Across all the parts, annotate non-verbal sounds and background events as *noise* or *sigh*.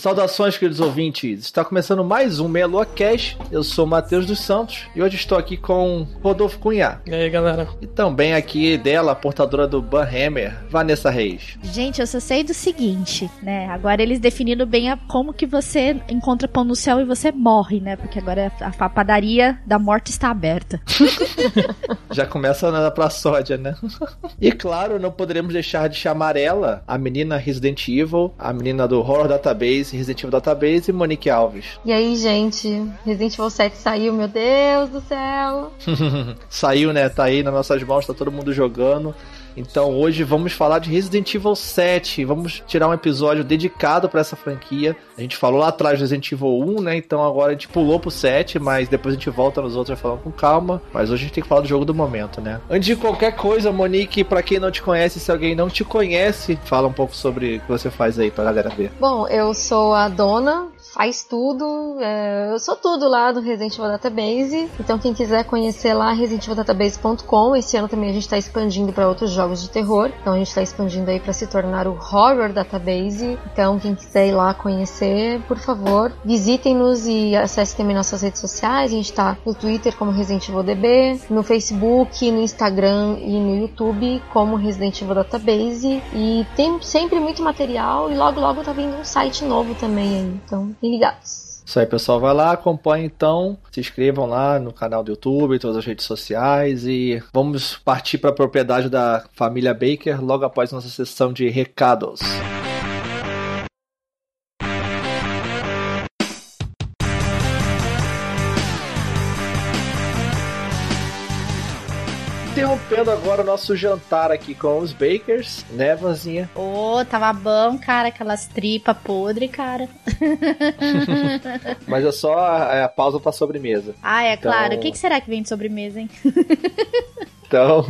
Saudações, queridos ouvintes! Está começando mais um Meia Lua Cash. Eu sou o Matheus dos Santos e hoje estou aqui com Rodolfo Cunha. E aí, galera? E também aqui dela, a portadora do Banhammer, Vanessa Reis. Gente, eu só sei do seguinte, né? Agora eles definiram bem a, como que você encontra pão no céu e você morre, né? Porque agora a, a padaria da morte está aberta. *laughs* Já começa na pra sódia, né? *laughs* e claro, não poderemos deixar de chamar ela, a menina Resident Evil, a menina do Horror Database, Resident Evil Database e Monique Alves. E aí, gente, Resident Evil 7 saiu, meu Deus do céu. *laughs* Saiu, né? Tá aí nas nossas mãos, tá todo mundo jogando. Então hoje vamos falar de Resident Evil 7. Vamos tirar um episódio dedicado para essa franquia. A gente falou lá atrás do Resident Evil 1, né? Então agora a gente pulou pro 7, mas depois a gente volta nos outros falando com calma. Mas hoje a gente tem que falar do jogo do momento, né? Antes de qualquer coisa, Monique, para quem não te conhece, se alguém não te conhece, fala um pouco sobre o que você faz aí pra galera ver. Bom, eu sou a dona, faz tudo, é, eu sou tudo lá do Resident Evil Database. Então quem quiser conhecer lá, residentivildatabase.com. Esse ano também a gente está expandindo para outros jogos de terror. Então a gente está expandindo aí para se tornar o Horror Database. Então quem quiser ir lá conhecer, por favor, visitem-nos e acessem também nossas redes sociais. A gente está no Twitter como Resident Evil DB, no Facebook, no Instagram e no YouTube como Resident Evil Database. E tem sempre muito material e logo logo tá vindo um site novo também aí. Então, fiquem ligados. Isso aí, pessoal. Vai lá, acompanhe então. Se inscrevam lá no canal do YouTube, todas as redes sociais. E vamos partir para a propriedade da família Baker logo após nossa sessão de recados. Interrompendo agora o nosso jantar aqui com os Bakers, né, Vanzinha? Ô, oh, tava bom, cara, aquelas tripas podre, cara. *laughs* Mas é só a, a pausa pra sobremesa. Ah, é Então- claro. O que, que será que vem de sobremesa, hein? *laughs* Então,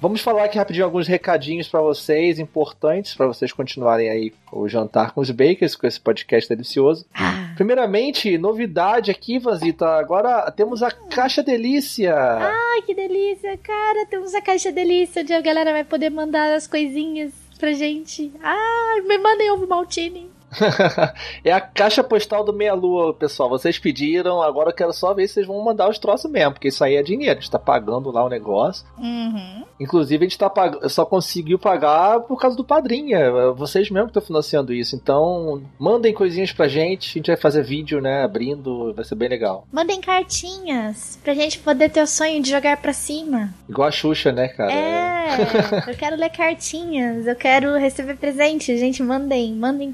vamos falar aqui rapidinho alguns recadinhos pra vocês, importantes pra vocês continuarem aí o jantar com os Bakers, com esse podcast delicioso. Ah, Primeiramente, novidade aqui, Vazita. Agora temos a Caixa Delícia. Ai, que delícia, cara. Temos a caixa delícia onde a galera vai poder mandar as coisinhas pra gente. Ai, me mandem ovo maltine. *laughs* é a caixa postal do Meia Lua, pessoal. Vocês pediram, agora eu quero só ver se vocês vão mandar os troços mesmo, porque isso aí é dinheiro. A gente tá pagando lá o negócio. Uhum. Inclusive, a gente tá pag... só conseguiu pagar por causa do padrinho. Vocês mesmo que estão financiando isso. Então, mandem coisinhas pra gente. A gente vai fazer vídeo, né? Abrindo. Vai ser bem legal. Mandem cartinhas pra gente poder ter o sonho de jogar pra cima. Igual a Xuxa, né, cara? É, *laughs* eu quero ler cartinhas, eu quero receber presentes. Gente, mandem, mandem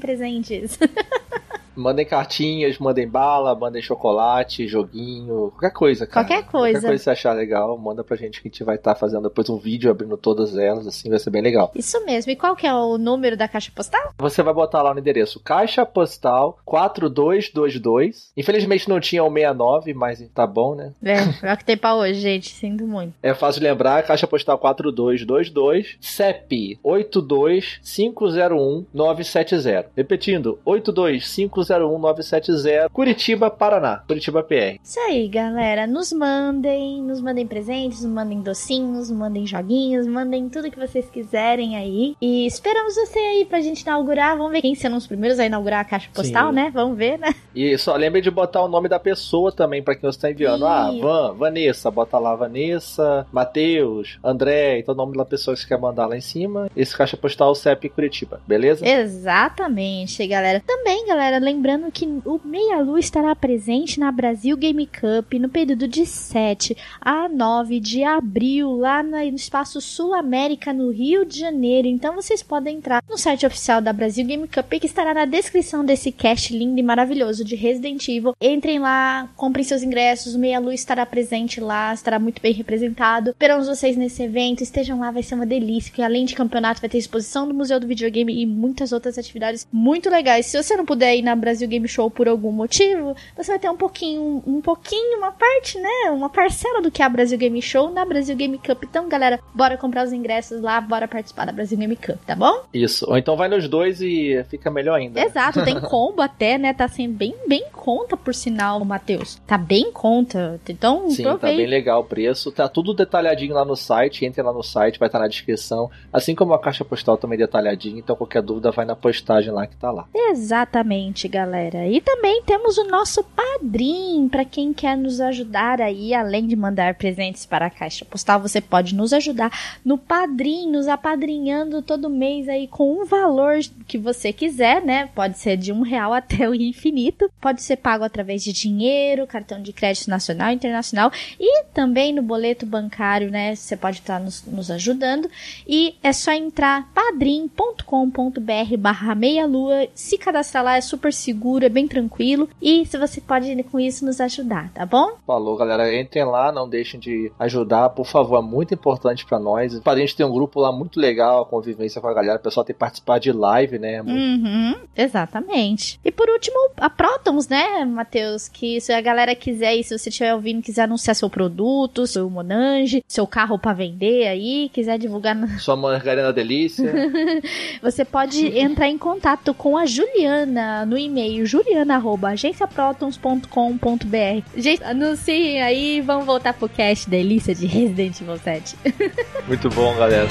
presentes. *laughs* Mandem cartinhas, mandem bala, mandem chocolate, joguinho, qualquer coisa, cara. Qualquer coisa. Qualquer coisa que você achar legal, manda pra gente que a gente vai estar fazendo depois um vídeo abrindo todas elas, assim, vai ser bem legal. Isso mesmo. E qual que é o número da caixa postal? Você vai botar lá no endereço Caixa Postal 4222. Infelizmente não tinha o 69, mas tá bom, né? É, é o que tem pra hoje, gente. Sinto muito. É fácil lembrar, Caixa Postal 4222, CEP 82501-970. Repetindo, 82501-970, Curitiba, Paraná. Curitiba PR. Isso aí, galera. Nos mandem, nos mandem presentes, nos mandem docinhos, nos mandem joguinhos, mandem tudo que vocês quiserem aí. E esperamos você aí pra gente inaugurar. Vamos ver quem serão os primeiros a inaugurar a caixa postal, Sim. né? Vamos ver, né? E só lembre de botar o nome da pessoa também pra quem você tá enviando. Ah. Van, Vanessa, bota lá Vanessa, Matheus, André, então o nome da pessoa que você quer mandar lá em cima. Esse caixa postal CEP Curitiba, beleza? Exatamente, galera. Também, galera, lembrando que o Meia Lua estará presente na Brasil Game Cup no período de 7 a 9 de abril, lá no Espaço Sul América, no Rio de Janeiro. Então vocês podem entrar no site oficial da Brasil Game Cup, que estará na descrição desse cast lindo e maravilhoso de Resident Evil. Entrem lá, comprem seus ingressos, o Meia Lua estará presente lá, estará muito bem representado. Esperamos vocês nesse evento, estejam lá, vai ser uma delícia, que além de campeonato vai ter exposição do Museu do Videogame e muitas outras atividades muito legais. Se você não puder ir na Brasil Game Show por algum motivo, você vai ter um pouquinho, um pouquinho, uma parte, né, uma parcela do que é a Brasil Game Show na Brasil Game Cup. Então, galera, bora comprar os ingressos lá, bora participar da Brasil Game Cup, tá bom? Isso. Ou então vai nos dois e fica melhor ainda. Né? Exato, tem *laughs* combo até, né? Tá sendo bem, bem conta, por sinal, Matheus. Tá bem conta. Então, Sim, tá bem legal o preço. Tá tudo detalhadinho lá no site. Entre lá no site, vai estar tá na descrição. Assim como a caixa postal também detalhadinha. Então, qualquer dúvida, vai na postagem lá que tá lá. Exatamente, galera. E também temos o nosso padrinho. para quem quer nos ajudar aí, além de mandar presentes para a caixa postal, você pode nos ajudar no padrinho, nos apadrinhando todo mês aí com um valor que você quiser, né? Pode ser de um real até o infinito. Pode ser pago através de dinheiro, cartão de crédito nacional internacional e também no boleto bancário, né? Você pode estar nos, nos ajudando. E é só entrar padrim.com.br barra meia lua, se cadastrar lá, é super seguro, é bem tranquilo. E se você pode com isso nos ajudar, tá bom? Falou, galera. Entrem lá, não deixem de ajudar, por favor, é muito importante para nós. A gente tem um grupo lá muito legal, a convivência com a galera, o pessoal tem que participar de live, né? Uhum, exatamente. E por último, a Protons, né, Matheus? Que se a galera quiser, e se você estiver ouvindo, quiser anunciar seu produto, seu Monange, seu carro para vender aí, quiser divulgar. Sua margarina delícia. *laughs* você pode entrar em contato com a Juliana no e-mail juliana.agenciaprotons.com.br. Gente, anunciem aí vamos voltar pro cast delícia de Resident Evil 7. Muito bom, galera.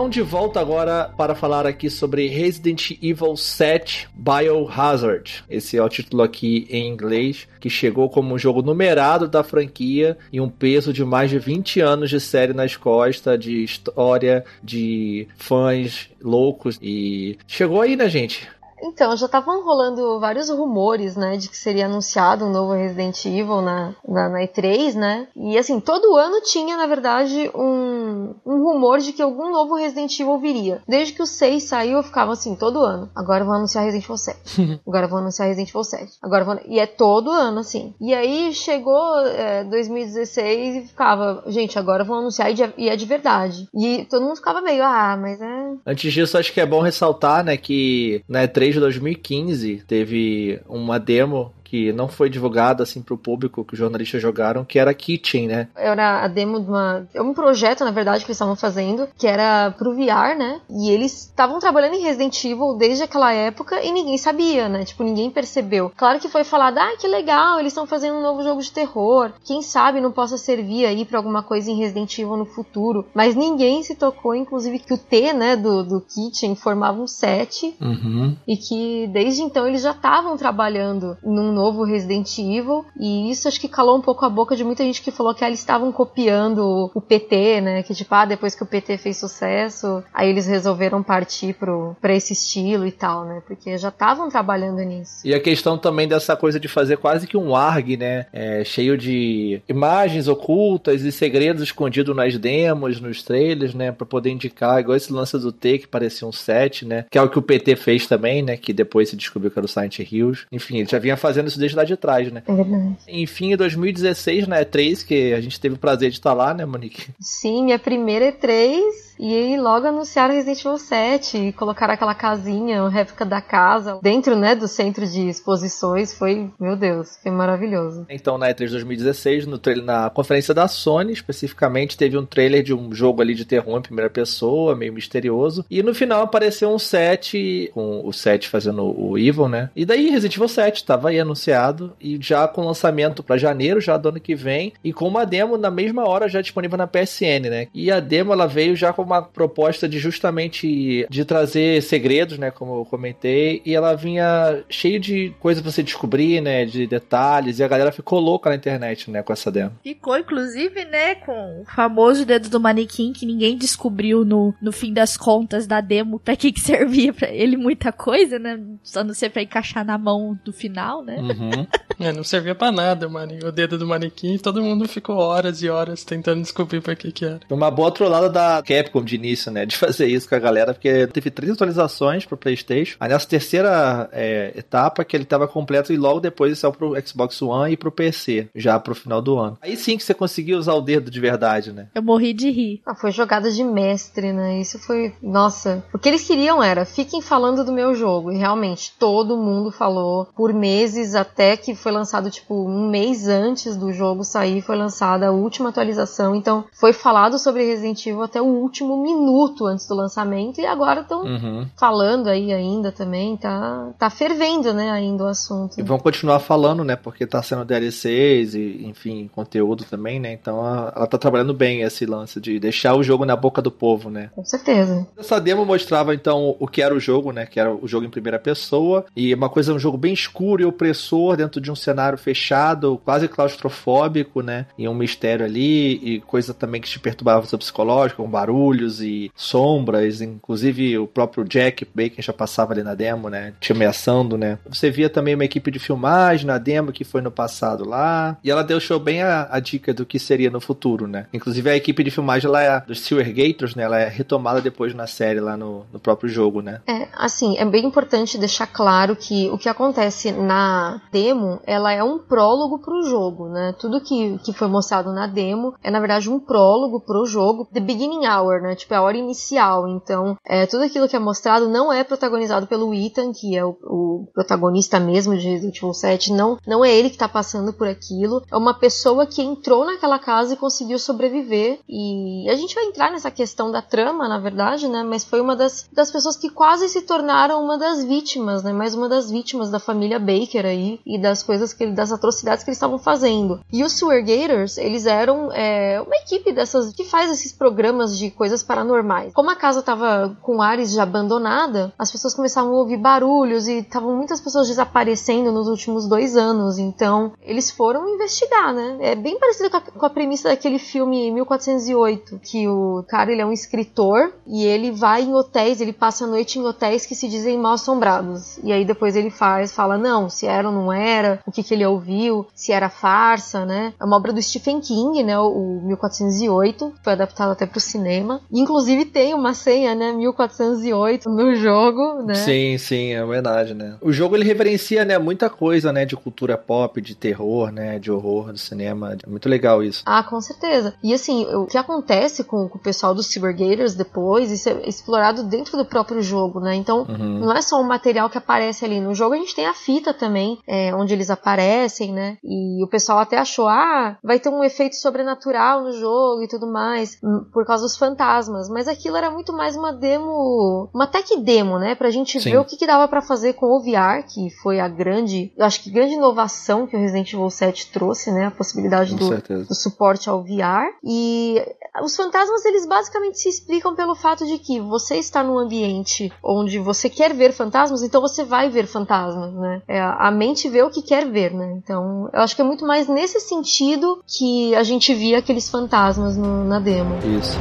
Então, de volta agora para falar aqui sobre Resident Evil 7 Biohazard. Esse é o título aqui em inglês, que chegou como um jogo numerado da franquia e um peso de mais de 20 anos de série nas costas, de história, de fãs loucos. E chegou aí, né, gente? Então, já estavam rolando vários rumores, né, de que seria anunciado um novo Resident Evil na, na, na, E3, né? E assim, todo ano tinha, na verdade, um, um rumor de que algum novo Resident Evil viria. Desde que o 6 saiu, eu ficava assim, todo ano. Agora vão anunciar Resident Evil 7. *laughs* Agora vão anunciar Resident Evil 7. Agora vão... E é todo ano, assim. E aí chegou é, 2016 e ficava, gente, agora vão anunciar e, de, e é de verdade. E todo mundo ficava meio, ah, mas é. Antes disso, acho que é bom ressaltar, né, que na E3 de 2015 teve uma demo que não foi divulgada assim pro público que os jornalistas jogaram, que era Kitchen, né? Era a demo de uma. É um projeto, na verdade, que eles estavam fazendo, que era pro VR, né? E eles estavam trabalhando em Resident Evil desde aquela época e ninguém sabia, né? Tipo, ninguém percebeu. Claro que foi falado, ah, que legal, eles estão fazendo um novo jogo de terror. Quem sabe não possa servir aí pra alguma coisa em Resident Evil no futuro. Mas ninguém se tocou, inclusive, que o T, né, do, do Kitchen formava um set. Uhum. E que desde então eles já estavam trabalhando num novo Resident Evil. E isso acho que calou um pouco a boca de muita gente que falou que ah, eles estavam copiando o PT, né? Que tipo, ah, depois que o PT fez sucesso, aí eles resolveram partir pro, pra esse estilo e tal, né? Porque já estavam trabalhando nisso. E a questão também dessa coisa de fazer quase que um ARG, né? É, cheio de imagens ocultas e segredos escondidos nas demos, nos trailers, né? Pra poder indicar, igual esse lance do T que parecia um set, né? Que é o que o PT fez também, né? Que depois se descobriu que era o Silent Hills. Enfim, ele já vinha fazendo isso desde lá de trás, né? É verdade. Enfim, em 2016, né, E3, que a gente teve o prazer de estar lá, né, Monique? Sim, minha primeira E3 E aí logo anunciaram Resident Evil 7 e colocaram aquela casinha, a réplica da casa, dentro, né, do centro de exposições. Foi, meu Deus, foi maravilhoso. Então, na E3 2016, no na conferência da Sony, especificamente, teve um trailer de um jogo ali de terror em primeira pessoa, meio misterioso. E no final apareceu um 7, com o 7 fazendo o Evil, né? E daí Resident Evil 7 tava aí anunciado e já com lançamento para janeiro, já do ano que vem, e com uma demo na mesma hora já disponível na PSN, né? E a demo ela veio já com uma proposta de justamente de trazer segredos, né, como eu comentei, e ela vinha cheio de coisa pra você descobrir, né, de detalhes, e a galera ficou louca na internet, né, com essa demo. Ficou, inclusive, né, com o famoso dedo do manequim que ninguém descobriu no, no fim das contas da demo pra que que servia pra ele muita coisa, né, só não ser pra encaixar na mão do final, né. Uhum. *laughs* é, não servia pra nada mano, o dedo do manequim, todo mundo ficou horas e horas tentando descobrir pra que que era. Foi uma boa trollada da Capcom de início, né, de *laughs* fazer isso com a galera, porque teve três atualizações pro Playstation, aí nessa terceira é, etapa que ele tava completo e logo depois saiu pro Xbox One e pro PC, já pro final do ano. Aí sim que você conseguiu usar o dedo de verdade, né? Eu morri de rir. Ah, foi jogada de mestre, né? Isso foi. Nossa. O que eles queriam era: fiquem falando do meu jogo. E realmente, todo mundo falou por meses, até que foi lançado, tipo, um mês antes do jogo sair, foi lançada a última atualização. Então, foi falado sobre Resident Evil até o último minuto antes do lançamento. E agora estão uhum. falando aí ainda também. Tá, tá fervendo, né? Ainda o assunto. E vão continuar falando, né? Porque tá sendo DLCs e, enfim, conteúdo também, né? Então ela tá trabalhando bem esse lance de deixar o jogo na boca do povo, né? Com certeza. Essa demo mostrava então o que era o jogo, né? Que era o jogo em primeira pessoa e uma coisa, um jogo bem escuro e opressor dentro de um cenário fechado, quase claustrofóbico, né? E um mistério ali e coisa também que te perturbava o seu psicológico, com barulhos e sombras, inclusive o próprio Jack Bacon já passava ali na demo, né? Te ameaçando, né? Você via também uma equipe de filmagem na demo que foi no passado lá. E ela deixou bem a, a dica do que seria no futuro, né? Inclusive a equipe de filmagem ela é dos Silver Gators, né? Ela é retomada depois na série lá no, no próprio jogo, né? É, assim, é bem importante deixar claro que o que acontece na demo, ela é um prólogo pro jogo, né? Tudo que, que foi mostrado na demo é na verdade um prólogo pro jogo, the beginning hour, né? Tipo, é a hora inicial. Então, é, tudo aquilo que é mostrado não é protagonizado pelo Ethan, que é o, o protagonista mesmo de Resident Evil 7, não, não é ele que tá passando por aquilo, é uma pessoa que entrou naquela casa e conseguiu sobreviver. E a gente vai entrar nessa questão da trama, na verdade, né? Mas foi uma das, das pessoas que quase se tornaram uma das vítimas, né? Mais uma das vítimas da família Baker aí e das coisas que das atrocidades que eles estavam fazendo. E os Sewer Gators, eles eram é, uma equipe dessas que faz esses programas de coisas paranormais. Como a casa tava com ares já abandonada, as pessoas começavam a ouvir barulhos e estavam muitas pessoas desaparecendo nos últimos dois anos. Então, eles foram investigar, né? É bem parecido com a, com a premissa daquele filme 1408, que o cara ele é um escritor e ele vai em hotéis, ele passa a noite em hotéis que se dizem mal assombrados. E aí depois ele faz, fala não, se era ou não era, o que que ele ouviu, se era farsa, né? É uma obra do Stephen King, né? O 1408, foi adaptado até pro cinema. Inclusive tem uma senha, né? 1408 no jogo, né? Sim, sim, é verdade, né? O jogo ele reverencia, né, muita coisa, né, de cultura pop, de terror, né, de horror do cinema. É muito legal isso. Ah, com certeza. E assim, o que acontece com, com o pessoal dos Cybergators depois, isso é explorado dentro do próprio jogo, né? Então, uhum. não é só o material que aparece ali. No jogo a gente tem a fita também, é, onde eles aparecem, né? E o pessoal até achou, ah, vai ter um efeito sobrenatural no jogo e tudo mais, hum, por causa dos fantasmas. Mas aquilo era muito mais uma demo, uma tech demo, né? Pra gente Sim. ver o que, que dava para fazer com o VR, que foi a grande, eu acho que grande inovação que o Resident Evil 7 trouxe, né? A possibilidade do, do, suporte ao VR. E os fantasmas, eles basicamente se explicam pelo fato de que você está num ambiente onde você quer ver fantasmas, então você vai ver fantasmas, né? É, a mente vê o que quer ver, né? Então, eu acho que é muito mais nesse sentido que a gente via aqueles fantasmas no, na demo. Isso.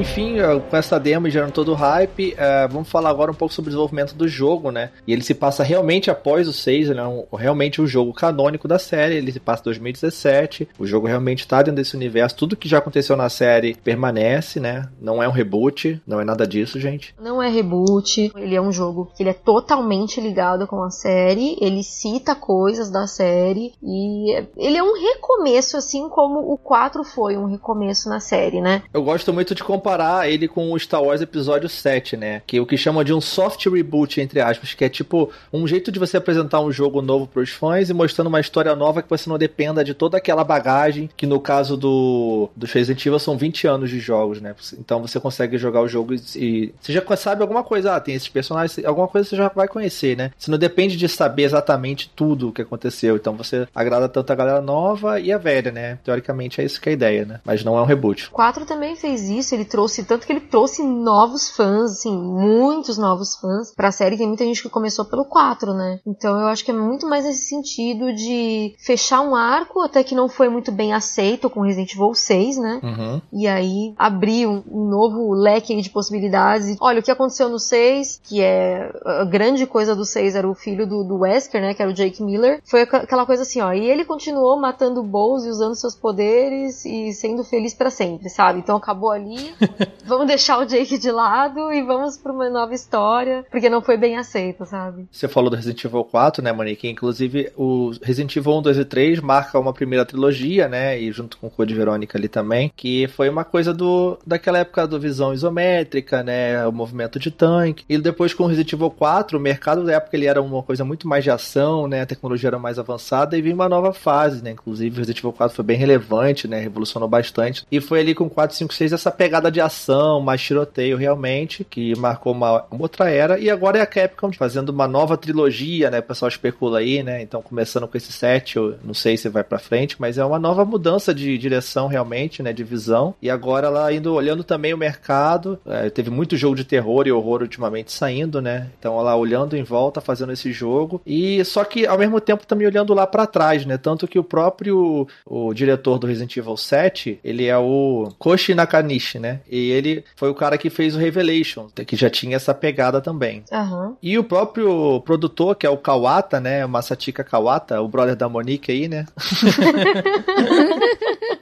Enfim, com essa demo gerando todo o hype, uh, vamos falar agora um pouco sobre o desenvolvimento do jogo, né? E ele se passa realmente após o 6, ele é um, realmente o um jogo canônico da série, ele se passa em 2017, o jogo realmente está dentro desse universo, tudo que já aconteceu na série permanece, né? Não é um reboot, não é nada disso, gente. Não é reboot, ele é um jogo que ele é totalmente ligado com a série, ele cita coisas da série e ele é um recomeço, assim como o 4 foi um recomeço na série, né? Eu gosto muito de comparar ele com o Star Wars Episódio 7, né? Que é o que chamam de um soft reboot, entre aspas, que é tipo um jeito de você apresentar um jogo novo para os fãs e mostrando uma história nova que você não dependa de toda aquela bagagem, que no caso do, do Resident Evil são 20 anos de jogos, né? Então você consegue jogar o jogo e você já sabe alguma coisa, ah, tem esses personagens, alguma coisa você já vai conhecer, né? Você não depende de saber exatamente tudo o que aconteceu, então você agrada tanto a galera nova e a velha, né? Teoricamente é isso que é a ideia, né? Mas não é um reboot. 4 também fez isso, ele trouxe, tanto que ele trouxe novos fãs, assim, muitos novos fãs pra série. Tem muita gente que começou pelo 4, né? Então eu acho que é muito mais nesse sentido de fechar um arco, até que não foi muito bem aceito com Resident Evil 6, né? Uhum. E aí abrir um, um novo leque de possibilidades. Olha, o que aconteceu no 6, que é a grande coisa do 6 era o filho do, do Wesker, né? Que era o Jake Miller. Foi aquela coisa assim, ó. E ele continuou matando Bowles e usando seus poderes e sendo feliz para sempre, sabe? Então acabou ali. *laughs* *laughs* vamos deixar o Jake de lado e vamos pra uma nova história, porque não foi bem aceito, sabe? Você falou do Resident Evil 4, né, Monique? Inclusive, o Resident Evil 1, 2 e 3 marca uma primeira trilogia, né? E junto com o Code Verônica ali também, que foi uma coisa do daquela época do visão isométrica, né? O movimento de tanque. E depois com o Resident Evil 4, o mercado da época ele era uma coisa muito mais de ação, né? A tecnologia era mais avançada e vinha uma nova fase, né? Inclusive, o Resident Evil 4 foi bem relevante, né? Revolucionou bastante. E foi ali com 4, 5, 6 essa pegada de ação, mais tiroteio realmente, que marcou uma, uma outra era. E agora é a Capcom fazendo uma nova trilogia, né? O pessoal especula aí, né? Então, começando com esse set, eu não sei se vai para frente, mas é uma nova mudança de direção realmente, né? De visão. E agora ela indo olhando também o mercado. É, teve muito jogo de terror e horror ultimamente saindo, né? Então ela olhando em volta, fazendo esse jogo. E só que ao mesmo tempo também olhando lá para trás, né? Tanto que o próprio o diretor do Resident Evil 7, ele é o Koshi Nakanishi, né? E ele foi o cara que fez o Revelation, que já tinha essa pegada também. Uhum. E o próprio produtor, que é o Kawata, né? O Masatika Kawata, o brother da Monique aí, né? *laughs*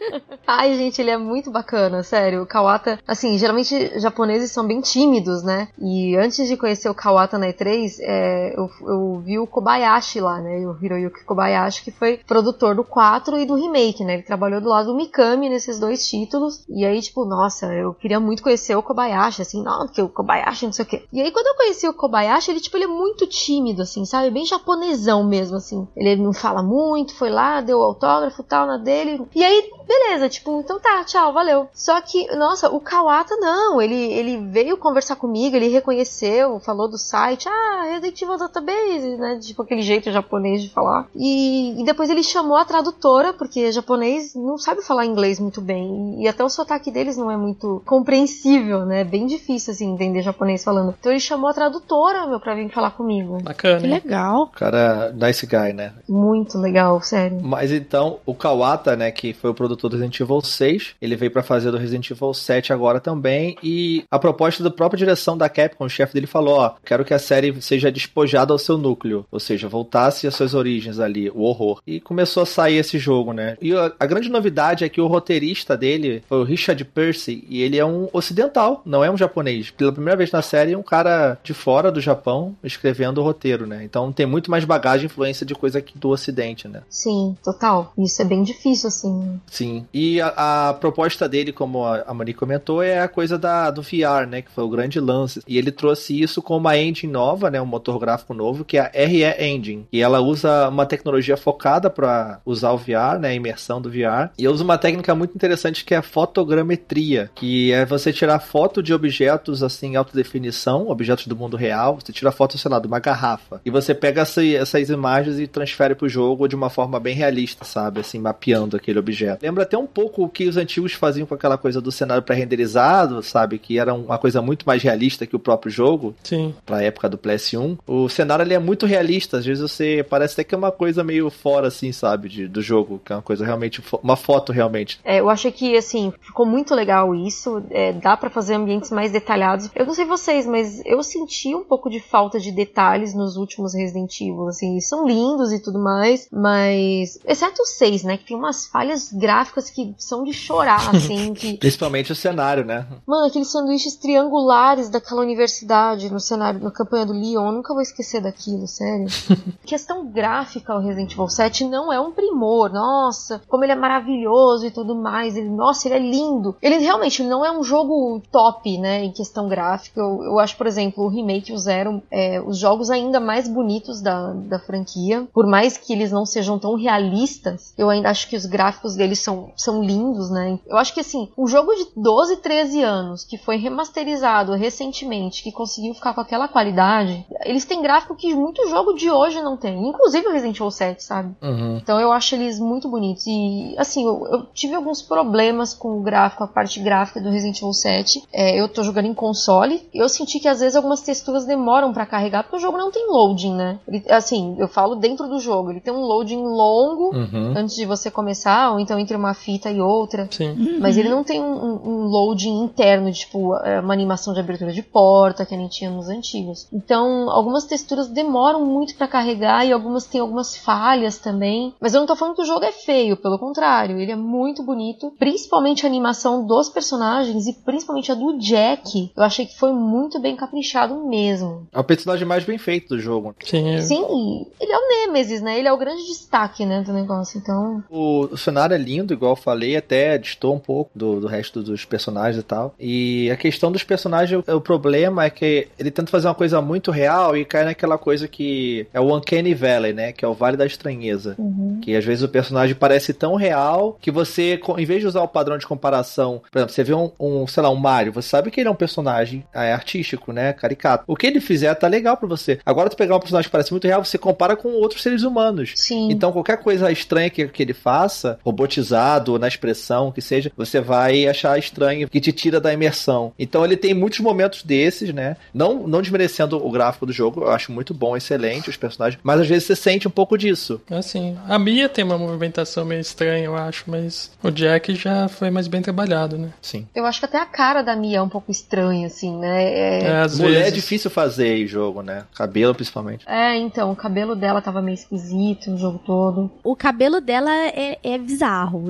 Ai, gente, ele é muito bacana, sério. O Kawata, assim, geralmente japoneses são bem tímidos, né? E antes de conhecer o Kawata na E3, é, eu, eu, vi o Kobayashi lá, né? O Hiroyuki Kobayashi, que foi produtor do 4 e do remake, né? Ele trabalhou do lado do Mikami nesses dois títulos. E aí, tipo, nossa, eu queria muito conhecer o Kobayashi, assim, não, porque o Kobayashi não sei o quê. E aí, quando eu conheci o Kobayashi, ele, tipo, ele é muito tímido, assim, sabe? Bem japonesão mesmo, assim. Ele não fala muito, foi lá, deu autógrafo tal na dele. E aí, beleza, tipo, então tá, tchau, valeu. Só que, nossa, o Kawata não, ele, ele veio conversar comigo, ele reconheceu, falou do site, ah, Resident Evil Database, né, tipo aquele jeito japonês de falar. E, e depois ele chamou a tradutora, porque japonês não sabe falar inglês muito bem, e até o sotaque deles não é muito compreensível, né, bem difícil, assim, entender japonês falando. Então ele chamou a tradutora, meu, pra vir falar comigo. Bacana. Que legal. Cara, nice guy, né? Muito legal, sério. Mas então, o Kawata, né, que foi o produtor do Resident Evil 6, ele veio para fazer do Resident Evil 7 agora também, e a proposta da própria direção da Capcom, o chefe dele falou, ó, quero que a série seja despojada ao seu núcleo, ou seja, voltasse às suas origens ali, o horror. E começou a sair esse jogo, né? E a, a grande novidade é que o roteirista dele foi o Richard Percy, e ele é um ocidental, não é um japonês. Pela primeira vez na série, um cara de fora do Japão escrevendo o roteiro, né? Então tem muito mais bagagem e influência de coisa aqui do ocidente, né? Sim, total. Isso é bem difícil, assim. Sim. E a, a proposta dele, como a, a Mani comentou, é a coisa da, do VR, né? Que foi o grande lance. E ele trouxe isso com uma engine nova, né? Um motor gráfico novo, que é a RE Engine. E ela usa uma tecnologia focada para usar o VR, né? A imersão do VR. E usa uma técnica muito interessante que é a fotogrametria, que é você tirar foto de objetos assim em alta definição, objetos do mundo real. Você tira foto, sei lá, de uma garrafa. E você pega essa, essas imagens e transfere pro jogo de uma forma bem realista, sabe? Assim, mapeando aquele objeto. Lembra até um pouco pouco o que os antigos faziam com aquela coisa do cenário pré-renderizado, sabe? Que era uma coisa muito mais realista que o próprio jogo. Sim. Pra época do PS1. O cenário ele é muito realista. Às vezes você parece até que é uma coisa meio fora, assim, sabe? De, do jogo. Que é uma coisa realmente. Uma foto realmente. É, eu achei que, assim, ficou muito legal isso. É, dá para fazer ambientes mais detalhados. Eu não sei vocês, mas eu senti um pouco de falta de detalhes nos últimos Resident Evil. Assim, eles são lindos e tudo mais, mas. Exceto o 6, né? Que tem umas falhas gráficas que são de chorar, assim. *laughs* que... Principalmente o cenário, né? Mano, aqueles sanduíches triangulares daquela universidade no cenário, na campanha do Leon, eu nunca vou esquecer daquilo, sério. *laughs* Questão gráfica, o Resident Evil 7 não é um primor. Nossa, como ele é maravilhoso e tudo mais. Ele, nossa, ele é lindo. Ele realmente não é um jogo top, né, em questão gráfica. Eu, eu acho, por exemplo, o Remake e o Zero, é, os jogos ainda mais bonitos da, da franquia. Por mais que eles não sejam tão realistas, eu ainda acho que os gráficos deles são, são lindos, né? Eu acho que, assim, um jogo de 12, 13 anos, que foi remasterizado recentemente, que conseguiu ficar com aquela qualidade, eles têm gráfico que muito jogo de hoje não tem. Inclusive o Resident Evil 7, sabe? Uhum. Então eu acho eles muito bonitos. E, assim, eu, eu tive alguns problemas com o gráfico, a parte gráfica do Resident Evil 7. É, eu tô jogando em console. E eu senti que às vezes algumas texturas demoram para carregar, porque o jogo não tem loading, né? Ele, assim, eu falo dentro do jogo. Ele tem um loading longo Uhum. antes de você começar, ou então entre uma fita e outra. Sim. Mas ele não tem um, um- loading interno, de, tipo, é, uma animação de abertura de porta, que nem tinha nos antigos. Então, algumas texturas demoram muito pra carregar e algumas têm algumas falhas também. Mas eu não tô falando que o jogo é feio, pelo contrário, ele é muito bonito. Principalmente a animação dos personagens e principalmente a do Jack. Eu achei que foi muito bem caprichado mesmo. É o personagem mais bem feito do jogo. Sim. é- Sim, ele é o Nemesis, né? Ele é o grande destaque, né, do negócio. Então, O, o cenário é lindo, igual eu falei, até distou um pouco do, do resto dos personagens e tal. E a questão dos personagens, o, o problema é que ele tenta fazer uma coisa muito real e cai naquela coisa que é o Uncanny Valley, né? Que é o Vale da Estranheza. Que às vezes o personagem parece tão real que você, em vez de usar o padrão de comparação, por exemplo, você vê um, um, sei lá, um Mario, você sabe que ele é um personagem é, artístico, né? Caricato. O que ele fizer tá legal pra você. Agora, tu pegar um personagem que parece muito real, você compara com outros seres humanos. sim. Então, qualquer coisa estranha que, que ele faça, robotizado, ou na expressão, que seja, você vai achar estranho, que te tira da imersão. Então, ele tem muitos momentos desses, né? Não, não desmerecendo o gráfico do jogo, eu acho muito bom, excelente os personagens, mas às vezes você sente um pouco disso. Assim, a Mia tem uma movimentação meio estranha, eu acho, mas o Jack já foi mais bem trabalhado, né? Sim. Eu acho que até a cara da Mia é um pouco estranha, assim, né? É, É, às Mulher é vezes. difícil fazer em jogo, né? Cabelo, principalmente. é, então, o cabelo dela tava meio esquisito no jogo todo. O cabelo dela é, é bizarro.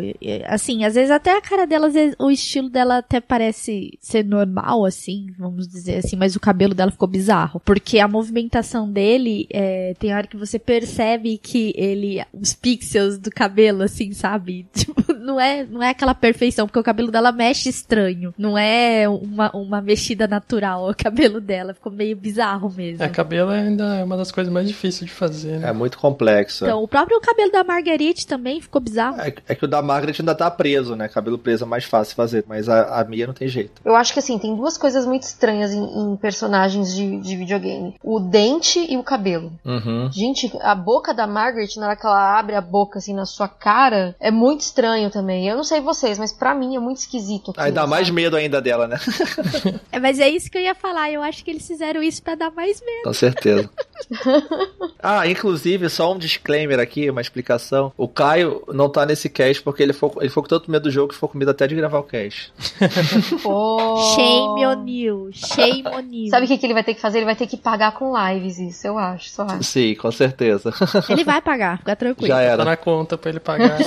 Assim, às vezes até a cara dela, vezes, o estilo dela até parece ser normal, assim, vamos dizer assim, mas o cabelo dela ficou bizarro. Porque a movimentação dele, é, tem hora que você percebe que ele, os pixels do cabelo, assim, sabe? *laughs* Tipo, não é, não é aquela perfeição, porque o cabelo dela mexe estranho. Não é uma, uma mexida natural o cabelo dela. Ficou meio bizarro mesmo. É, cabelo ainda é uma das coisas mais difíceis de fazer, né? É muito complexo. Então, o próprio cabelo da Marguerite também ficou bizarro. É, é que o da Margaret ainda tá preso, né? Cabelo preso é mais fácil fazer, mas a, a Mia não tem jeito. Eu acho que, assim, tem duas coisas muito estranhas em, em personagens de, de videogame: o dente e o cabelo. Uhum. Gente, a boca da Margaret, na hora que ela abre a boca, assim, na sua cara, é muito estranho também. Eu não sei vocês, mas pra mim é muito esquisito. Aí dá mais medo ainda dela, né? *laughs* É, mas é isso que eu ia falar. Eu acho que eles fizeram isso pra dar mais medo. Com certeza. *laughs* ah, inclusive, só um disclaimer aqui, uma explicação. O Caio não tá nesse cast porque ele ficou, ele ficou com tanto medo do jogo que ficou com medo até de gravar o cast. *laughs* Pô. Shame on you. Shame on you. Sabe o que, que ele vai ter que fazer? Ele vai ter que pagar com lives, isso, eu acho, só acho. Sim, com certeza. Ele vai pagar, fica tranquilo. Já Tá era. na conta pra ele pagar.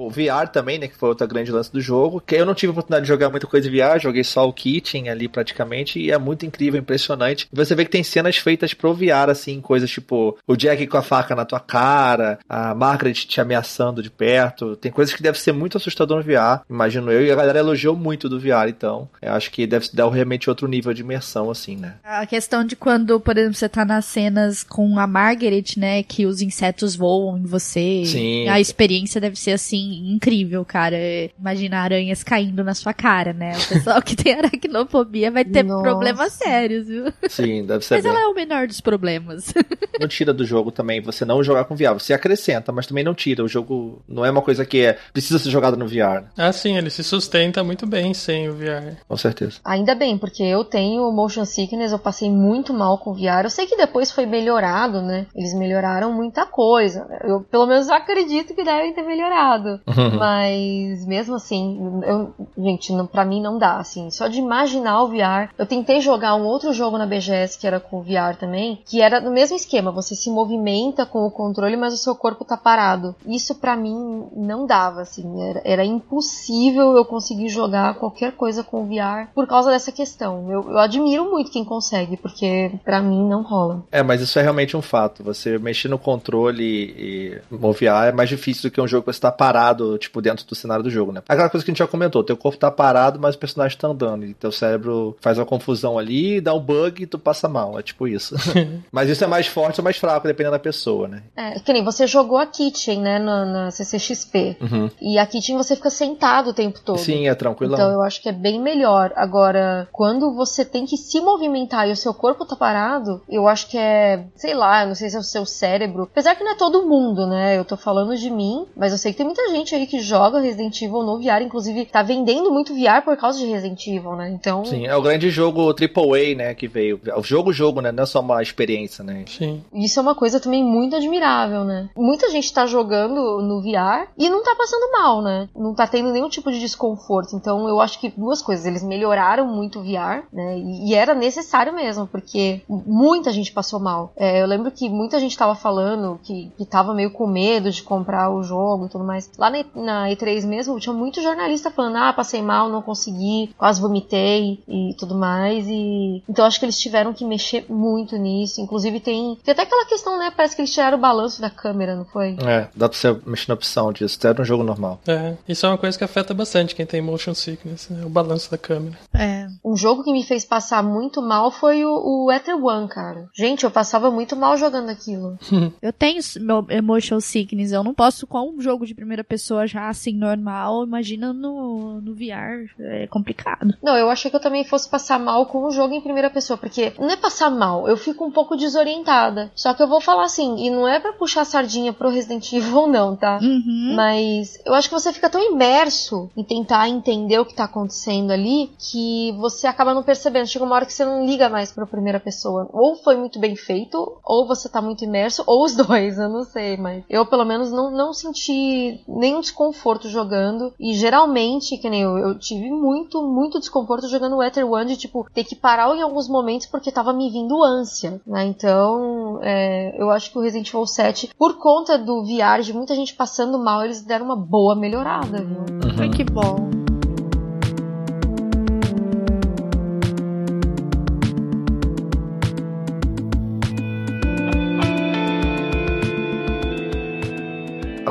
O VR também, né? Que foi outra grande lance do jogo. Que eu não tive oportunidade de jogar muita coisa de VR, joguei só o Kitchen ali praticamente. E é muito incrível, impressionante. E você vê que tem cenas feitas pro VR, assim, coisas tipo o Jack com a faca na tua cara, a Margaret te ameaçando de perto. Tem coisas que deve ser muito assustador no VR, imagino eu. E a galera elogiou muito do VR, então. Eu acho que deve dar realmente outro nível de imersão, assim, né? A questão de quando, por exemplo, você tá nas cenas com a Margaret, né, que os insetos voam em você. Sim. A experiência deve ser assim assim, incrível, cara. Imagina aranhas caindo na sua cara, né? O pessoal que tem *laughs* aracnofobia vai ter Nossa. problemas sérios, viu? Sim, deve ser Mas bem. ela é o menor dos problemas. *laughs* Não tira do jogo também você não jogar com VR. Você acrescenta, mas também não tira. O jogo não é uma coisa que é, precisa ser jogado no VR, né? Ah, sim, ele se sustenta muito bem sem o VR. com certeza. Ainda bem, porque eu tenho motion sickness, eu passei muito mal com o VR. Eu sei que depois foi melhorado, né? Eles melhoraram muita coisa. Eu, pelo menos, acredito que devem ter melhorado. Mas, mesmo assim, eu, gente, não, pra mim não dá, assim. Só de imaginar o VR. Eu tentei jogar um outro jogo na BGS que era com VR também, que era no mesmo esquema. Você se movimenta com o controle, mas o seu corpo tá parado. Isso pra mim não dava, assim. Era, era impossível eu conseguir jogar qualquer coisa com VR por causa dessa questão. Eu, eu admiro muito quem consegue, porque pra mim não rola. É, mas isso é realmente um fato. Você mexer no controle e moviar é mais difícil do que um jogo que você tá parado, tipo, dentro do cenário do jogo, né? Aquela coisa que a gente já comentou, teu corpo tá parado, mas o personagem tá andando. E teu cérebro faz uma confusão ali, dá um bug e tu passa mal. É tipo isso. *laughs* *laughs* mas isso é mais forte ou mais fraco, dependendo da pessoa, né? É, que nem você jogou a Kitchen, né, na, na CCXP. Uhum. E a Kitchen você fica sentado o tempo todo. Sim, é tranquilo. Então eu acho que é bem melhor. Agora, quando você tem que se movimentar e o seu corpo tá parado, eu acho que é, sei lá, eu não sei se é o seu cérebro. Apesar que não é todo mundo, né? Eu tô falando de mim, mas eu sei que tem muita gente aí que joga Resident Evil no VR, inclusive tá vendendo muito VR por causa de Resident Evil, né? Então, Sim, é o grande jogo AAA, né, que veio. O jogo, jogo, né? Não é só uma experiência, né? Sim. isso é uma coisa também muito admirável, né? Muita gente tá jogando no VR e não tá passando mal, né? Não tá tendo nenhum tipo de desconforto. Então eu acho que duas coisas. Eles melhoraram muito o VR, né? E, e era necessário mesmo, porque muita gente passou mal. É, eu lembro que muita gente tava falando que, que tava meio com medo de comprar o jogo e tudo mais. Lá na, E- na E3 mesmo, tinha muito jornalista falando: ah, passei mal, não consegui, quase vomitei e tudo mais. E então acho que eles tiveram que mexer muito nisso. Inclusive tem, tem até aquela questão, né? Parece que eles tiraram o balanço da câmera, não foi? É, dá pra você mexer na opção disso. Até no jogo normal. É, isso é uma coisa que afeta bastante quem tem motion sickness, né? O balanço da câmera. É. Um jogo que me fez passar muito mal foi o, o Ether One, cara. Gente, eu passava muito mal jogando aquilo. *laughs* Eu tenho meu emotional sickness, eu não posso com um jogo de primeira pessoa já assim normal, imagina no, no VR, é complicado. Não, eu achei que eu também fosse passar mal com o jogo em primeira pessoa, porque não é passar mal, eu fico um pouco desorientada. Só que eu vou falar assim, e não é pra puxar a sardinha pro Resident Evil, não, tá? Uhum. Mas eu acho que você fica tão imerso em tentar entender o que tá acontecendo ali que você acaba não percebendo. Chega uma hora que você não liga mais pra primeira pessoa. Ou foi muito bem feito, ou você tá muito imerso, ou os *laughs* dois, eu não sei. Mas eu, pelo menos, não, não senti nenhum desconforto jogando. E geralmente, que nem eu, eu tive muito, muito desconforto jogando o Ether One de, tipo, ter que parar em alguns momentos porque tava me vindo ânsia, né? Então, é, eu acho que o Resident Evil 7, por conta do VR, de muita gente passando mal, eles deram uma boa melhorada, viu? Ai, que bom.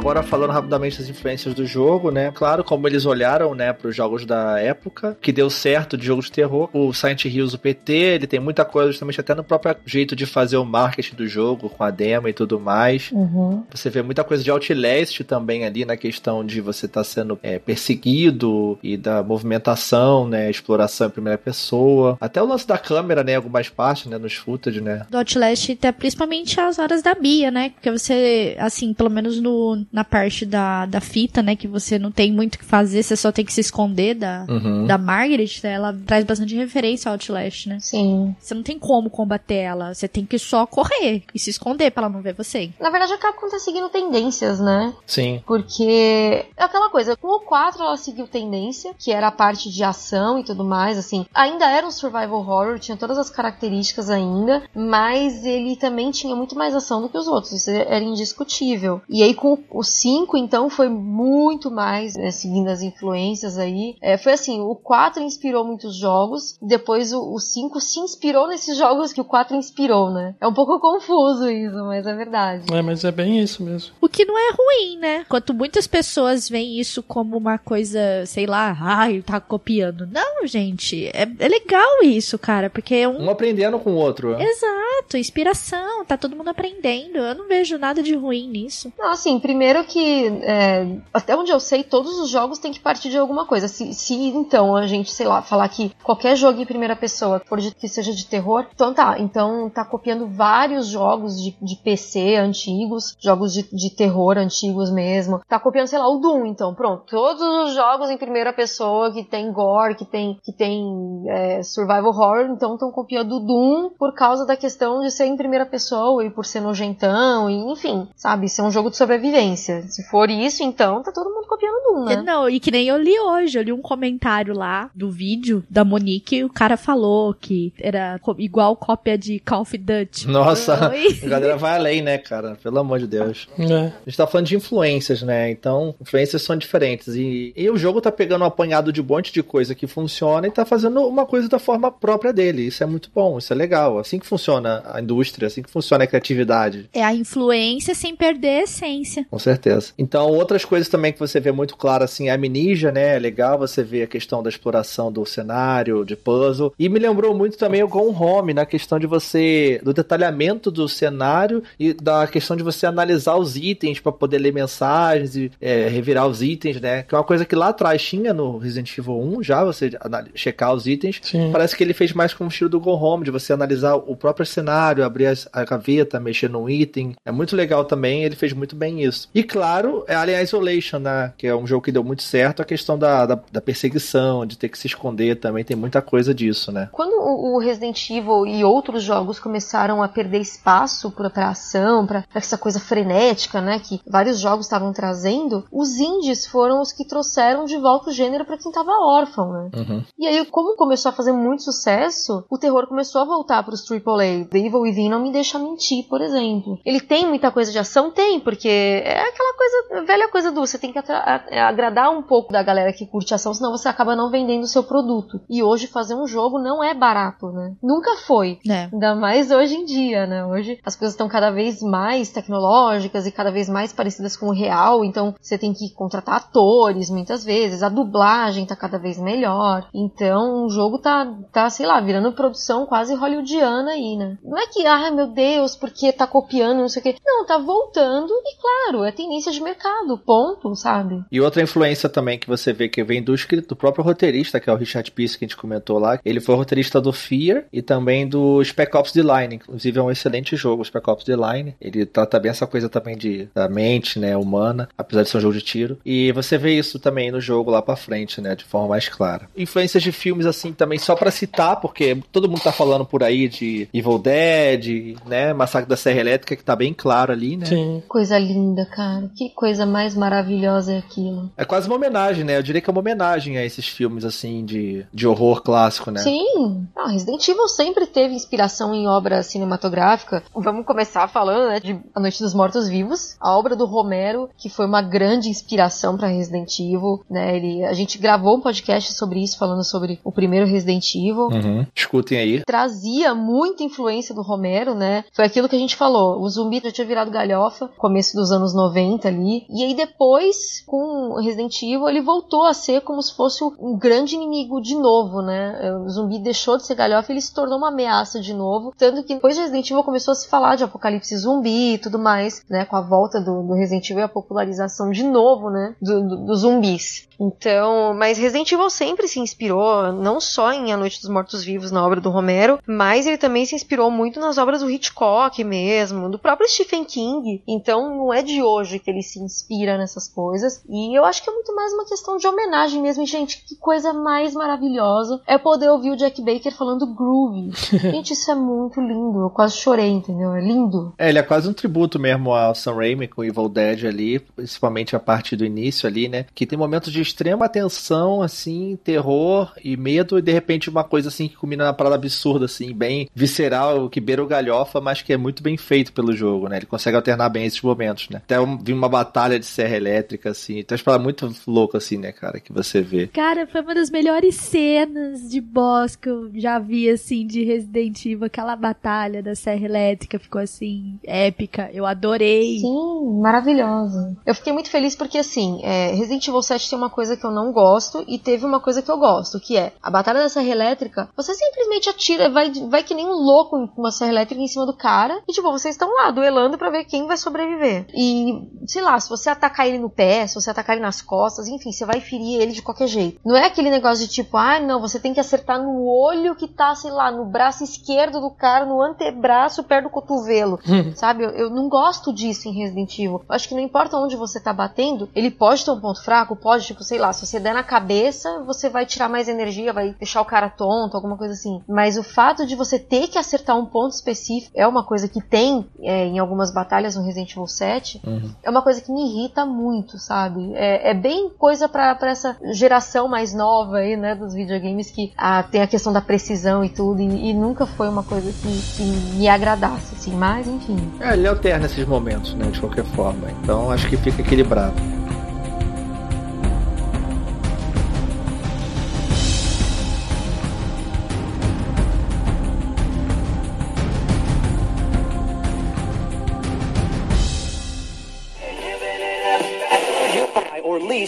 Agora falando rapidamente das influências do jogo, né? Claro, como eles olharam, né, para os jogos da época, que deu certo de jogos de terror. O Silent Hills, o PT, ele tem muita coisa justamente até no próprio jeito de fazer o marketing do jogo, com a demo e tudo mais. Uhum. Você vê muita coisa de Outlast também ali na questão de você estar sendo é, perseguido e da movimentação, né? Exploração em primeira pessoa. Até o lance da câmera, né? em Algumas partes, né? Nos footage, né? Do Outlast, até principalmente as horas da Bia, né? Porque você, assim, pelo menos no, na parte da, da fita, né? Que você não tem muito o que fazer, você só tem que se esconder da, Uhum. da Margaret, né? Ela traz bastante referência ao Outlast, né? Sim. Você não tem como combater ela, você tem que só correr e se esconder pra ela não ver você. Na verdade, a Capcom tá seguindo tendências, né? Sim. Porque é aquela coisa, com o 4 ela seguiu tendência, que era a parte de ação e tudo mais, assim. Ainda era um survival horror, tinha todas as características ainda, mas ele também tinha muito mais ação do que os outros, isso era indiscutível. E aí com o 5, então, foi muito mais, né, seguindo as influências aí. É, foi assim, o 4 inspirou muitos jogos, depois o, o 5 se inspirou nesses jogos que o 4 inspirou, né? É um pouco confuso isso, mas é verdade. É, mas é bem isso mesmo. O que não é ruim, né? Enquanto muitas pessoas veem isso como uma coisa, sei lá, ai, tá copiando. Não, gente, é, é legal isso, cara, porque é um. Um aprendendo com o outro. Exato, Exato, inspiração, tá todo mundo aprendendo. Eu não vejo nada de ruim nisso. Não, assim, primeiro que é, até onde eu sei, todos os jogos têm que partir de alguma coisa. Se, se então a gente, sei lá, falar que qualquer jogo em primeira pessoa, por que seja de terror, então tá, então tá copiando vários jogos de, de PC antigos, jogos de, de terror antigos mesmo. Tá copiando, sei lá, o Doom, então, pronto. Todos os jogos em primeira pessoa que tem gore, que tem, que tem é, survival horror, então estão copiando o Doom por causa da questão de ser em primeira pessoa e por ser nojentão, e enfim, sabe, ser um jogo de sobrevivência. Se for isso, então tá todo mundo copiando o Doom, né? Não, e que nem eu li hoje, eu li um comentário lá do vídeo da Monique e o cara falou que era igual cópia de Call of Duty. Nossa, *laughs* a galera vai além, né, cara? Pelo amor de Deus. É. A gente tá falando de influências, né? Então, influências são diferentes. E, e o jogo tá pegando um apanhado de um monte de coisa que funciona e tá fazendo uma coisa da forma própria dele. Isso é muito bom, isso é legal. Assim que funciona a indústria, assim que funciona a criatividade. É a influência sem perder a essência. Com certeza. Então, outras coisas também que você vê muito claro, assim, a Amnesia, né? É legal você ver a questão da exploração do cenário, de puzzle. E me lembrou muito também o Gone Home, na questão de você, do detalhamento do cenário e da questão de você analisar os itens para poder ler mensagens e é, revirar os itens, né? Que é uma coisa que lá atrás tinha no Resident Evil 1 já, você checar os itens. Sim. Parece que ele fez mais com o estilo do Go Home, de você analisar o próprio cenário, abrir a gaveta, mexer num item. É muito legal também, ele fez muito bem isso. E claro, é Alien Isolation, né? Que é um jogo que deu muito certo, a questão da, da, da perseguição, de ter que se esconder também, tem muita coisa disso, né? Quando o Resident Evil e outros jogos começaram a perder espaço para ação, para essa coisa frenética, né, que vários jogos estavam trazendo, os indies foram os que trouxeram de volta o gênero para quem tava órfão, né? Uhum. E aí, como começou a fazer muito sucesso, o terror começou a voltar para os AAA. The Evil Within não me deixa mentir, por exemplo. Ele tem muita coisa de ação? Tem, porque é aquela coisa, velha coisa do, você tem que agradar um pouco da galera que curte ação, senão você acaba não vendendo o seu produto. E hoje fazer um jogo não é barato, né? Nunca foi. É. Ainda mais hoje em dia, né? Hoje as coisas estão cada vez mais tecnológicas e cada vez mais parecidas com o real, então você tem que contratar atores muitas vezes, a dublagem tá cada vez melhor. Então o jogo tá, tá sei lá, virando produção quase hollywoodiana aí, né? Não é que, ah, meu Deus, porque tá copiando, não sei o quê. Não, tá voltando e, claro, é tendência de mercado, ponto, sabe? E outra influência também que você vê que vem do, do próprio roteirista, que é o Richard Peace, que a gente comentou lá. Ele foi roteirista do Fear e também do Spec Ops The Line. Inclusive é um excelente jogo, o Spec Ops The Line. Ele trata bem essa coisa também de da mente, né, humana, apesar de ser um jogo de tiro. E você vê isso também no jogo lá pra frente, né, de forma mais clara. Influências de filmes, assim, também só para citar, porque todo mundo tá falando por aí de Evil Dead, né, Massacre da Serra Elétrica, que tá bem claro ali, né. Sim. Coisa linda, cara. Que coisa mais maravilhosa é aquilo. É quase uma homenagem, né, eu diria que é uma homenagem a esses filmes, assim, de, de horror clássico, né. Sim. Ah, Resident Evil sempre teve inspiração em obra cinematográfica. Vamos começar falando, né, de A Noite dos Mortos Vivos, a obra do Romero, que foi uma grande inspiração para Resident Evil, né? Ele, a gente gravou um podcast sobre isso, falando sobre o primeiro Resident Evil. Uhum. Escutem aí. Trazia muita influência do Romero, né? Foi aquilo que a gente falou. O zumbi já tinha virado galhofa, começo dos anos 90 ali. E aí depois, com Resident Evil, ele voltou a ser como se fosse um grande inimigo de novo, né? O zumbi deixou de ser galhofa e ele se tornou uma ameaça de novo. Tanto que depois de Resident Evil começou a se falar de apocalipse zumbi e tudo mais, né? Com a volta do, do Resident Evil e a popularização de novo, né? Do, do, dos zumbis. Então, mas Resident Evil sempre se inspirou, não só em A Noite dos Mortos Vivos, na obra do Romero, mas ele também se inspirou muito nas obras do Hitchcock mesmo, do próprio Stephen King. Então, não é de hoje que ele se inspira nessas coisas. E eu acho que é muito mais uma questão de homenagem mesmo. E, gente, que coisa mais maravilhosa é poder ouvir o Jack Baker falando groovy. *laughs* gente, isso é muito lindo. Eu quase chorei, entendeu? É lindo. É, ele é quase um tributo mesmo ao Sam Raimi com Evil Dead ali, principalmente a parte do início ali, né? Que tem momentos de extrema tensão, assim, terror e medo, e de repente uma coisa assim que combina uma parada absurda, assim, bem visceral, que beira o galhofa, mas que é muito bem feito pelo jogo, né? Ele consegue alternar bem esses momentos, né? Até um, vi uma batalha de serra elétrica, assim, então é uma muito louco, assim, né, cara, que você vê. Cara, foi uma das melhores cenas de boss que eu já vi, assim, de Resident Evil. Aquela batalha da serra elétrica ficou, assim, épica. Eu adorei. Sim, maravilhosa. Eu fiquei muito feliz porque, assim, é, Resident Evil 7 tem uma coisa que eu não gosto e teve uma coisa que eu gosto, que é a batalha da serra elétrica. Você simplesmente atira, vai, vai que nem um louco em uma serra elétrica em cima do cara. E, tipo, vocês estão lá duelando para ver quem vai sobreviver. E, sei lá, se você atacar ele no pé, se você atacar ele nas costas, enfim, você vai ferir ele de qualquer jeito. Não é aquele negócio de tipo, ah, não, você tem que acertar no olho que tá, sei lá, no braço esquerdo do cara, no antebraço, perto do cotovelo. *laughs* sabe? Eu, eu, não gosto disso em Resident Evil. Eu acho que não importa onde você tá batendo, ele pode ter um ponto fraco, pode, tipo, sei lá, se você der na cabeça, você vai tirar mais energia, vai deixar o cara tonto, alguma coisa assim. Mas o fato de você ter que acertar um ponto específico é uma coisa que tem é, em algumas batalhas no Resident Evil 7. Uhum. É uma coisa que me irrita muito, sabe? É, é bem coisa para essa geração mais nova aí, né, dos videogames que ah, tem a questão da precisão e tudo, e, e nunca foi uma coisa que, que, me agradasse, assim, mas enfim. É, ele alterna esses momentos, né, de qualquer forma. Então acho que fica equilibrado.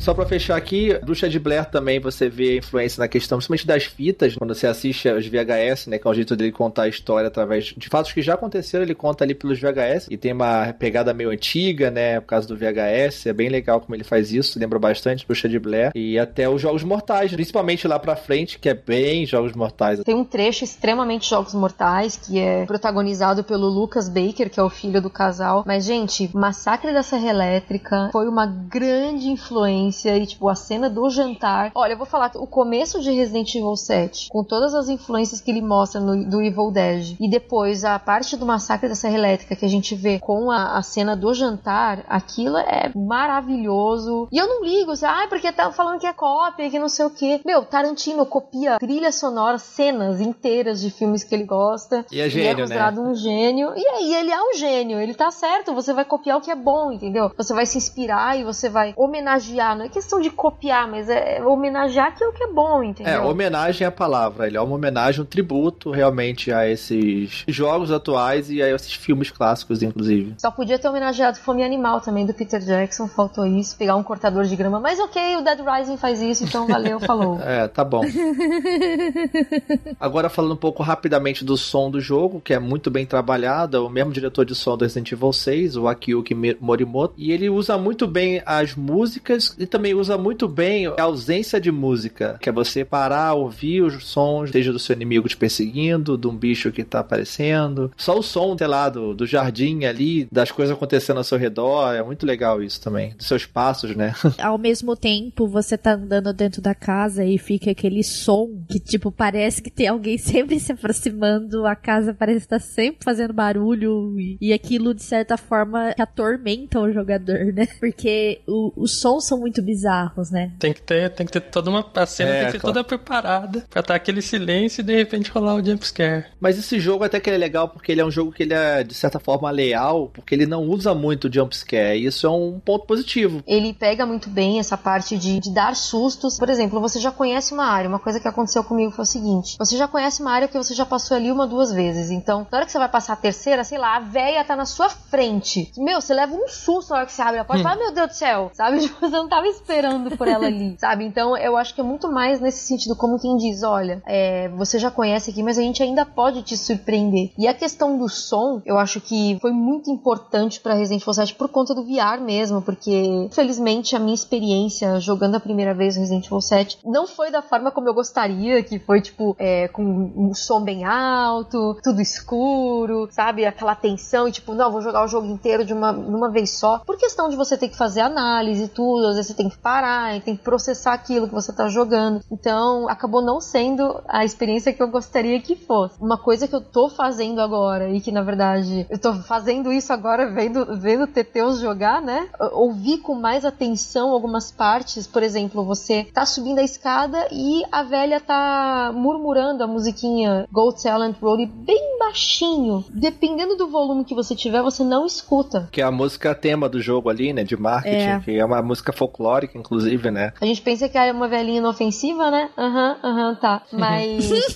Só pra fechar aqui, Bruxa de Blair também você vê influência na questão, principalmente das fitas, quando você assiste os VHS, né? Que é o jeito dele contar a história através de fatos que já aconteceram, ele conta ali pelos VHS. E tem uma pegada meio antiga, né? Por causa do VHS. É bem legal como ele faz isso, lembra bastante Bruxa de Blair. E até os Jogos Mortais, principalmente lá pra frente, que é bem Jogos Mortais. Tem um trecho extremamente Jogos Mortais, que é protagonizado pelo Lucas Baker, que é o filho do casal. Mas, gente, Massacre da Serra Elétrica foi uma grande influência e, tipo, a cena do jantar. Olha, eu vou falar o começo de Resident Evil 7, com todas as influências que ele mostra no, do Evil Dead, e depois a parte do massacre da Serra Elétrica que a gente vê com a, a cena do jantar, aquilo é maravilhoso. E eu não ligo, assim, ah, porque tá falando que é cópia, que não sei o que. Meu, Tarantino copia trilha sonora, cenas inteiras de filmes que ele gosta. E é gênio, ele é considerado né? um gênio. E aí, ele é um gênio, ele tá certo, você vai copiar o que é bom, entendeu? Você vai se inspirar e você vai homenagear não é questão de copiar, mas é homenagear que é o que é bom, entendeu? É, homenagem é a palavra. Ele é uma homenagem, um tributo realmente a esses jogos atuais e a esses filmes clássicos, inclusive. Só podia ter homenageado Fome Animal também, do Peter Jackson, faltou isso, pegar um cortador de grama. Mas ok, o Dead Rising faz isso, então valeu, *laughs* falou. é, tá bom. *laughs* Agora falando um pouco rapidamente do som do jogo, que é muito bem trabalhado, é o mesmo diretor de som do Resident Evil 6, o Akiyuki Morimoto, e ele usa muito bem as músicas e também usa muito bem a ausência de música, que é você parar, ouvir os sons, seja do seu inimigo te perseguindo, de um bicho que tá aparecendo. Só o som, sei lá, do, do jardim ali, das coisas acontecendo ao seu redor. É muito legal isso também. Dos seus passos, né? *laughs* Ao mesmo tempo, você tá andando dentro da casa e fica aquele som que, tipo, parece que tem alguém *laughs* sempre se aproximando, a casa parece estar sempre fazendo barulho e, e aquilo, de certa forma, atormenta o jogador, né? Porque os sons são muito muito bizarros, né? Tem que ter, tem que ter toda uma. A cena é, tem que ser claro. toda preparada pra estar aquele silêncio e de repente rolar o jumpscare. Mas esse jogo até que ele é legal porque ele é um jogo que ele é, de certa forma, leal, porque ele não usa muito o jumpscare. E isso é um ponto positivo. Ele pega muito bem essa parte de, de dar sustos. Por exemplo, você já conhece uma área. Uma coisa que aconteceu comigo foi o seguinte: você já conhece uma área que você já passou ali uma, duas vezes. Então, na hora que você vai passar a terceira, sei lá, a véia tá na sua frente. Meu, você leva um susto na hora que você abre a porta. Hum. Fala, meu Deus do céu, sabe? *laughs* Tipo, você não tava esperando por ela ali, *laughs* sabe? Então eu acho que é muito mais nesse sentido, como quem diz: olha, é, você já conhece aqui, mas a gente ainda pode te surpreender. E a questão do som, eu acho que foi muito importante para Resident Evil 7 por conta do VR mesmo, porque infelizmente a minha experiência jogando a primeira vez Resident Evil 7 não foi da forma como eu gostaria, que foi tipo é, com um som bem alto, tudo escuro, sabe? Aquela tensão e tipo, não, vou jogar o jogo inteiro de uma, de uma vez só. Por questão de você ter que fazer análise e tudo, às vezes você tem que parar e tem que processar aquilo que você tá jogando. Então, acabou não sendo a experiência que eu gostaria que fosse. Uma coisa que eu tô fazendo agora e que na verdade eu tô fazendo isso agora vendo vendo Teteus jogar, né? Ouvir com mais atenção algumas partes, por exemplo, você tá subindo a escada e a velha tá murmurando a musiquinha Gold Talent Road bem baixinho. Dependendo do volume que você tiver, você não escuta. Que é a música tema do jogo ali, né, de marketing, é. que é uma música folclórica folclórica, inclusive, né? A gente pensa que é uma velhinha inofensiva, né? Aham, uhum, aham, uhum, tá. Mas. *laughs*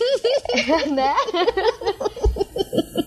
*laughs* né?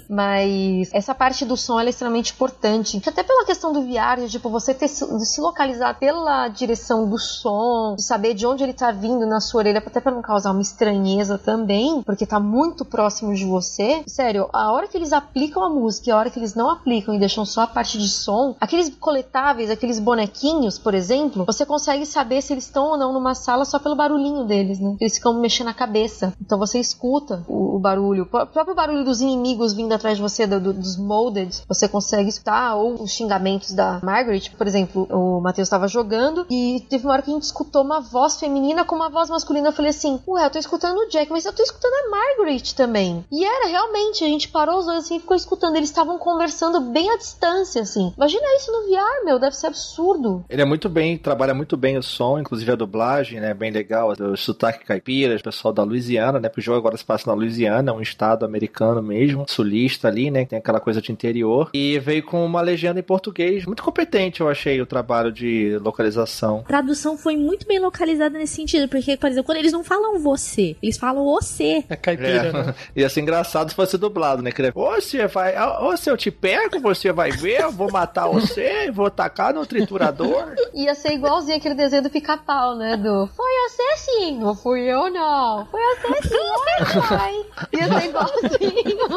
Mas essa parte do som é extremamente importante. Até pela questão do VR, de, tipo, você ter, se localizar pela direção do som, de saber de onde ele tá vindo na sua orelha, até pra não causar uma estranheza também, porque tá muito próximo de você. Sério, a hora que eles aplicam a música e a hora que eles não aplicam e deixam só a parte de som, aqueles coletáveis, aqueles bonequinhos, por exemplo, você consegue saber se eles estão ou não numa sala só pelo barulhinho deles, né? Eles ficam mexendo a cabeça. Então você escuta o, o barulho. O próprio barulho dos inimigos vindo atrás de você, do, do, dos molded, você consegue escutar, ou os xingamentos da Margaret, por exemplo, o Matheus estava jogando e teve uma hora que a gente escutou uma voz feminina com uma voz masculina. Eu falei assim, ué, eu tô escutando o Jack, mas eu tô escutando a Margaret também. E era realmente, a gente parou os dois assim e ficou escutando. Eles estavam conversando bem à distância, assim. Imagina isso no VR, meu, deve ser absurdo. Ele é muito bem, trabalha muito bem o som, inclusive a dublagem, né? Bem legal. O sotaque caipira, o pessoal da Louisiana, né? O jogo agora se passa na Louisiana, um estado americano mesmo, sulista ali, né? Tem aquela coisa de interior. E veio com uma legenda em português. Muito competente, eu achei, o trabalho de localização. A tradução foi muito bem localizada nesse sentido, porque, por exemplo, quando eles não falam você, eles falam você. É caipira, é. né? *laughs* Ia ser engraçado se fosse dublado, né? Que você vai. Ou se eu te pego, você vai ver, eu vou matar você, *laughs* vou tacar no triturador. Ia ser igualzinho aquele desenho do pica-pau, né? Do Foi você sim, não fui eu não. Foi você sim, oi, pai. Ia ser igualzinho.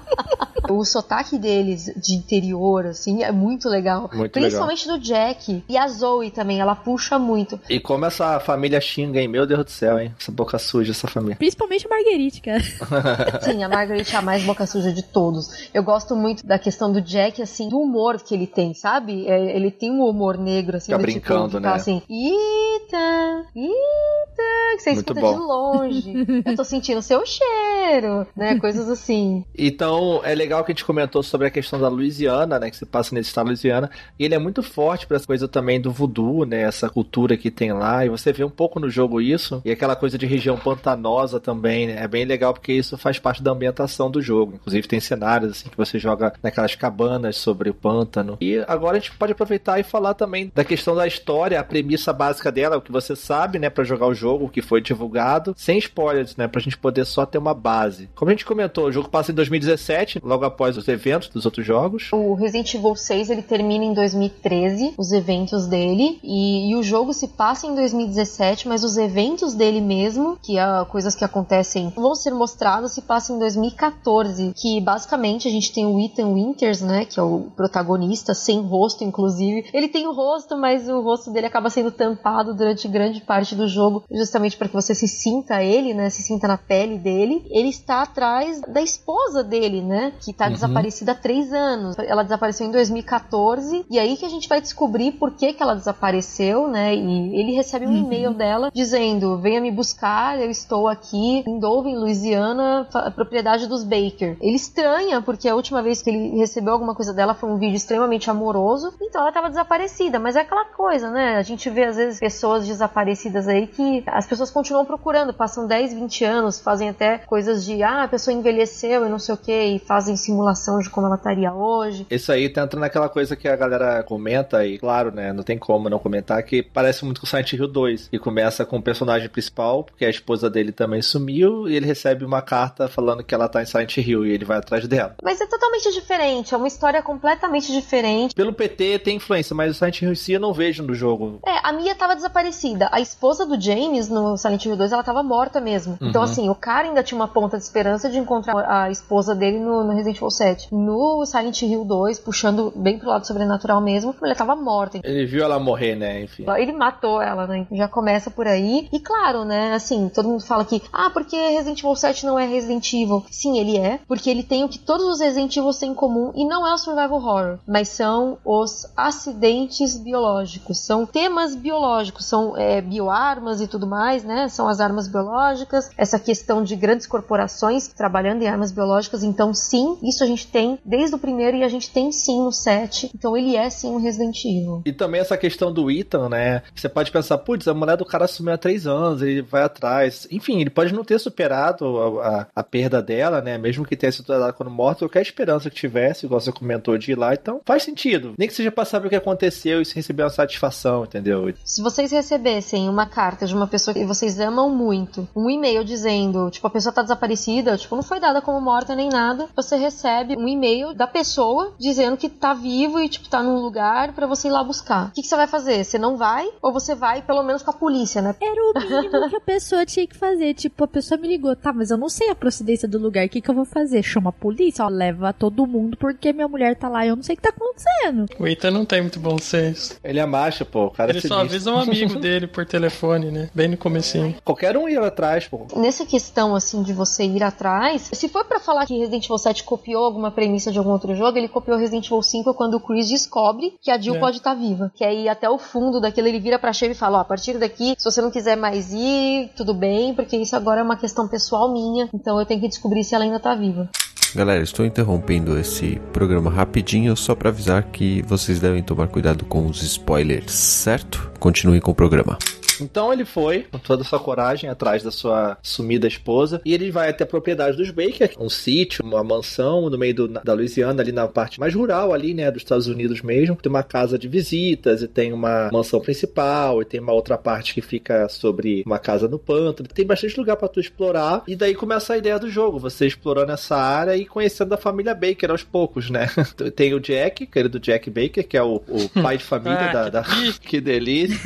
O sotaque deles de interior, assim, é muito legal. Muito Principalmente legal. do Jack. E a Zoe também, ela puxa muito. E como essa família xinga, hein? Meu Deus do céu, hein? Essa boca suja, essa família. Principalmente a Marguerite, cara. *laughs* Sim, a Marguerite é a mais boca suja de todos. Eu gosto muito da questão do Jack, assim, do humor que ele tem, sabe? É, ele tem um humor negro, assim. Fica do, brincando, tipo, né? assim, Ethan, Ethan, que você muito escuta bom. de longe. *laughs* Eu tô sentindo seu cheiro, né? Coisas assim. Então, é legal que a gente comentou sobre a questão da Louisiana, né? Que se passa nesse estado Louisiana. E ele é muito forte para essa coisa também do voodoo, né? Essa cultura que tem lá. E você vê um pouco no jogo isso. E aquela coisa de região pantanosa também, né? É bem legal porque isso faz parte da ambientação do jogo. Inclusive tem cenários assim que você joga naquelas cabanas sobre o pântano. E agora a gente pode aproveitar e falar também da questão da história, a premissa básica dela, o que você sabe, né, para jogar o jogo, o que foi divulgado, sem spoilers, né, pra gente poder só ter uma base. Como a gente comentou, o jogo passa em 2017, logo após os eventos dos outros jogos. O Resident Evil 6 ele termina em 2013, os eventos dele, e, e o jogo se passa em 2017, mas os eventos dele mesmo, que é coisas que acontecem, vão ser mostrados, se passa em 2014, que basicamente a gente tem o Ethan Winters, né, que é o protagonista, sem rosto, inclusive. Ele tem o rosto, mas o rosto dele acaba sendo tampado durante grande parte do jogo, justamente para que você se sinta ele, né, se sinta na pele dele. Ele está atrás da esposa dele, né, que tá uhum. desaparecida há três anos. Ela desapareceu em 2014, e aí que a gente vai descobrir por que, que ela desapareceu, né, e ele recebe um uhum. e-mail dela dizendo, venha me buscar, eu estou aqui em Dover, Louisiana, propriedade dos Baker. Ele estranha, porque a última vez que ele recebeu alguma coisa dela foi um vídeo extremamente amoroso, então ela estava desaparecida, mas é aquela coisa, né, a gente vê às vezes pessoas desaparecidas aí que as pessoas continuam procurando, passam 10, 20 anos, fazem até coisas de, ah, a pessoa envelheceu e não sei o que, e fazem simulação de como ela estaria hoje. Isso aí tá entrando naquela coisa que a galera comenta, e claro, né, não tem como não comentar, que parece muito com Silent Hill 2, e começa com o personagem principal, porque a esposa dele também sumiu, e ele recebe uma carta falando que ela tá em Silent Hill, e ele vai atrás dela. Mas é totalmente diferente, é uma história completamente diferente. Pelo PT tem influência, mas o Silent Hill em si eu não vejo no jogo. É, a Mia tava desaparecida. A esposa do James no Silent Hill 2, ela tava morta mesmo. Então, uhum. Então, assim, o cara ainda tinha uma ponta de esperança de encontrar a esposa dele no, no Resident Evil 7. No Silent Hill 2, puxando bem pro lado sobrenatural mesmo, ela tava morta. Ele viu ela morrer, né? Enfim. Ele matou ela, né? Já começa por aí. E claro, né? Assim, todo mundo fala que, ah, porque Resident Evil 7 não é Resident Evil. Sim, ele é. Porque ele tem o que todos os Resident Evil têm em comum. E não é o survival horror, mas são os acidentes biológicos. São temas biológicos, são é, bioarmas e tudo mais, né? São as armas biológicas. Essa questão de grandes corporações trabalhando em armas biológicas. Então, sim, isso a gente tem desde o primeiro e a gente tem sim no 7. Então, ele é sim um Resident Evil. E também essa questão do Ethan, né? Você pode pensar, putz, a mulher do cara sumiu há três anos, ele vai atrás. Enfim, ele pode não ter superado a, a, a perda dela, né? Mesmo que tenha sido tratado quando morto, qualquer esperança que tivesse, igual você comentou de ir lá. Então, faz sentido. Nem que seja pra saber o que aconteceu e se receber uma satisfação, entendeu? Se vocês recebessem uma carta de uma pessoa que vocês amam muito, um e-mail dizendo, tipo, a pessoa tá desaparecida, tipo, não foi dada como morta nem nada, você recebe um e-mail da pessoa dizendo que tá vivo e, tipo, tá num lugar para você ir lá buscar. O que, que, você vai fazer? Você não vai? Ou você vai, pelo menos, com a polícia, né? Era o mínimo que a pessoa tinha que fazer. Tipo, a pessoa me ligou, tá, mas eu não sei a procedência do lugar, o que, que eu vou fazer? Chama a polícia, ó, leva todo mundo porque minha mulher tá lá e eu não sei o que tá acontecendo. O Ethan não tem muito bom senso. Ele é macho, pô. O cara Ele é só avisa um amigo dele por telefone, né? Bem no comecinho. *laughs* Qualquer um ia atrás, pô. Nessa questão, assim, de você ir atrás, se for para falar que Resident Evil 7 copiou alguma premissa de algum outro jogo, ele copiou Resident Evil 5 quando o Chris descobre que a Jill É. pode estar viva. Que aí até o fundo daquilo ele vira pra Chevy e fala, ó, a partir daqui, se você não quiser mais ir, tudo bem, porque isso agora é uma questão pessoal minha, então eu tenho que descobrir se ela ainda tá viva. Galera, estou interrompendo esse programa rapidinho só para avisar que vocês devem tomar cuidado com os spoilers, certo? Continuem com o programa. Então ele foi, com toda a sua coragem, atrás da sua sumida esposa. E ele vai até a propriedade dos Baker, um sítio, uma mansão no meio do- da Louisiana, ali na parte mais rural, ali, né, dos Estados Unidos mesmo. Tem uma casa de visitas e tem uma mansão principal e tem uma outra parte que fica sobre uma casa no pântano. Tem bastante lugar pra tu explorar. E daí começa a ideia do jogo, você explorando essa área e conhecendo a família Baker aos poucos, né? *laughs* tem o Jack, querido Jack Baker, que é o, o *laughs* pai de família Ah, da, da... *laughs* Que delícia.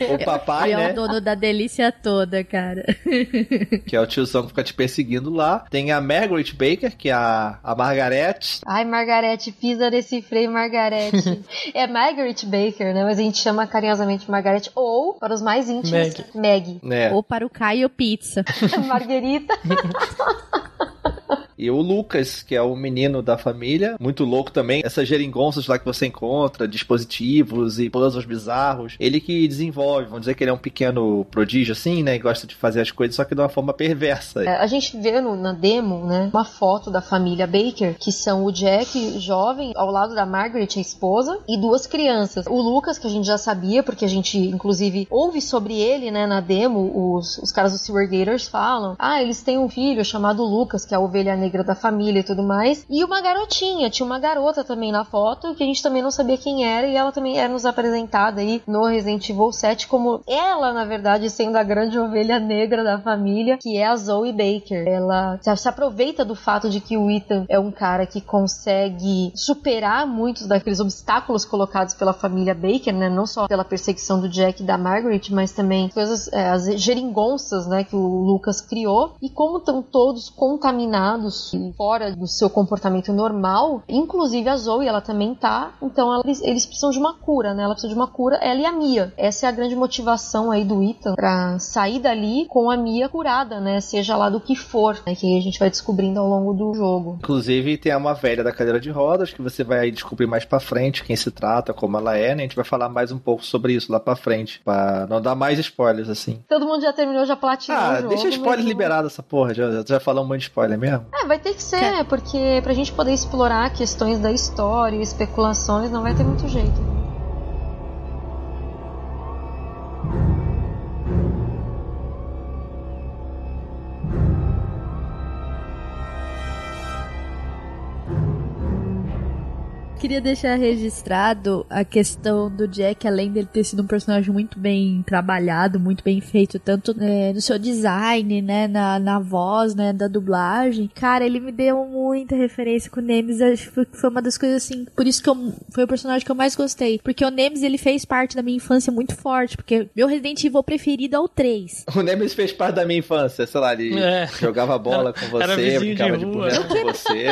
O papai, Ele é né? o dono da delícia toda, cara. que é o tiozão que fica te perseguindo lá. Tem a Margaret Baker, que é a, a Margarete. Ai, Margarete, pisa nesse freio, Margarete. *laughs* é Margaret Baker, né? Mas a gente chama carinhosamente Margarete. Ou, para os mais íntimos, Maggie. Né? Ou para o Caio Pizza. *laughs* Marguerita. *laughs* E o Lucas, que é o menino da família, muito louco também. Essas geringonças lá que você encontra, dispositivos e puzzles bizarros. Ele que desenvolve, vamos dizer que ele é um pequeno prodígio assim, né? E gosta de fazer as coisas, só que de uma forma perversa. É, a gente vê no- na demo, né, uma foto da família Baker, que são o Jack jovem, ao lado da Margaret, a esposa, e duas crianças. O Lucas, que a gente já sabia, porque a gente, inclusive, ouve sobre ele, né, na demo, os, os caras do Sewer Gators falam, ah, eles têm um filho chamado Lucas, que é a ovelha negra da família e tudo mais, e uma garotinha, tinha uma garota também na foto, que a gente também não sabia quem era, e ela também era nos apresentada aí no Resident Evil 7 como ela, na verdade, sendo a grande ovelha negra da família, que é a Zoe Baker. Ela se- se aproveita do fato de que o Ethan é um cara que consegue superar muitos daqueles obstáculos colocados pela família Baker, né? Não só pela perseguição do Jack e da Margaret, mas também coisas, é, as geringonças, né? Que o Lucas criou. E como estão todos contaminados e fora do seu comportamento normal, inclusive a Zoe, ela também tá. Então eles, eles precisam de uma cura, né? Ela precisa de uma cura, ela e a Mia. Essa é a grande motivação aí do Ethan pra sair dali com a Mia curada, né? Seja lá do que for, né? Que a gente vai descobrindo ao longo do jogo. Inclusive, tem uma velha da cadeira de rodas que você vai descobrir mais pra frente quem se trata, como ela é, né? A gente vai falar mais um pouco sobre isso lá pra frente, pra não dar mais spoilers assim. Todo mundo já terminou, já platinou Ah, o jogo. deixa spoiler mas- liberado essa porra, já, já falou um monte de spoiler mesmo. É, vai ter que ser, porque pra gente poder explorar questões da história e especulações, não vai ter muito jeito. Queria deixar registrado a questão do Jack, além dele ter sido um personagem muito bem trabalhado, muito bem feito, tanto é, no seu design, né, na, na voz, né, da dublagem. Cara, ele me deu muita referência com o Nemesis, acho que foi uma das coisas assim, por isso que eu, foi o personagem que eu mais gostei, porque o Nemesis ele fez parte da minha infância muito forte, porque meu Resident Evil preferido é o 3. O Nemesis fez parte da minha infância, sei lá, ele É. jogava bola com você, brincava de de boneco com você.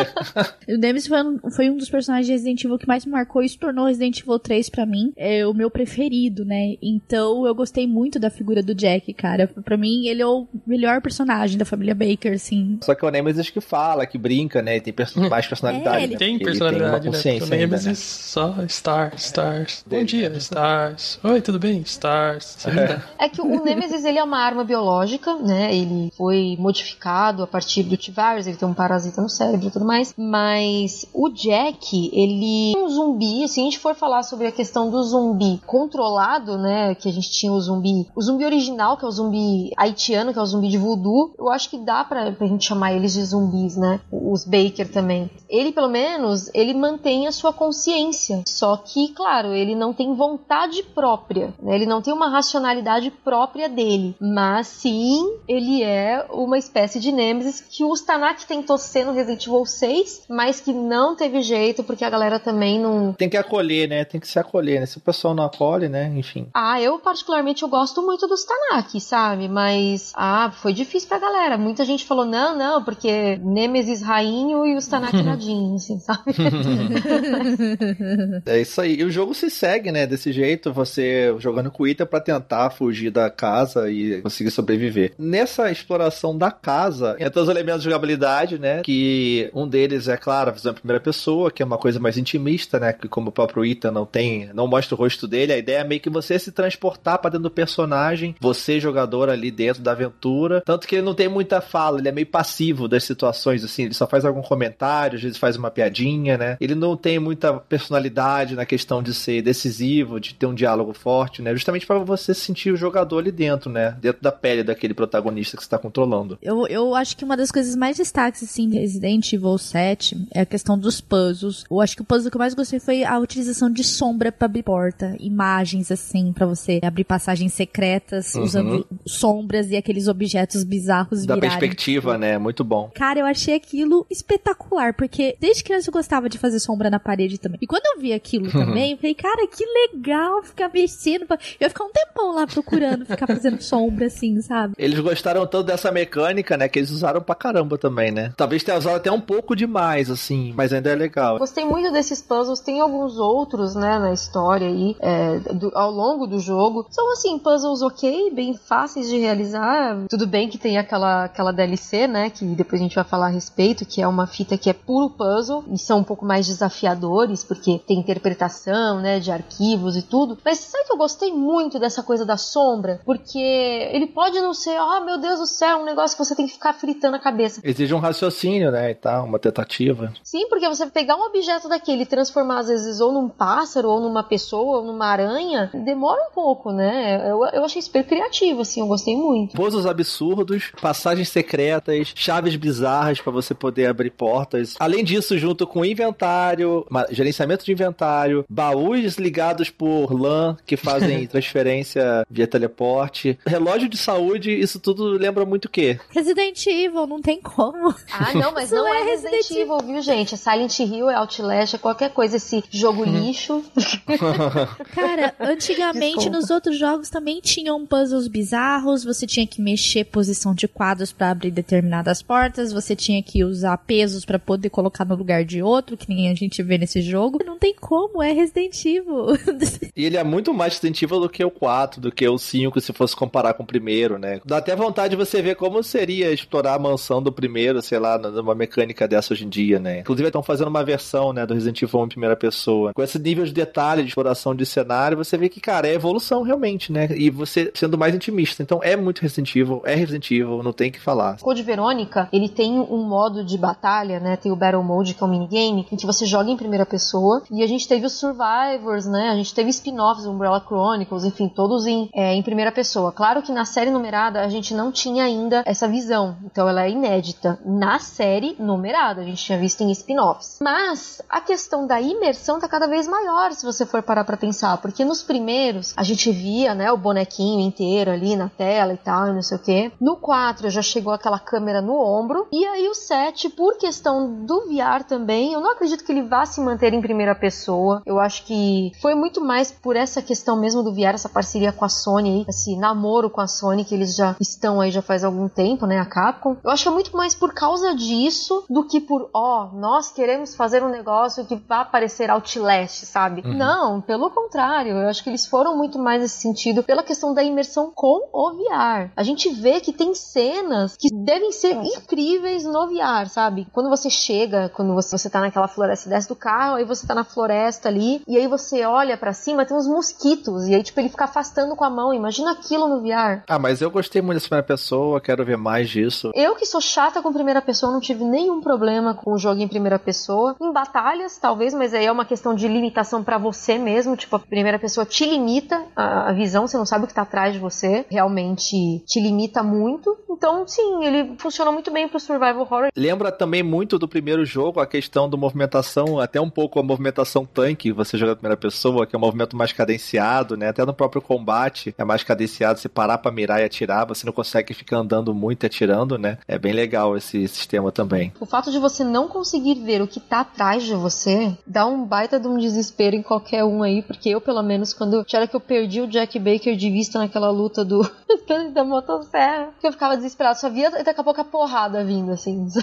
*laughs* O Nemesis foi um, foi um dos personagens de Resident Evil que mais me marcou e se tornou Resident Evil 3 pra mim. É o meu preferido, né? Então eu gostei muito da figura do Jack, cara. Pra mim, ele é o melhor personagem da família Baker, assim. Só que é o Nemesis que fala, que brinca, né? Tem perso- mais personalidade. É, ele né? Tem Porque personalidade, Ele tem uma consciência né? ainda, Nemesis né? só Stars, Stars. Bom Dele, dia, né? Stars. Oi, tudo bem? Stars. Você linda. É que o Nemesis ele é uma arma biológica, né? Ele foi modificado a partir do T-Virus, ele tem um parasita no cérebro e tudo mais. Mas o Jack, ele é um zumbi. Se a gente for falar sobre a questão do zumbi controlado, né? Que a gente tinha o zumbi. O zumbi original, que é o zumbi haitiano, que é o zumbi de voodoo, eu acho que dá pra, pra gente chamar eles de zumbis, né? Os Baker também. Ele, pelo menos, ele mantém a sua consciência. Só que, claro, ele não tem vontade própria. né? Ele não tem uma racionalidade própria dele. Mas sim, ele é uma espécie de Nemesis que o Stanak tentou ser no Resident Evil 6, mas que não teve jeito, porque a galera também não. Tem que acolher, né? Tem que se acolher, né? Se o pessoal não acolhe, né? Enfim. Ah, eu particularmente eu gosto muito do Stanak, sabe? Mas, ah, foi difícil pra galera. Muita gente falou, não, não, porque Nemesis rainho e o Stanak *laughs* nadinho, assim, sabe? *laughs* É isso aí. E o jogo se segue, né? Desse jeito, você jogando com o Ita pra tentar fugir da casa e conseguir sobreviver. Nessa exploração da casa, entra os elementos de jogabilidade, né? Que um deles é, claro, a visão em primeira pessoa, que é uma coisa mais intimista, né? Que como o próprio Ita não tem, não mostra o rosto dele, a ideia é meio que você se transportar pra dentro do personagem, você jogador ali dentro da aventura. Tanto que ele não tem muita fala, ele é meio passivo das situações, assim, ele só faz algum comentário, às vezes faz uma piadinha, né? Ele não tem muita personalidade na questão de ser decisivo, de ter um diálogo forte, né? Justamente pra você sentir o jogador ali dentro, né? Dentro da pele daquele protagonista que você tá controlando. Eu, eu acho que uma das coisas mais destaques, assim, de Resident Evil 7 é a questão dos puzzles. Eu acho que o puzzle que eu mais gostei foi a utilização de sombra pra abrir porta. Imagens, assim, pra você abrir passagens secretas, Uhum. usando sombras e aqueles objetos bizarros Da virarem. perspectiva, né? Muito bom. Cara, eu achei aquilo espetacular, porque desde criança eu gostava de fazer sombra na parede também. E quando eu vi aquilo também, eu falei, cara, que legal ficar mexendo. pra- Eu ia ficar um tempão lá procurando, ficar fazendo *laughs* sombra, assim, sabe? Eles gostaram tanto dessa mecânica, né? Que eles usaram pra caramba também, né? Talvez tenha usado até um pouco demais, assim, mas ainda é legal. Gostei muito desses puzzles. Tem alguns outros, né, na história aí, é, do- ao longo do jogo. São, assim, puzzles ok, bem fáceis de realizar. Tudo bem que tem aquela, aquela DLC, né, que depois a gente vai falar a respeito, que é uma fita que é puro puzzle e são um pouco mais desafiadores, porque tem interpretação, né, de arquivos e tudo. Mas sabe que eu gostei muito dessa coisa da sombra? Porque ele pode não ser, ah, meu Deus do céu, um negócio que você tem que ficar fritando a cabeça. Exige um raciocínio, né? E tal, uma tentativa. Sim, porque você pegar um objeto daquele e transformar, às vezes, ou num pássaro, ou numa pessoa, ou numa aranha, demora um pouco, né? Eu, eu achei super criativo, assim, eu gostei muito. Puzzles absurdos, passagens secretas, chaves bizarras pra você poder abrir portas. Além disso, junto com inventário, gerenciamento de inventário, baús ligados por LAN que fazem *laughs* transferência via teleporte, relógio de saúde, isso tudo lembra muito o quê? Resident Evil, não tem como. Ah, não, mas Isso não é é Resident Resident Evil, viu, gente? É Silent Hill, é Outlast, é qualquer coisa, esse jogo lixo. *laughs* Cara, antigamente Desculpa. nos outros jogos também tinham puzzles bizarros, você tinha que mexer posição de quadros pra abrir determinadas portas, você tinha que usar pesos pra poder colocar no lugar de outro, que nem a gente vê nesse jogo. Não tem como, é Resident Evil. *laughs* E ele é muito mais Resident Evil do que o 4, do que o 5, se fosse comparar com o primeiro, né? Dá até vontade de você ver como seria explorar a mansão do primeiro, sei lá, numa mecânica dessa hoje em dia, né? Inclusive, estão fazendo uma versão, né, do Resident Evil 1 em primeira pessoa. Com esse nível de detalhe de exploração de cenário, você vê que, cara, é evolução realmente, né? E você sendo mais intimista. Então, é muito Resident Evil, é Resident Evil, não tem que falar. Code Verônica, ele tem um modo de batalha, né? Tem o Battle Mode, que é um minigame, em que você joga em primeira pessoa. E a gente teve os Survivors, né? A gente teve spin-offs, Umbrella Chronicles, enfim, todos em, é, em primeira pessoa. Claro que na série numerada a gente não tinha ainda essa visão, então ela é inédita. Na série numerada, a gente tinha visto em spin-offs. Mas a questão da imersão tá cada vez maior, se você for parar pra pensar, porque nos primeiros a gente via, né, o bonequinho inteiro ali na tela e tal, e não sei o que. No 4 já chegou aquela câmera no ombro, e aí o 7, por questão do VR também, eu não acredito que ele vá se manter em primeira pessoa. Eu acho que foi muito mais por essa questão mesmo do VR, essa parceria com a Sony esse namoro com a Sony que eles já estão aí já faz algum tempo, né, a Capcom. Eu acho que é muito mais por causa disso do que por, ó, nós queremos fazer um negócio negócio que vai parecer Outlast, sabe? Uhum. Não, pelo contrário, eu acho que eles foram muito mais nesse sentido pela questão da imersão com o VR. A gente vê que tem cenas que devem ser incríveis no VR, sabe? Quando você chega, quando você, você tá naquela floresta, desce do carro, aí você tá na floresta ali, e aí você olha pra cima, tem uns mosquitos, e aí, tipo, ele fica afastando com a mão. Imagina aquilo no VR. Ah, mas eu gostei muito dessa primeira pessoa, quero ver mais disso. Eu que sou chata com primeira pessoa, não tive nenhum problema com o jogo em primeira pessoa. Em batalhas, talvez, mas aí é uma questão de limitação pra você mesmo. Tipo, a primeira pessoa te limita a, a visão, você não sabe o que tá atrás de você. Realmente te limita muito. Então, sim, ele funciona muito bem pro survival horror. Lembra também muito do primeiro jogo a questão da movimentação, até um pouco a movimentação tanque, você joga na primeira pessoa, que é um movimento mais cadenciado, né? Até no próprio combate é mais cadenciado, você parar pra mirar e atirar, você não consegue ficar andando muito e atirando, né? É bem legal esse sistema também. O fato de você não conseguir ver o que tá atrás de você dá um baita de um desespero em qualquer um aí, porque eu, pelo menos, quando tinha hora que eu perdi o Jack Baker de vista naquela luta do *laughs* da motosserra, que eu ficava desesperado, só via daqui a pouco a porrada vindo, assim. *laughs*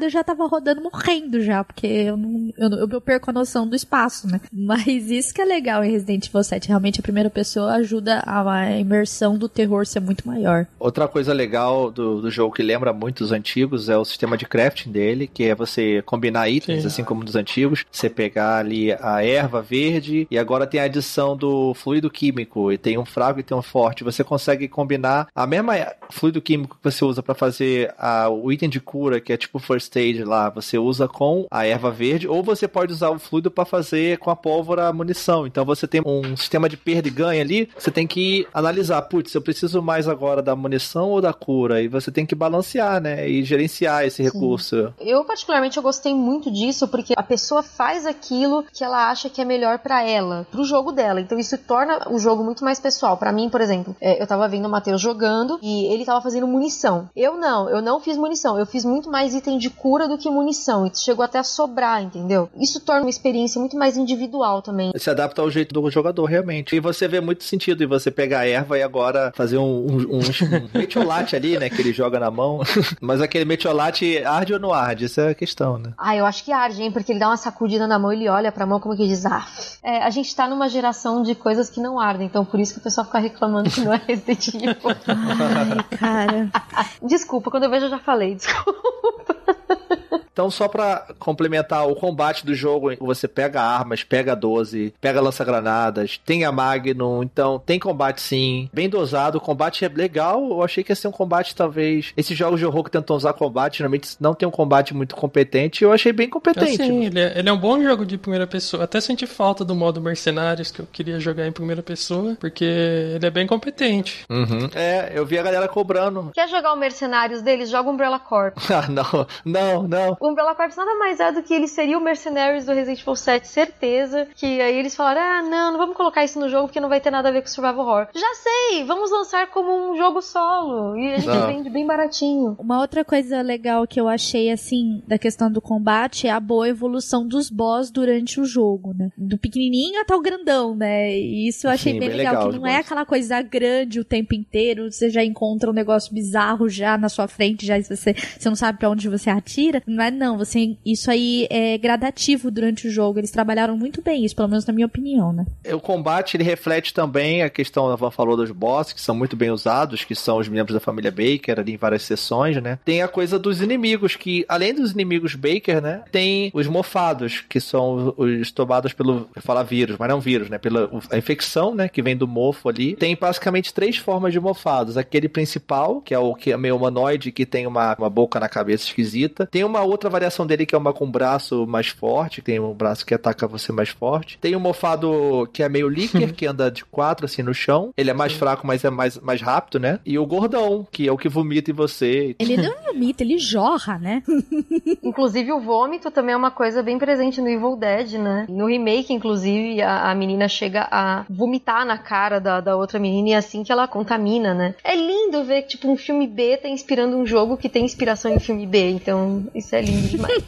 Eu já tava rodando morrendo já, porque eu não, eu, não- eu perco a noção do espaço, né? Mas isso que é legal em Resident Evil 7. Realmente a primeira pessoa ajuda a, a imersão do terror ser muito maior. Outra coisa legal do, do jogo que lembra muito os antigos é o sistema de crafting dele, que é você combinar itens, Sim. assim como dos antigos. Você pegar ali a erva verde e agora tem a adição do fluido químico. E tem um fraco e tem um forte. Você consegue combinar a mesma fluido químico que você usa para fazer a, o item de cura, que é tipo first aid lá. Você usa com a erva verde, ou você pode usar o fluido para fazer com a pólvora a munição. Então você tem um sistema de perda e ganha ali. Você tem que analisar, putz, eu preciso mais agora da munição ou da cura? E você tem que balancear, né? E gerenciar esse recurso. Eu, particularmente, eu gostei muito disso, porque a pessoa faz aquilo que ela acha que é melhor pra ela, pro jogo dela. Então isso torna o jogo muito mais pessoal. Pra mim, por exemplo, é, eu tava vendo o Matheus jogando e ele tava fazendo munição. Eu não, eu não fiz munição. Eu fiz muito mais item de cura do que munição. E chegou até a sobrar, entendeu? Isso torna uma experiência muito mais individual também. Se adapta ao jeito do jogador, realmente. E você vê muito sentido em você pegar a erva e agora fazer um, um, um, um metiolate ali, né? Que ele joga na mão. *laughs* Mas aquele metiolate arde ou não arde? Essa é a questão, né? Ah, eu acho que arde, hein? Porque ele dá uma sacudida na mão, ele olha pra mão como que diz, ah, é, a gente tá numa geração de coisas que não ardem, então por isso que o pessoal fica reclamando que não é Resident Evil. *laughs* Ai, cara. *laughs* desculpa, quando eu vejo eu já falei, *laughs* desculpa. Então, só pra complementar o combate do jogo, você pega armas, pega 12, pega lança-granadas, tem a Magnum, então tem combate sim, bem dosado, o combate é legal, eu achei que ia ser um combate talvez... Esses jogos de horror que tentam usar combate, geralmente não tem um combate muito competente, eu achei bem competente. Assim, ele é, ele é um bom jogo de primeira pessoa. Até senti falta do modo Mercenários, que eu queria jogar em primeira pessoa, porque ele é bem competente. Uhum. É, eu vi a galera cobrando. Quer jogar o Mercenários deles? Joga o Umbrella Corp. *laughs* Ah, não, não, não. O Umbrella Corps nada mais é do que ele seria o Mercenaries do Resident Evil 7, certeza. Que aí eles falaram: ah, não, não vamos colocar isso no jogo porque não vai ter nada a ver com Survival Horror. Já sei, vamos lançar como um jogo solo. E a gente Não. vende bem baratinho. Uma outra coisa legal que eu achei, assim, da questão do combate é a boa evolução dos boss durante o jogo, né? Do pequenininho até o grandão, né? E isso eu achei Sim, bem, bem legal, legal que não é boss. aquela coisa grande o tempo inteiro, você já encontra um negócio bizarro já na sua frente, já se você, você não sabe pra onde você atira. Não é não, você, isso aí é gradativo durante o jogo. Eles trabalharam muito bem isso, pelo menos na minha opinião, né? O combate ele reflete também a questão, a Van falou dos bosses, que são muito bem usados, que são os membros da família Baker ali em várias sessões, né? Tem a coisa dos inimigos, que além dos inimigos Baker, né? Tem os mofados, que são os tomados pelo, eu falar vírus, mas não vírus, né? Pela infecção, né? Que vem do mofo ali. Tem basicamente três formas de mofados. Aquele principal, que é o que é meio humanoide, que tem uma, uma boca na cabeça esquisita. Tem uma outra variação dele que é uma com um braço mais forte, tem um braço que ataca você mais forte. Tem um mofado que é meio líquido, *laughs* que anda de quatro assim no chão. Ele é mais fraco, mas é mais, mais rápido, né? E o gordão, que é o que vomita em você. Ele não vomita, ele jorra, né? *laughs* Inclusive, o vômito também é uma coisa bem presente no Evil Dead, né? No remake, inclusive, a, a menina chega a vomitar na cara da, da outra menina e é assim que ela contamina, né? É lindo ver que, tipo, um filme B tá inspirando um jogo que tem inspiração em filme B. Então, isso é Eveline demais.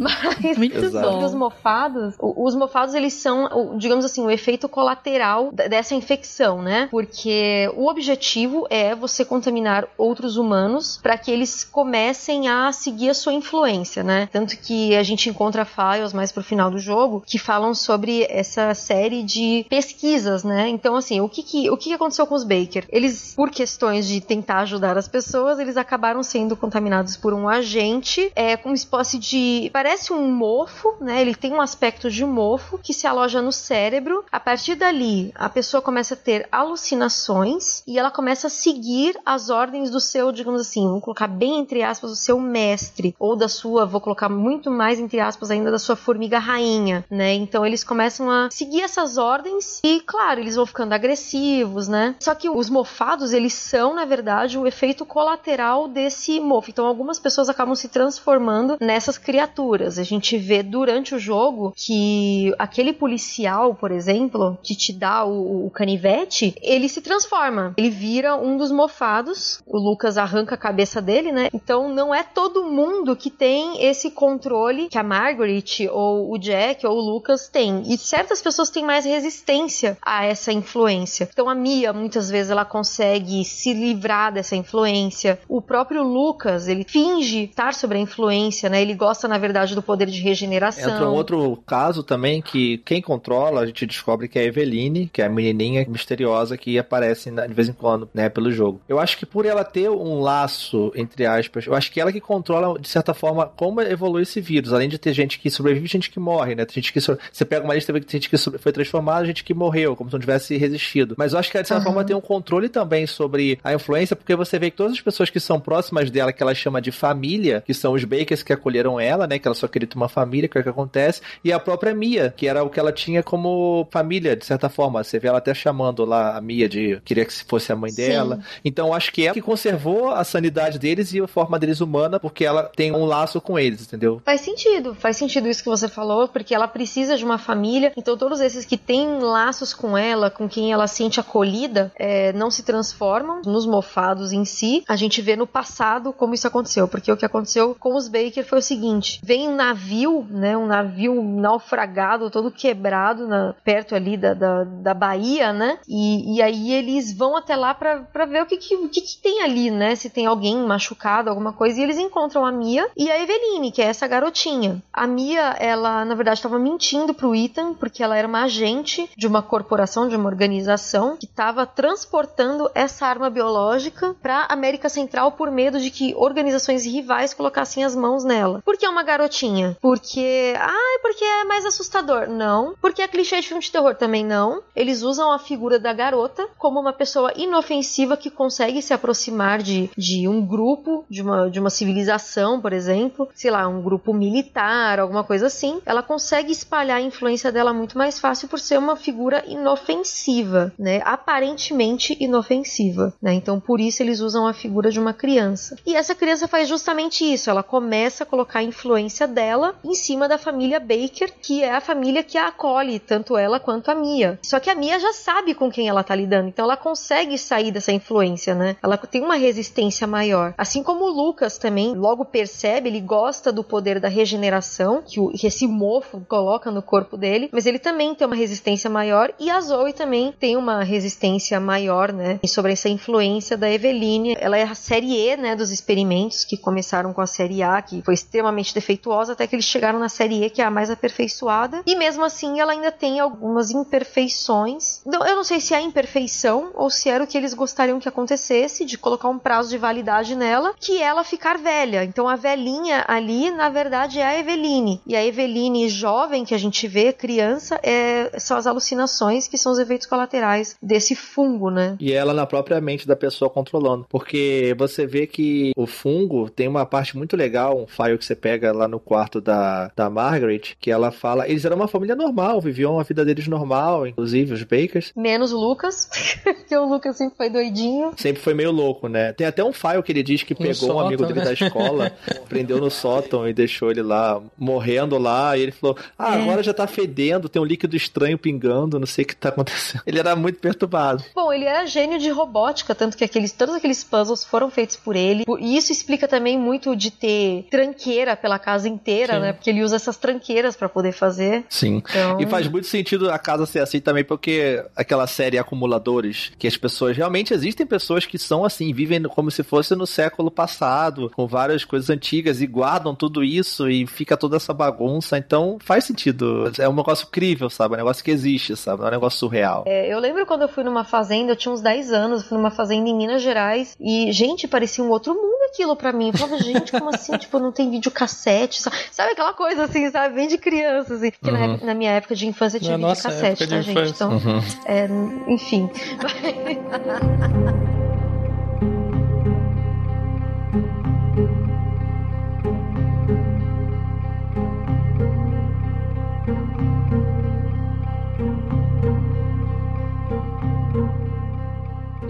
Mas Muito Exato. bom. os mofados, os mofados eles são, digamos assim, o efeito colateral dessa infecção, né? Porque o objetivo é você contaminar outros humanos para que eles comecem a seguir a sua influência, né? Tanto que a gente encontra files mais pro final do jogo que falam sobre essa série de pesquisas, né? Então, assim, o que que, o que que aconteceu com os Baker? Eles, por questões de tentar ajudar as pessoas, eles acabaram sendo contaminados por um agente, é, com uma espécie de. parece um mofo, né? Ele tem um aspecto de mofo que se aloja no cérebro. A partir dali, a pessoa começa a ter alucinações e ela começa a seguir as ordens do seu, digamos assim, vou colocar bem entre aspas, o seu mestre, ou da sua, vou colocar muito mais entre aspas ainda, da sua formiga rainha, né? Então eles começam a seguir essas ordens e, claro, eles vão ficando agressivos, né? Só que os mofados, eles são, na verdade, o efeito colateral desse mofo. Então algumas pessoas acabam se transformando nessas criaturas. A gente vê durante o jogo que aquele policial, por exemplo, que te dá o, o canivete, ele se transforma. Ele vira um dos mofados. O Lucas arranca a cabeça dele, né? Então não é todo mundo que tem esse controle que a Margaret ou o Jack ou o Lucas têm. E certas pessoas têm mais resistência a essa influência. Então a Mia, muitas vezes, ela consegue se livrar dessa influência. O próprio Lucas, ele finge estar sobre a influência, né? Ele gosta, na verdade, do poder de regeneração. Entra um outro caso também que quem controla, a gente descobre que é a Eveline, que é a menininha misteriosa que aparece de vez em quando, né, pelo jogo. Eu acho que por ela ter um laço, entre aspas, eu acho que ela que controla, de certa forma, como evolui esse vírus. Além de ter gente que sobrevive gente que morre, né? Tem gente que so- Você pega uma lista, tem gente que foi transformada, gente que morreu, como se não tivesse resistido. Mas eu acho que ela, de certa Aham. forma, tem um controle também sobre a influência, porque você vê que todas as pessoas que são próximas dela, que ela chama de família, que são os Bakers que acolheram ela, né? Que ela só queria ter uma família, que é o que acontece, e a própria Mia, que era o que ela tinha como família, de certa forma. Você vê ela até chamando lá a Mia de queria que fosse a mãe Sim. dela. Então acho que ela que conservou a sanidade deles e a forma deles humana, porque ela tem um laço com eles, entendeu? Faz sentido, faz sentido isso que você falou, porque ela precisa de uma família, então todos esses que têm laços com ela, com quem ela sente acolhida, é, não se transformam nos mofados em si. A gente vê no passado como isso aconteceu, porque o que aconteceu com os Baker foi o seguinte: vem um navio, né, um navio naufragado, todo quebrado, na- perto ali da, da, da Bahia, né, e, e aí eles vão até lá pra ver o que que, o que que tem ali, né, se tem alguém machucado, alguma coisa, e eles encontram a Mia e a Eveline, que é essa garotinha. A Mia, ela, na verdade, estava mentindo pro Ethan, porque ela era uma agente de uma corporação, de uma organização, que estava transportando essa arma biológica pra América Central por medo de que organizações rivais colocassem as mãos nela. Por que uma garotinha? Porque. Ah, porque é mais assustador. Não. Porque é clichê de filme de terror também não. Eles usam a figura da garota como uma pessoa inofensiva que consegue se aproximar de, de um grupo, de uma, de uma civilização, por exemplo, sei lá, um grupo militar, alguma coisa assim. Ela consegue espalhar a influência dela muito mais fácil por ser uma figura inofensiva, né? Aparentemente inofensiva, né? Então por isso eles usam a figura de uma criança. E essa criança faz justamente isso. Ela começa a colocar a influência dela em cima da família Baker, que é a família que a acolhe, tanto ela quanto a Mia. Só que a Mia já sabe com quem ela tá lidando, então ela consegue sair dessa influência, né? Ela tem uma resistência maior. Assim como o Lucas também logo percebe, ele gosta do poder da regeneração que, o, que esse mofo coloca no corpo dele, mas ele também tem uma resistência maior e a Zoe também tem uma resistência maior, né? Sobre essa influência da Eveline. Ela é a série E, né, dos experimentos que começaram com a série A, que foi extremamente defeituosa, até que eles chegaram na série E, que é a mais aperfeiçoada. E mesmo assim, ela ainda tem algumas imperfeições. Então, eu não sei se é imperfeição ou se era o que eles gostariam que acontecesse, de colocar um prazo de validade nela, que ela ficar velha. Então, a velhinha ali, na verdade, é a Eveline. E a Eveline jovem, que a gente vê, criança, é, são as alucinações que são os efeitos colaterais desse fungo, né? E ela na própria mente da pessoa controlando. Porque você vê que o fungo tem uma parte muito legal, um file que você pega lá no quarto da, da Margaret, que ela fala. Eles eram uma família normal, viviam a vida deles normal, inclusive os Bakers. Menos o Lucas, *laughs* porque o Lucas sempre foi doidinho. Sempre foi meio louco, né? Tem até um file que ele diz que pegou um sótão, amigo dele né? da escola, *laughs* prendeu no sótão e deixou ele lá morrendo lá. E ele falou: Ah, É. agora já tá fedendo, tem um líquido estranho pingando, não sei o que tá acontecendo. *laughs* Ele era muito perturbado. Bom, ele era gênio de robótica, tanto que aqueles, todos aqueles puzzles foram feitos por ele. Por- E isso explica também muito de ter tranqueira pela casa inteira, Sim. né? Porque ele usa essas tranqueiras pra poder fazer. Sim. Então, E faz muito sentido a casa ser assim também, porque aquela série Acumuladores, que as pessoas realmente existem pessoas que são assim, vivem como se fosse no século passado, com várias coisas antigas e guardam tudo isso e fica toda essa bagunça. Então faz sentido. É um negócio crível, sabe? É um negócio que existe, sabe? É um negócio surreal. É, eu lembro quando eu fui numa fazenda, eu tinha uns 10 anos, eu fui numa fazenda em Minas Gerais e, gente, parecia um outro mundo aquilo pra mim. Eu falava, gente, como assim? Tipo, não tem videocassete, sabe? Sabe aquela coisa assim, sabe? Bem de criança, assim. Porque na, Uhum. época- na minha época de infância tinha Na videocassete, tá, gente? Então, Uhum. é, enfim. *laughs*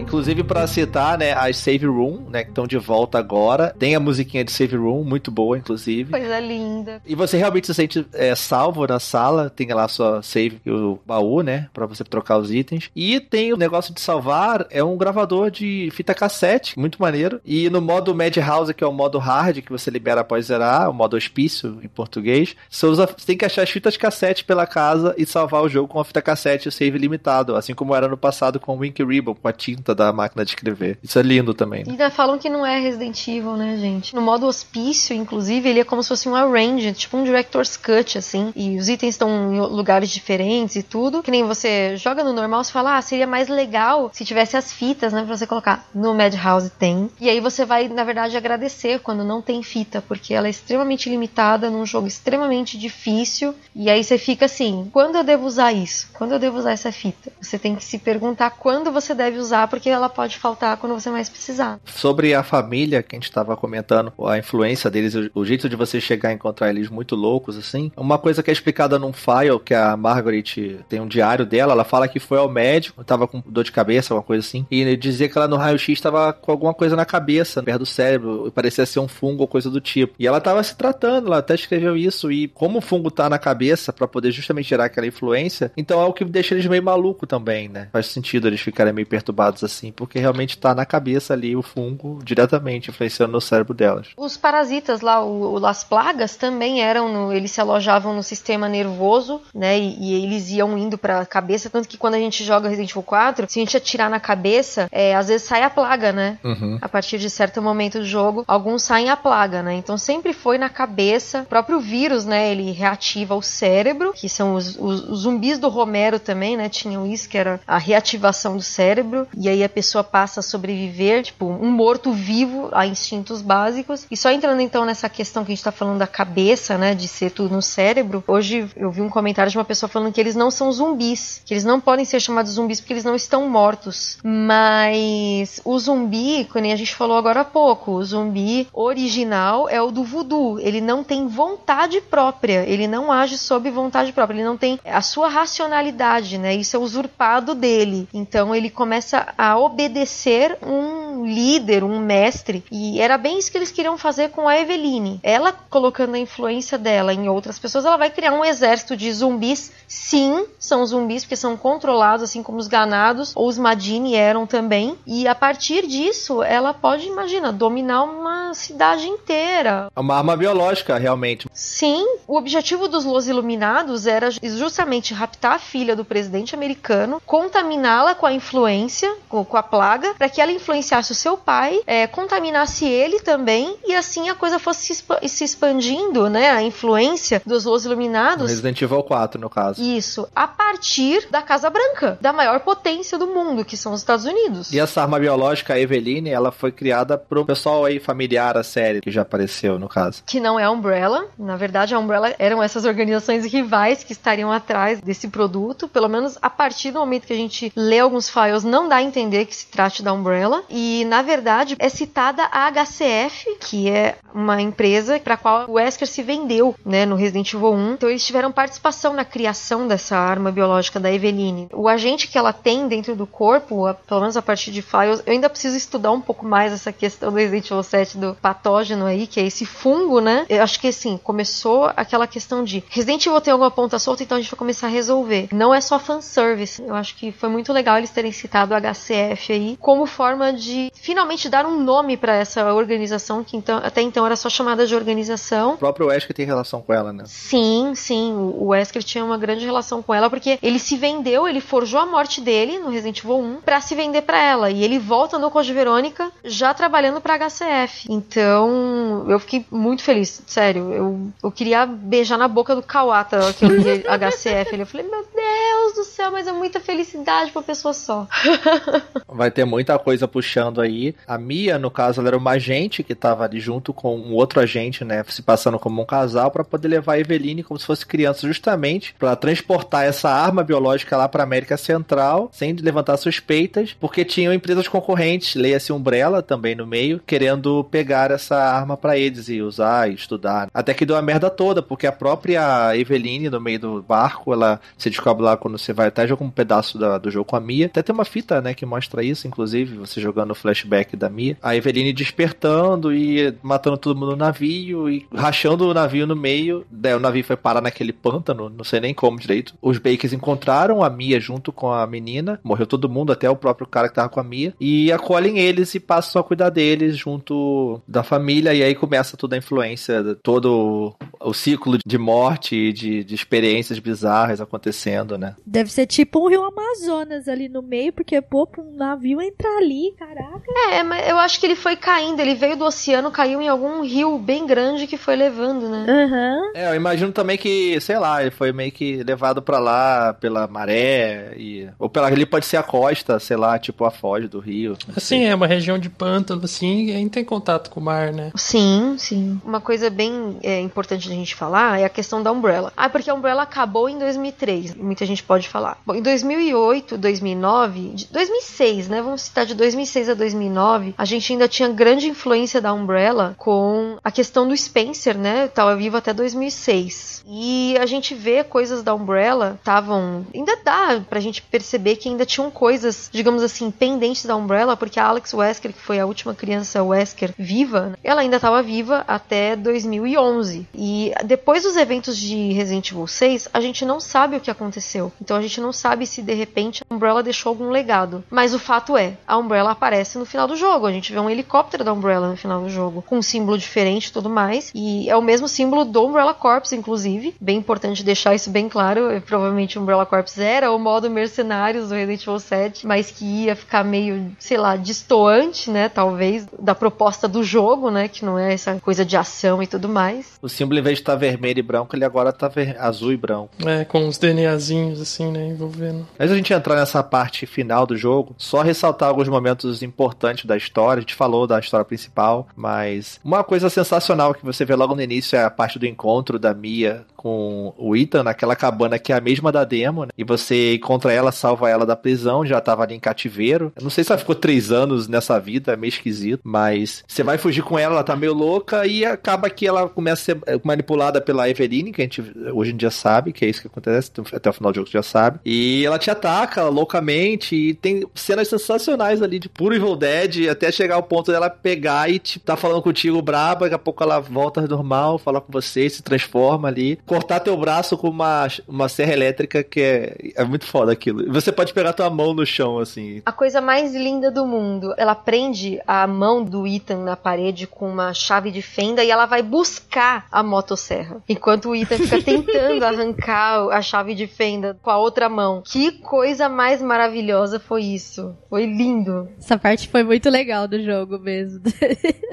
Inclusive, pra citar, né, as Save Room, né, que estão de volta agora. Tem a musiquinha de Save Room, muito boa, inclusive. Coisa linda. E você realmente se sente é, salvo na sala, tem lá a sua save e o baú, né? Pra você trocar os itens. E tem o negócio de salvar, é um gravador de fita cassete, muito maneiro. E no modo Madhouse, que é o modo hard, que você libera após zerar, o modo hospício em português, você, usa, você tem que achar as fitas cassete pela casa e salvar o jogo com a fita cassete e o save limitado, assim como era no passado com o Wink Ribbon, com a tinta da máquina de escrever. Isso é lindo também. E ainda falam que não é Resident Evil, né, gente? No modo hospício, inclusive, ele é como se fosse um arrange, tipo um director's cut, assim. E os itens estão em lugares diferentes e tudo. Que nem você joga no normal, você fala, ah, seria mais legal se tivesse as fitas, né, pra você colocar. No Madhouse tem. E aí você vai, na verdade, agradecer quando não tem fita, porque ela é extremamente limitada num jogo extremamente difícil. E aí você fica assim, quando eu devo usar isso? Quando eu devo usar essa fita? Você tem que se perguntar quando você deve usar, porque ela pode faltar quando você mais precisar. Sobre a família que a gente estava comentando, a influência deles, o, jeito de você chegar a encontrar eles muito loucos, assim. Uma coisa que é explicada num file, que a Margaret tem um diário dela, ela fala que foi ao médico, tava com dor de cabeça, alguma coisa assim, e dizia que ela no raio-x tava com alguma coisa na cabeça, perto do cérebro, parecia ser um fungo ou coisa do tipo. E ela tava se tratando, ela até escreveu isso, e como o fungo tá na cabeça, para poder justamente gerar aquela influência, então é o que deixa eles meio maluco também, né? Faz sentido eles ficarem meio perturbados assim, porque realmente tá na cabeça ali o fungo diretamente influenciando no cérebro delas. Os parasitas lá, o, o Las Plagas, também eram, no, eles se alojavam no sistema nervoso, né? E, e eles iam indo pra cabeça. Tanto que quando a gente joga Resident Evil 4, se a gente atirar na cabeça, é, às vezes sai a plaga, né? Uhum. A partir de certo momento do jogo, alguns saem a plaga, né? Então sempre foi na cabeça. O próprio vírus, né? Ele reativa o cérebro, que são os, os- os zumbis do Romero também, né? Tinham isso, que era a reativação do cérebro. E aí a pessoa passa a sobreviver, tipo, um morto-vivo a instintos básicos. E só entrando então nessa questão que a gente tá falando da cabeça, né? De ser tudo no cérebro. Hoje eu vi um comentário de uma pessoa falando que eles não são zumbis, que eles não podem ser chamados zumbis porque eles não estão mortos. Mas o zumbi, como a gente falou agora há pouco, o zumbi original é o do voodoo. Ele não tem vontade própria, ele não age sob vontade própria, ele não tem a sua racionalidade, né? Isso é usurpado dele. Então ele começa a obedecer um líder, um mestre. E era bem isso que eles queriam fazer com a Eveline. Ela colocando a influência dela em outras pessoas, ela vai criar um exército de zumbis. Sim, são zumbis porque são controlados, assim como os ganados ou os Madini eram também. E a partir disso, ela pode, imagina, dominar uma cidade inteira. É uma arma biológica, realmente. Sim, o objetivo dos Los Iluminados era justamente raptar a filha do presidente americano, contaminá-la com a influência, com, com a plaga, para que ela influenciasse o seu pai, é, contaminasse ele também, e assim a coisa fosse se, expa- se expandindo, né? A influência dos Los Iluminados. Resident Evil 4, no caso. Isso, a partir da Casa Branca, da maior potência do mundo, que são os Estados Unidos. E essa arma biológica, a Eveline, ela foi criada pro pessoal aí familiar, a série, que já apareceu, no caso. que não é a Umbrella. Na verdade, a Umbrella eram essas organizações rivais que estariam atrás desse produto. Pelo menos a partir do momento que a gente lê alguns files, não dá a entender que se trate da Umbrella. E na verdade é citada a HCF, que é uma empresa para qual o Wesker se vendeu, né, no Resident Evil 1. Então eles tiveram participação na criação dessa arma biológica da Eveline, o agente que ela tem dentro do corpo, pelo menos a partir de Files, eu ainda preciso estudar um pouco mais essa questão do Resident Evil 7 do patógeno aí, que é esse fungo, né? Eu acho que assim, começou aquela questão de Resident Evil tem alguma ponta solta, então a gente vai começar a resolver. Não é só fanservice. Eu acho que foi muito legal eles terem citado o HCF aí como forma de finalmente dar um nome para essa organização que então, até então era só chamada de organização. O próprio Wesker tem relação com ela, né? Sim, sim. O Wesker tinha uma grande relação com ela porque ele se vendeu, ele forjou a morte dele no Resident Evil 1 para se vender para ela e ele volta no Code Verônica já trabalhando para HCF. Então, eu fiquei muito feliz, sério. Eu, eu queria beijar na boca do Kawata que eu li *laughs* HCF. Ele, eu falei, meu Deus do céu, mas é muita felicidade pra pessoa só. *laughs* Vai ter muita coisa puxando aí. A Mia, no caso, ela era uma agente que tava ali junto com um outro agente, né? Se passando como um casal para poder levar a Eveline como se fosse criança, justamente para transportar essa arma biológica lá pra América Central, sem levantar suspeitas, porque tinham empresas concorrentes, leia-se Umbrella também no meio, querendo pegar essa arma para eles e usar e estudar. Até que deu a merda toda, porque a própria Eveline, no meio do barco, ela se descobre lá quando você vai até jogar um pedaço da, do jogo com a Mia. Até tem uma fita, né, que mostra isso, inclusive, você jogando o flashback da Mia. A Eveline despertando e matando todo mundo no navio e rachando o navio no meio. Daí o navio foi parar naquele pântano, não sei nem como direito. Os Bakers encontraram a Mia junto com a menina, morreu todo mundo, até o próprio cara que tava com a Mia, e acolhem eles e passam a cuidar deles junto da família, e aí começa toda a influência, todo o ciclo de morte, de, de experiências bizarras acontecendo, né? Deve ser tipo um rio Amazonas ali no meio, porque, pô, um navio entrar ali, caraca. É, mas eu acho que ele foi caindo, ele veio do oceano, caiu em algum rio bem grande que foi levando, né? Aham. É, eu imagino também que, sei lá, ele foi meio que levado pra lá pela maré, e... ou pela ali pode ser a costa, sei lá, tipo a foz do rio. Assim, é uma região de pântano, assim, e tem contato com o mar, né? Sim, sim. Uma coisa bem é, importante gente falar é a questão da Umbrella. Ah, porque a Umbrella acabou em 2003, muita gente pode falar. Bom, em 2008, 2009, de- 2006, né? Vamos citar de 2006 a 2009, a gente ainda tinha grande influência da Umbrella com a questão do Spencer, né? Tava vivo até 2006. E a gente vê coisas da Umbrella estavam ainda dá pra gente perceber que ainda tinham coisas, digamos assim, pendentes da Umbrella, porque a Alex Wesker, que foi a última criança Wesker viva, ela ainda estava viva até 2011. E depois dos eventos de Resident Evil 6, a gente não sabe o que aconteceu. Então a gente não sabe se de repente a Umbrella deixou algum legado. Mas o fato é, a Umbrella aparece no final do jogo. A gente vê um helicóptero da Umbrella no final do jogo, com um símbolo diferente e tudo mais. E é o mesmo símbolo do Umbrella Corps, inclusive. Bem importante deixar isso bem claro. É, Provavelmente o Umbrella Corps era o modo mercenários do Resident Evil 7, mas que ia ficar meio, sei lá, distoante, né? Talvez, da proposta do jogo, né? Que não é essa coisa de ação e tudo mais. O símbolo, vez de estar vermelho e branco, ele agora tá ver- azul e branco. É, com uns DNAzinhos, assim, né, envolvendo. Antes da gente entrar nessa parte final do jogo, só ressaltar alguns momentos importantes da história. A gente falou da história principal, mas uma coisa sensacional que você vê logo no início é a parte do encontro da Mia com o Ethan naquela cabana que é a mesma da demo, né? E você encontra ela, salva ela da prisão, já tava ali em cativeiro. Eu não sei se ela ficou três anos nessa vida, é meio esquisito, mas você vai fugir com ela, ela tá meio louca e acaba que ela começa a ser manipulada pela Eveline, que a gente hoje em dia sabe que é isso que acontece, até o final do jogo você já sabe. E ela te ataca loucamente e tem cenas sensacionais ali de puro Evil Dead, até chegar ao ponto dela pegar e tá falando contigo braba, daqui a pouco ela volta normal, fala com você, se transforma ali, cortar teu braço com uma, uma serra elétrica que é, é muito foda aquilo. Você pode pegar tua mão no chão, assim. A coisa mais linda do mundo. Ela prende a mão do Ethan na parede com uma chave de fenda e ela vai buscar a motosserra. Enquanto o Ethan fica *laughs* tentando arrancar a chave de fenda com a outra mão. Que coisa mais maravilhosa foi isso. Foi lindo. Essa parte foi muito legal do jogo mesmo.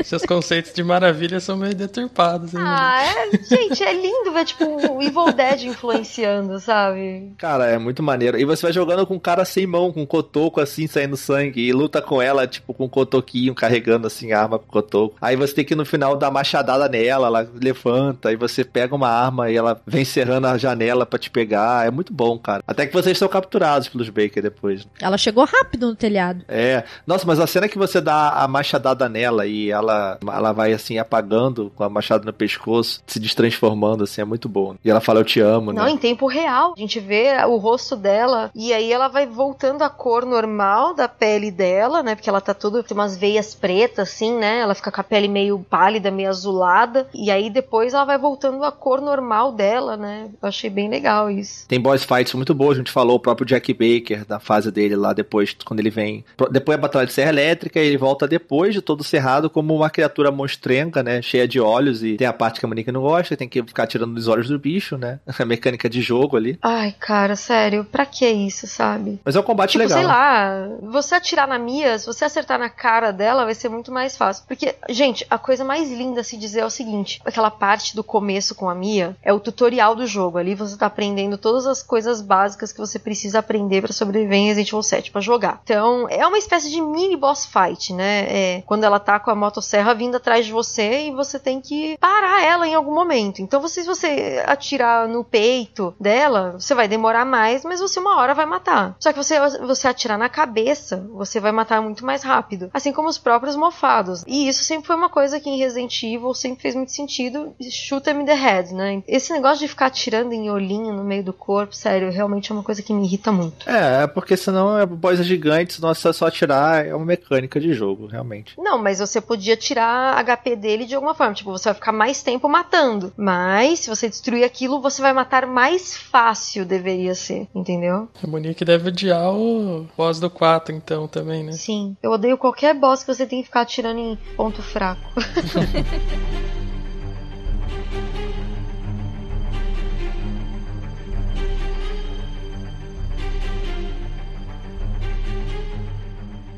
Seus conceitos de maravilha são meio deturpados. hein, Ah, é, gente, é lindo ver, tipo, o Evil Dead influenciando, sabe? Cara, é muito maneiro. E você vai jogando com um cara sem mão, com um cotoco assim, saindo sangue, e luta com ela, tipo, com um cotoquinho, carregando assim a arma com o cotoco. Aí você tem que no final dar machadada nela, ela levanta, e você pega uma arma e ela vem serrando a janela pra te pegar. É muito bom, cara. Até que vocês são capturados pelos Baker depois. Ela chegou rápido no telhado. É. Nossa, mas a cena que você dá a machadada nela e ela, ela vai assim apagando com a machada no pescoço, se destransformando, assim, é muito bom. E ela fala, eu te amo, Não, né? em tempo real. A gente vê o rosto dela e aí ela vai voltando à cor normal da pele dela, né? Porque ela tá toda tem umas veias pretas, assim, né? Ela fica com a pele meio pálida, meio azulada. E aí depois ela vai voltando à cor normal dela, né? Eu achei bem legal isso. Tem boss fights muito boas, a gente falou, o próprio Jack Baker, da fase dele lá depois, quando ele vem. Depois da Batalha de Serra Elétrica, ele volta depois de todo cerrado como uma criatura monstrenga, né? Cheia de olhos, e tem a parte que a Monique não gosta, tem que ficar tirando os olhos do bicho, né? *laughs* A mecânica de jogo ali. Ai, cara, sério, pra que isso, sabe? Mas é um combate Tipo, legal. sei lá, você atirar na Mia, se você acertar na cara dela, vai ser muito mais fácil. Porque, gente, a coisa mais linda a se dizer é o seguinte: aquela parte do começo com a Mia é o tutorial do jogo. Ali você tá aprendendo todas as coisas básicas que você precisa aprender para sobreviver em Resident Evil 7 pra jogar. Então, é uma espécie de mini boss fight, né? É quando ela tá com a motosserra vindo atrás de você e você tem que parar ela em algum momento. Então, você, se você atirar no peito dela, você vai demorar mais, mas você uma hora vai matar. Só que você, você atirar na cabeça, você vai matar muito mais rápido. Assim como os próprios mofados. E isso sempre foi uma coisa que em Resident Evil sempre fez muito sentido. Shoot in the head, né? Esse negócio de ficar atirando em olhinho no meio do corpo, sério, realmente é uma coisa que me irrita muito. É, porque senão é boss é gigante, senão é só atirar, é uma mecânica de jogo, realmente. Não, mas você podia tirar HP dele de alguma forma. Tipo, você vai ficar mais tempo matando. Mas, se você destruir aquilo, você vai matar mais fácil, deveria ser. Entendeu? A Monique deve odiar o boss do 4, então, também, né? Sim. Eu odeio qualquer boss que você tem que ficar atirando em ponto fraco. *laughs*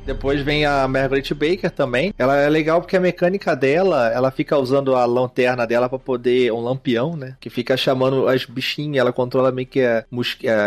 Depois vem a Margaret Baker também. Ela é legal porque a mecânica dela, ela fica usando a lanterna dela para poder. um lampião, né? Que fica chamando as bichinhas. Ela controla meio que a,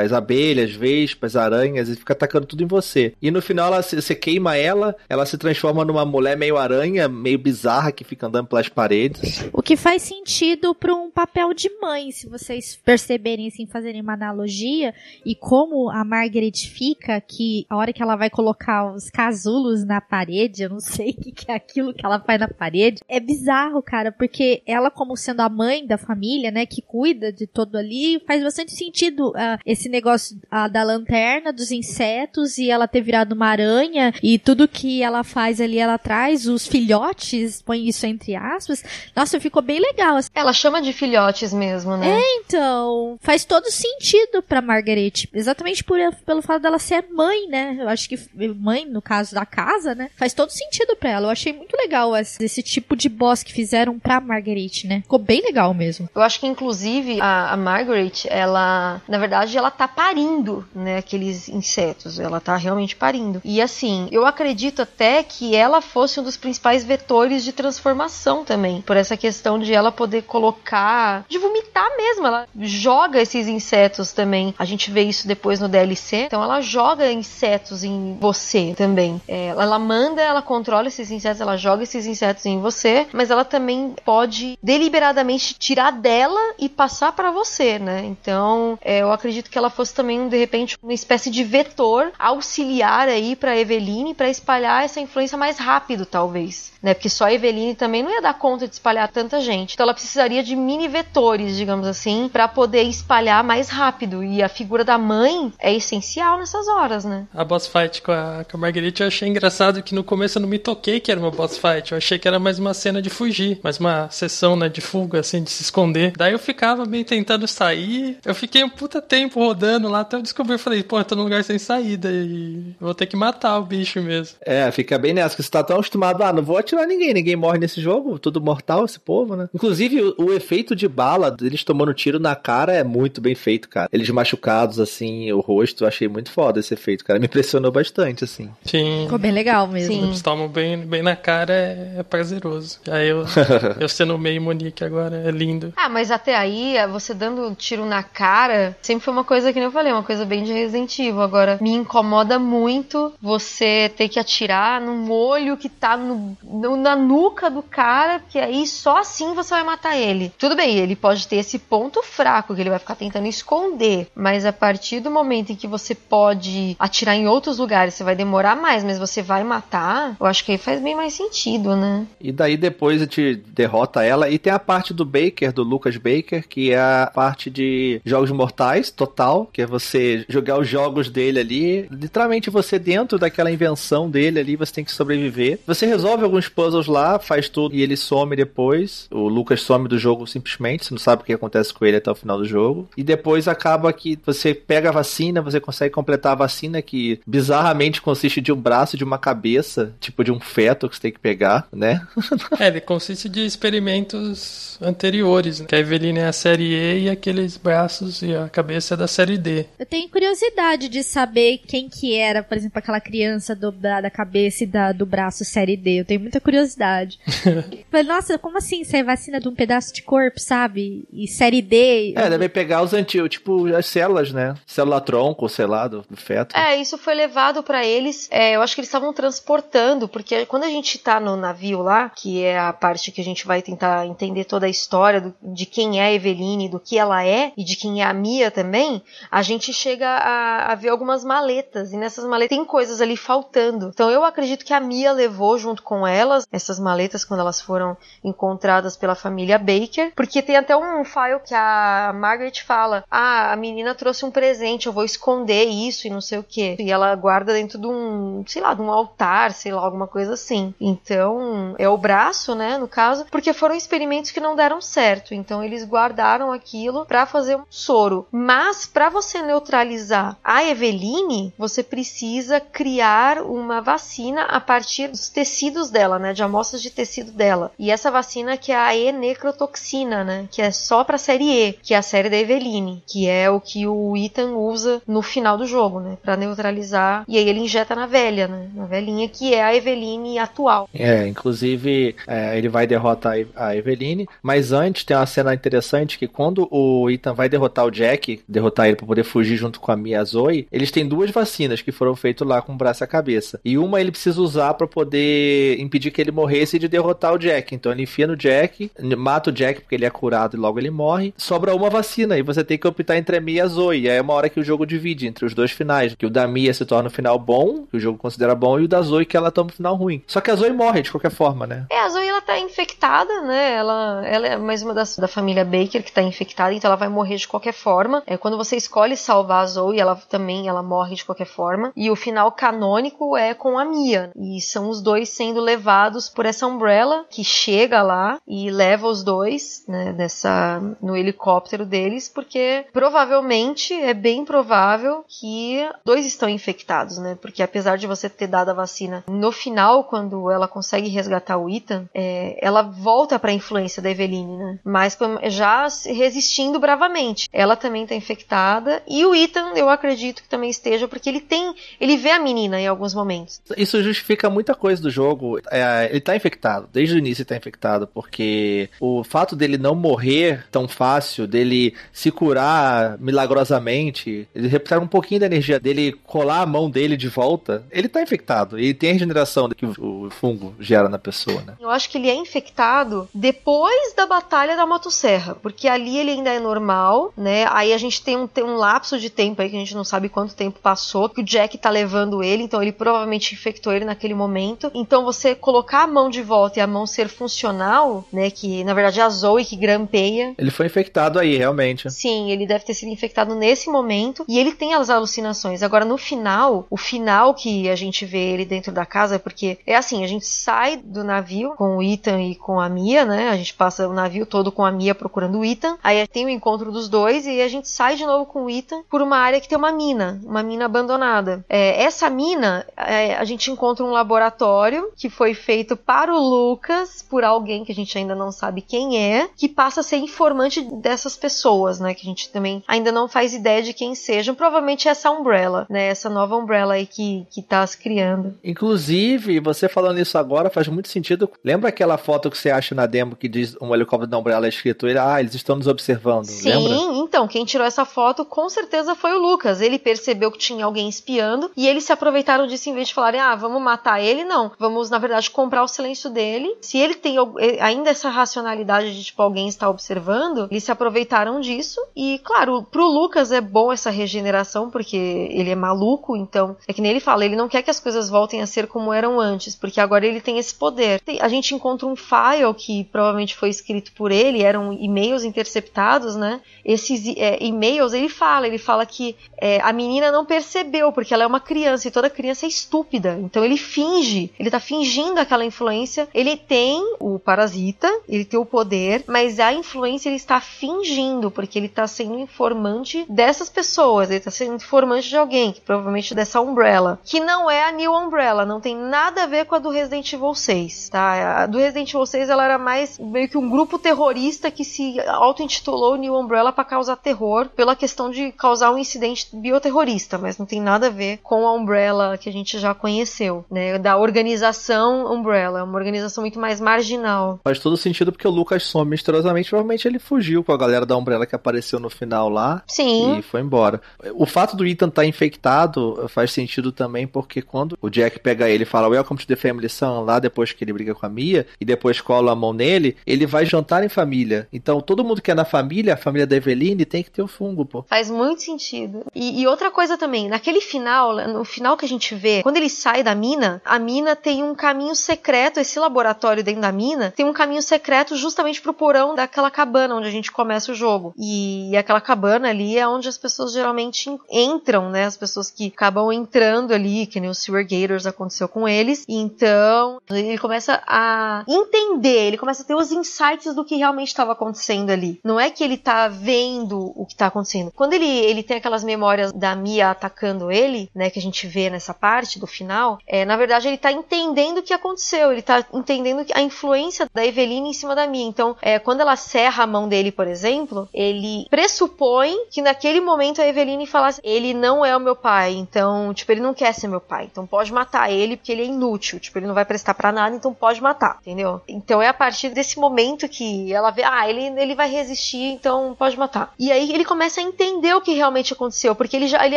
as abelhas, vespas, aranhas e fica atacando tudo em você. E no final ela, você queima ela, ela se transforma numa mulher meio aranha, meio bizarra que fica andando pelas paredes. O que faz sentido para um papel de mãe, se vocês perceberem assim, fazerem uma analogia e como a Margaret fica, que a hora que ela vai colocar os casulos na parede, eu não sei *laughs* o que, que é aquilo que ela faz na parede. É bizarro, cara, porque ela, como sendo a mãe da família, né, que cuida de todo ali, faz bastante sentido uh, esse negócio uh, da lanterna, dos insetos e ela ter virado uma aranha e tudo que ela faz ali, ela traz os filhotes, põe isso entre aspas. Nossa, ficou bem legal. assim. Ela chama de filhotes mesmo, né? É, então, faz todo sentido pra Margaret, exatamente por, pelo fato dela ser mãe, né? Eu acho que mãe, no caso da casa, né? Faz todo sentido pra ela. Eu achei muito legal esse, esse tipo de boss que fizeram pra Margaret, né? Ficou bem legal mesmo. Eu acho que, inclusive, a, a Margaret, ela, na verdade, ela tá parindo, né? Aqueles insetos. Ela tá realmente parindo. E assim, eu acredito até que ela fosse um dos principais vetores de transformação também. Por essa questão de ela poder colocar. de vomitar mesmo. Ela joga esses insetos também. A gente vê isso depois no DLC. Então ela joga insetos em você também. É, ela manda, ela controla esses insetos, ela joga esses insetos em você, mas ela também pode deliberadamente tirar dela e passar para você, né? Então, é, eu acredito que ela fosse também de repente uma espécie de vetor auxiliar aí para Eveline para espalhar essa influência mais rápido, talvez, né? Porque só a Eveline também não ia dar conta de espalhar tanta gente. Então, ela precisaria de mini vetores, digamos assim, para poder espalhar mais rápido. E a figura da mãe é essencial nessas horas, né? A boss fight com a, com a Marguerite eu achei engraçado que no começo eu não me toquei que era uma boss fight. Eu achei que era mais uma cena de fugir, mais uma sessão, né, de fuga, assim, de se esconder. Daí eu ficava meio tentando sair. Eu fiquei um puta tempo rodando lá até eu descobrir. Eu falei, pô, eu tô num lugar sem saída e vou ter que matar o bicho mesmo. É, fica bem nessa, que você tá tão acostumado, ah, não vou atirar ninguém, ninguém morre nesse jogo, tudo mortal esse povo, né? Inclusive, o, o efeito de bala, eles tomando tiro na cara é muito bem feito, cara. Eles machucados, assim, o rosto, eu achei muito foda esse efeito, cara. Me impressionou bastante, assim. Sim. Ficou bem legal mesmo. Sim. Eles tomam bem, bem na cara, é, é prazeroso. Aí eu, *laughs* eu sendo meio Monique agora, é lindo. Ah, mas até aí, você dando tiro na cara, sempre foi uma coisa que nem eu falei, uma coisa bem de Resident Evil. Agora, me incomoda muito você ter que atirar num olho que tá no, no- na nuca do cara, porque aí só assim você vai matar ele. Tudo bem, ele pode ter esse ponto fraco que ele vai ficar tentando esconder, mas a partir do momento em que você pode atirar em outros lugares, você vai demorar mais faz, mas você vai matar, eu acho que aí faz bem mais sentido, né? E daí depois a gente derrota ela. E tem a parte do Baker, do Lucas Baker, que é a parte de jogos mortais total, que é você jogar os jogos dele ali. Literalmente você dentro daquela invenção dele ali, você tem que sobreviver. Você resolve alguns puzzles lá, faz tudo e ele some depois. O Lucas some do jogo simplesmente, você não sabe o que acontece com ele até o final do jogo. E depois acaba que você pega a vacina, você consegue completar a vacina que bizarramente consiste de um braço de uma cabeça, tipo de um feto que você tem que pegar, né? *laughs* É, ele consiste de experimentos anteriores, né? que a Eveline é a série E e aqueles braços e a cabeça é da série D. Eu tenho curiosidade de saber quem que era, por exemplo, aquela criança do, da, cabeça e da, do braço série D. Eu tenho muita curiosidade. *laughs* Falei, nossa, como assim? Você é vacina de um pedaço de corpo, sabe? E série D. É, deve pegar os antigos, tipo as células, né? Célula tronco, sei lá, do, do feto. É, isso foi levado pra eles. É, eu acho que eles estavam transportando, porque quando a gente tá no navio lá, que é a parte que a gente vai tentar entender toda a história do, de quem é a Eveline, do que ela é e de quem é a Mia também, a gente chega a, a ver algumas maletas e nessas maletas tem coisas ali faltando. Então eu acredito que a Mia levou junto com elas essas maletas quando elas foram encontradas pela família Baker, porque tem até um file que a Margaret fala: "Ah, a menina trouxe um presente, eu vou esconder isso e não sei o que". E ela guarda dentro de um, sei lá, de um altar, sei lá, alguma coisa assim. Então, é o braço, né, no caso, porque foram experimentos que não deram certo. Então eles guardaram aquilo para fazer um soro. Mas para você neutralizar a Eveline, você precisa criar uma vacina a partir dos tecidos dela, né, de amostras de tecido dela. E essa vacina que é a E-necrotoxina, né, que é só para série E, que é a série da Eveline, que é o que o Ethan usa no final do jogo, né, para neutralizar. E aí ele injeta na velha, né, na velhinha que é a Eveline atual. É, inclusive é, ele vai derrotar a Eveline, mas antes tem uma cena interessante que quando o Ethan vai derrotar o Jack, derrotar ele para poder fugir junto com a Mia Zoe, eles têm duas vacinas que foram feitas lá com o braço e a cabeça. E uma ele precisa usar para poder impedir que ele morresse de derrotar o Jack. Então ele enfia no Jack, mata o Jack porque ele é curado e logo ele morre. Sobra uma vacina e você tem que optar entre a Mia e a Zoe. E aí é uma hora que o jogo divide entre os dois finais, que o da Mia se torna o final bom, que o jogo considera bom, e o da Zoe que ela toma o final ruim. Só que a Zoe morre de qualquer forma, né? É, a Zoe ela tá infectada, né? Ela, ela é mais uma das, da família Baker que tá infectada, então ela vai morrer de qualquer forma. É, quando você escolhe salvar a Zoe, ela também ela morre de qualquer forma. E o final canônico é com a Mia. E são os dois sendo levados por essa Umbrella que chega lá e leva os dois, né, nessa, no helicóptero deles, porque provavelmente é bem provável que dois estão infectados, né? Porque apesar de você ter dado a vacina no final, quando ela consegue resgatar o Ethan, é, ela volta para a influência da Eveline, né? Mas já resistindo bravamente. Ela também tá infectada e o Ethan, eu acredito que também esteja, porque ele tem, ele vê a menina em alguns momentos. Isso justifica muita coisa do jogo. É, ele tá infectado, desde o início ele tá infectado, porque o fato dele não morrer tão fácil, dele se curar milagrosamente, ele recupera um pouquinho da energia dele, colar a mão dele de volta, ele tá infectado. E tem a regeneração que o fungo gera na pessoa, né? Eu acho que ele é infectado depois da batalha da motosserra, porque ali ele ainda é normal, né? Aí a gente tem um, tem um lapso de tempo aí que a gente não sabe quanto tempo passou, que o Jack tá levando ele, então ele provavelmente infectou ele naquele momento. Então você colocar a mão de volta e a mão ser funcional, né? Que na verdade é a Zoe que grampeia. Ele foi infectado aí, realmente. Sim, ele deve ter sido infectado nesse momento e ele tem as alucinações. Agora no final, o final que a gente vê ele dentro da casa porque é assim, a gente sai do navio com o Ethan e com a Mia, né? A gente passa o navio todo com a Mia procurando o Ethan. Aí tem o encontro dos dois e a gente sai de novo com o Ethan por uma área que tem uma mina, uma mina abandonada. É, essa mina, é, a gente encontra um laboratório que foi feito para o Lucas por alguém que a gente ainda não sabe quem é, que passa a ser informante dessas pessoas, né? Que a gente também ainda não faz ideia de quem sejam. Provavelmente essa Umbrella, né? Essa nova Umbrella aí que, que tá se criando. Inclusive, você falando isso agora faz muito sentido. Lembra aquela foto que você acha na demo que diz um helicóptero da Umbrella escrito ele, ah, eles estão nos observando, Sim, lembra? então, quem tirou essa foto com certeza foi o Lucas. Ele percebeu que tinha alguém espiando e eles se aproveitaram disso em vez de falarem, ah, vamos matar ele, não. Vamos, na verdade, comprar o silêncio dele. Se ele tem ainda essa racionalidade de, tipo, alguém está observando, eles se aproveitaram disso. E, claro, pro Lucas é bom essa regeneração, porque ele é maluco, então, é que nem ele fala, ele não quer que as coisas voltem a ser como eram antes, porque agora ele tem esse poder. A gente encontra um file que provavelmente foi escrito por ele, eram e-mails interceptados, né? Esses é, e-mails, ele fala, ele fala que é, a menina não percebeu, porque ela é uma criança e toda criança é estúpida. Então ele finge, ele tá fingindo aquela influência. Ele tem o parasita, ele tem o poder, mas a influência ele está fingindo, porque ele tá sendo informante dessas pessoas, ele tá sendo informante de alguém, que provavelmente dessa Umbrella, que não é a New Umbrella, não tem nada a ver com a do Resident Evil 6, tá? A do Resident Evil 6 ela era mais meio que um grupo terrorista que se auto-intitulou New Umbrella para causar terror pela questão de causar um incidente bioterrorista, mas não tem nada a ver com a Umbrella que a gente já conheceu, né? Da organização Umbrella, uma organização muito mais marginal. Faz todo sentido porque o Lucas some misteriosamente, provavelmente ele fugiu com a galera da Umbrella que apareceu no final lá. Sim. E foi embora. O fato do Ethan estar tá infectado faz sentido também porque quando o Jack pega ele e fala Welcome to the Family Son lá depois que ele briga com a Mia e depois cola a mão nele, ele vai jantar em família. Então todo mundo que é na família, a família da Eveline, tem que ter o fungo, pô. Faz muito sentido. E, e outra coisa também, naquele final, no final que a gente vê, quando ele sai da mina, a mina tem um caminho secreto, esse laboratório dentro da mina tem um caminho secreto justamente pro porão daquela cabana onde a gente começa o jogo. E, e aquela cabana ali é onde as pessoas geralmente entram, né? As pessoas que acabam entrando ali, que nem os Sewer Gators aconteceu com eles. Então, ele começa a entender, ele começa a ter os insights do que realmente estava acontecendo ali. Não é que ele tá vendo o que tá acontecendo. Quando ele, ele tem aquelas memórias da Mia atacando ele, né, que a gente vê nessa parte do final, é, na verdade ele tá entendendo o que aconteceu, ele tá entendendo a influência da Eveline em cima da Mia. Então, é, quando ela serra a mão dele, por exemplo, ele pressupõe que naquele momento a Eveline falasse: ele não é o meu pai, então, tipo, ele não quer ser meu pai, então pode matar ele porque ele é inútil, tipo, ele não vai prestar para nada, então pode matar, entendeu? Então é a partir desse momento que ela vê, ah, ele, ele vai resistir, então pode matar. E aí ele começa a entender o que realmente aconteceu, porque ele já ele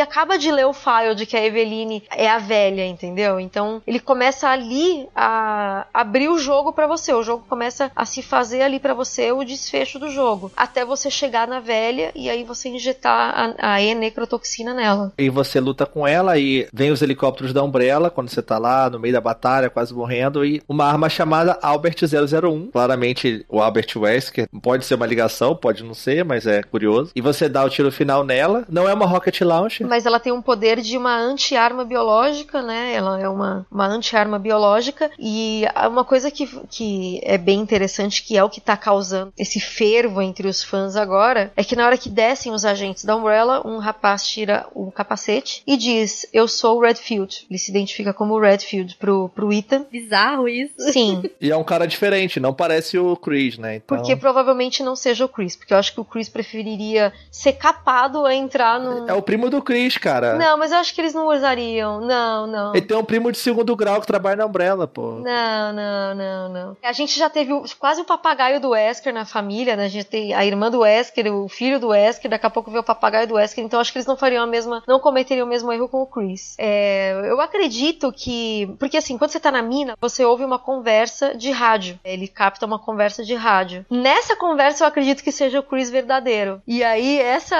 acaba de ler o file de que a Eveline é a velha, entendeu? Então ele começa ali a abrir o jogo para você, o jogo começa a se fazer ali para você o desfecho do jogo, até você chegar na velha e aí você injetar a, a E-necrotoxina nela. E você luta com ela e vem os helicópteros da Umbrella quando você tá lá no meio da batalha, quase morrendo, e uma arma chamada Albert 001. Claramente o Albert Wesker pode ser uma ligação, pode não ser, mas é curioso. E você dá o tiro final nela. Não é uma rocket launcher. Mas ela tem um poder de uma anti-arma biológica, né? Ela é uma, uma anti-arma biológica. E uma coisa que, que é bem interessante, que é o que tá causando esse fervo entre os fãs agora, é que na hora que descem os agentes da Umbrella, um rapaz tira o capacete e diz: Eu sou o Redfield. Ele se identifica como Redfield pro, pro Ethan. Bizarro isso. Sim. *laughs* e é um cara diferente, não parece o Chris, né? Então... Porque provavelmente não seja o Chris, porque eu acho que o Chris preferiria ser capado a entrar no. É o primo do Chris, cara. Não, mas eu acho que eles não usariam. Não, não. Ele tem um primo de segundo grau que trabalha na Umbrella, pô. Não, não, não, não. A gente já teve quase o papagaio do Wesker na família, né? A gente tem a irmã do Wesker, o filho do Wesker, daqui a pouco vê o papagaio do Wesker, então acho que eles não fariam a mesma. não cometeriam o mesmo erro com o Chris. É, eu acredito que. Porque assim, quando você tá na mina, você ouve uma conversa de rádio. Ele capta uma conversa de rádio. Nessa conversa, eu acredito que seja o Chris verdadeiro. E aí, essa.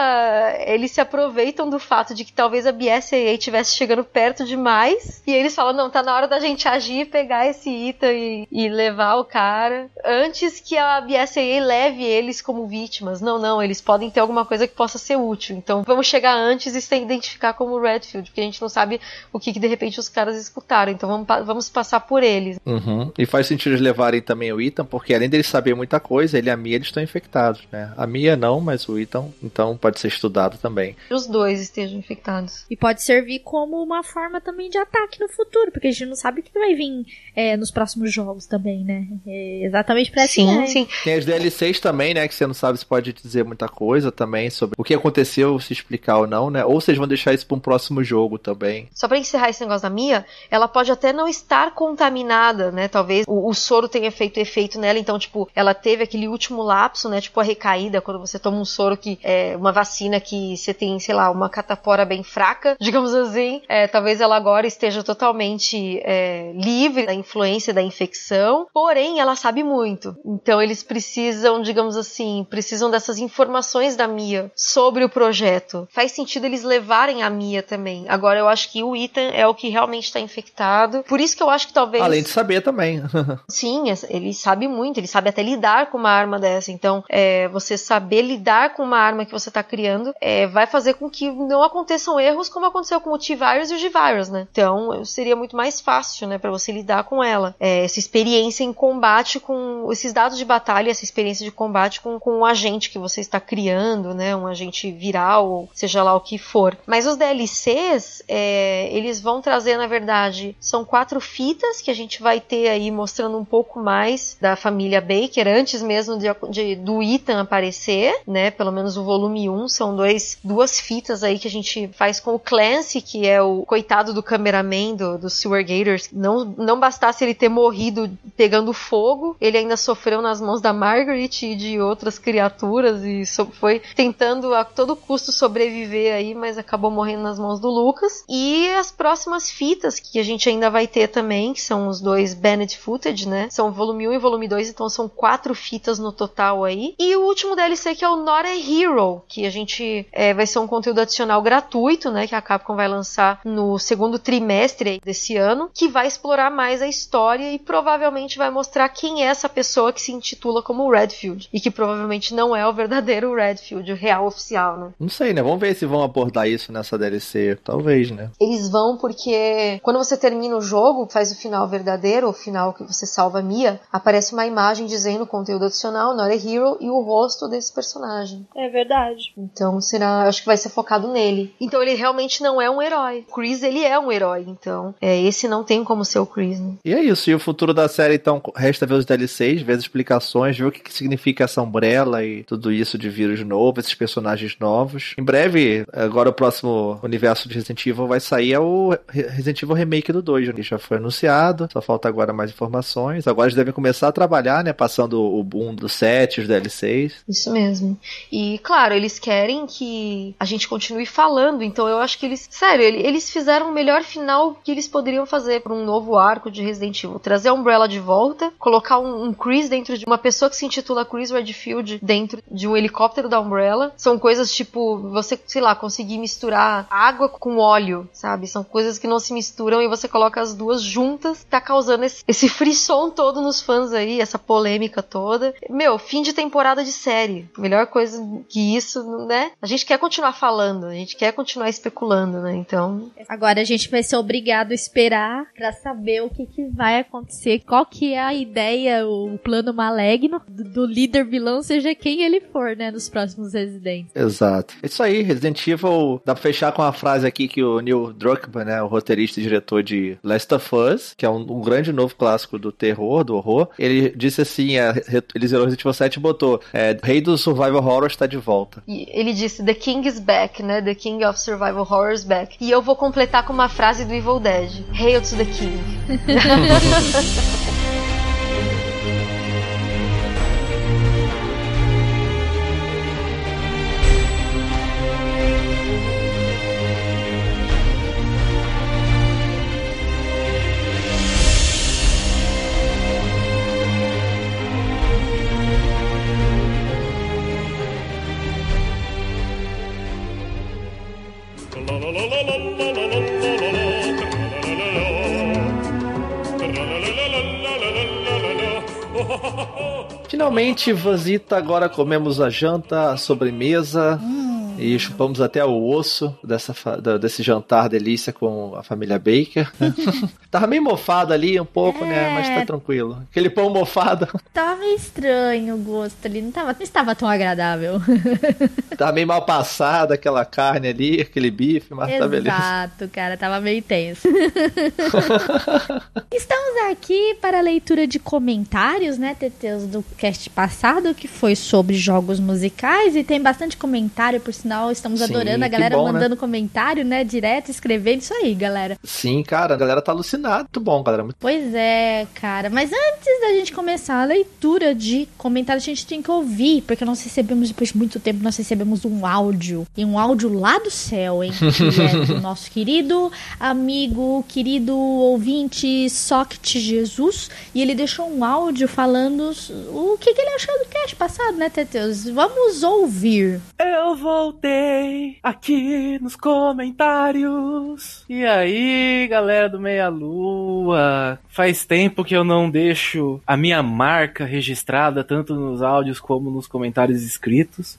Eles se aproveitam do fato de que talvez a BSAA estivesse chegando perto demais. E eles falam: não, tá na hora da gente agir, pegar esse Ita e, e levar o cara. Antes que a BSAA leve eles como vítimas. Não, não, eles podem ter alguma coisa que possa ser útil. Então vamos chegar antes e se identificar como Redfield, porque a gente não sabe o que, que de repente os caras escutaram. Então vamos, vamos passar por eles. Uhum. E faz sentido eles levarem também o Ethan, porque além deles saber muita coisa, ele e a Mia eles estão infectados, né? A Mia não, mas o Ethan, então pode ser estudado também. Os dois estejam infectados. E pode servir como uma forma também de ataque no futuro, porque a gente não sabe o que vai vir é, nos próximos jogos também, né? É exatamente pra sim, ideia. sim. Tem as DLCs também, né? Que você não sabe se pode dizer muita coisa também sobre o que aconteceu, se explicar ou não, né? Ou vocês vão deixar isso pra um próximo jogo também. Só pra encerrar esse negócio da Mia, ela pode até não estar contaminada, né? Talvez o, o soro tenha feito efeito nela, então, tipo, ela teve aquele último lapso, né? Tipo a recaída, quando você toma um soro que é uma vacina que você tem, sei lá, uma catapora bem fraca, *laughs* digamos assim. É, talvez ela agora esteja totalmente é, livre da influência da infecção, porém ela sabe muito. Então eles precisam, digamos assim, precisam dessas informações da Mia sobre o projeto. Faz sentido eles levarem a Mia também. Agora eu acho que o Ethan é o que realmente está infectado. Por isso que eu acho que talvez. Além de saber também. *laughs* Sim, ele sabe muito, ele sabe até lidar com uma arma dessa. Então, é, você saber lidar com uma arma que você está criando é, vai fazer com que não aconteçam erros como aconteceu com o T-Virus e o G-Virus, né? Então, seria muito mais fácil, né, para você lidar com ela. É, essa experiência em combate com esses dados de batalha, essa experiência de combate com, com um agente que você está criando, né? Um agente viral, ou seja lá o que for. Mas os DLCs, é, eles vão trazer, na verdade, são quatro fitas que a gente vai ter aí mostrando um pouco mais da família Baker, antes mesmo de, de, do Ethan aparecer, né? Pelo menos o volume 1, são dois, duas fitas aí que a gente faz com o Clancy, que é o coitado do cameraman do, do Sewer Gators. Não, não bastasse ele ter morrido pegando fogo, ele ainda sofreu nas mãos da Margaret e de outras criaturas e so, foi tentando a todo custo sobreviver aí, mas acabou morrendo nas mãos do Lucas. E as próximas fitas que a gente ainda vai ter também, que são os dois Bennett Footage, né? São volume 1 e volume 2, então são quatro fitas no total aí. E o último DLC que é o Not a Hero, que a gente é, vai ser um conteúdo adicional gratuito, né? Que a Capcom vai lançar no segundo trimestre desse ano, que vai explorar mais a história e provavelmente vai mostrar quem é essa pessoa que se intitula como Redfield e que provavelmente não é o verdadeiro Redfield, o real oficial, né? Não sei, né? Vamos ver se vão abordar isso nessa DLC. Talvez, né? Eles vão porque quando você termina o jogo, faz o final verdadeiro, o final que você salva Mia, aparece uma imagem dizendo conteúdo adicional, Not a Hero e o rosto desse personagem. É verdade. Então será, acho que vai ser focado nele. Então ele realmente não é um herói. O Chris ele é um herói, então é, esse não tem como ser o Chris. Né? E é isso. E o futuro da série então resta ver os DLCs, ver as explicações, ver o que, que significa essa Umbrella e tudo isso de vírus novo, esses personagens novos. Em breve, agora o próximo universo de Resident Evil vai sair é o Resident Evil Remake do 2, que já foi anunciado, só falta agora mais informações. Agora eles devem começar a trabalhar, né, passando o boom do 7, os DLCs. Isso mesmo. E claro, eles querem que a gente continue falando, então eu acho que eles, sério, eles fizeram o melhor final que eles poderiam fazer para um novo arco de Resident Evil. Trazer a Umbrella de volta, colocar um, um Chris dentro de uma pessoa que se intitula Chris Redfield dentro de um helicóptero da Umbrella. São coisas tipo você, sei lá, conseguir misturar água com óleo, sabe? São coisas que não se misturam e você coloca as duas juntas, tá causando esse, esse frisson todo nos fãs aí, essa polêmica toda. Meu, fim de temporada de série. Melhor coisa que isso, né? A gente quer continuar falando, a gente quer continuar especulando, né? Então. Agora a gente vai ser obrigado a esperar para saber o que, que vai acontecer, qual que é a ideia, o plano maligno do, do líder vilão, seja quem ele for, né? Nos próximos Residentes. Exato. É isso aí, Resident Evil. Dá pra fechar com a frase aqui que o Neil Druckmann, né? O roteirista e diretor de Last of Us, que é um, um grande novo clássico do terror, do horror. Ele disse assim: é, ele zerou Resident Evil 7 e botou: é, Rei do Survival Horror está de volta. E ele disse: The King is back, né? The King of Survival Horror is back. E eu vou completar com uma frase do Evil Dead: Hail to the King. *laughs* Finalmente, Vanzita, agora comemos a janta, a sobremesa. E chupamos até o osso dessa, desse jantar delícia com a família Baker. *laughs* Tava meio mofado ali um pouco, é... né? Mas tá tranquilo. Aquele pão mofado. *laughs* Tava meio estranho o gosto ali. Não, tava, não estava tão agradável. *laughs* Tava meio mal passado aquela carne ali, aquele bife, mas Exato, tá beleza. Exato, cara. Tava meio tenso. Estamos aqui para a leitura de comentários, né, Teteus, do cast passado, que foi sobre jogos musicais. E tem bastante comentário, por sinal, estamos Sim, adorando a galera bom, mandando né? comentário, né? Direto, escrevendo isso aí, galera. Sim, cara, a galera tá alucinada. Muito bom, galera. Pois é, cara. Mas antes da gente começar a leitura de comentários, a gente tem que ouvir, porque nós recebemos, depois de muito tempo, nós recebemos um áudio. E um áudio lá do céu, hein? *laughs* Que é do nosso querido amigo, querido ouvinte Socket Jesus. E ele deixou um áudio falando o que, que ele achou do cast passado, né, Teteus? Vamos ouvir. Eu voltei voltei aqui nos comentários. E aí, galera do Meia Lua? Faz tempo que eu não deixo a minha marca registrada tanto nos áudios como nos comentários escritos.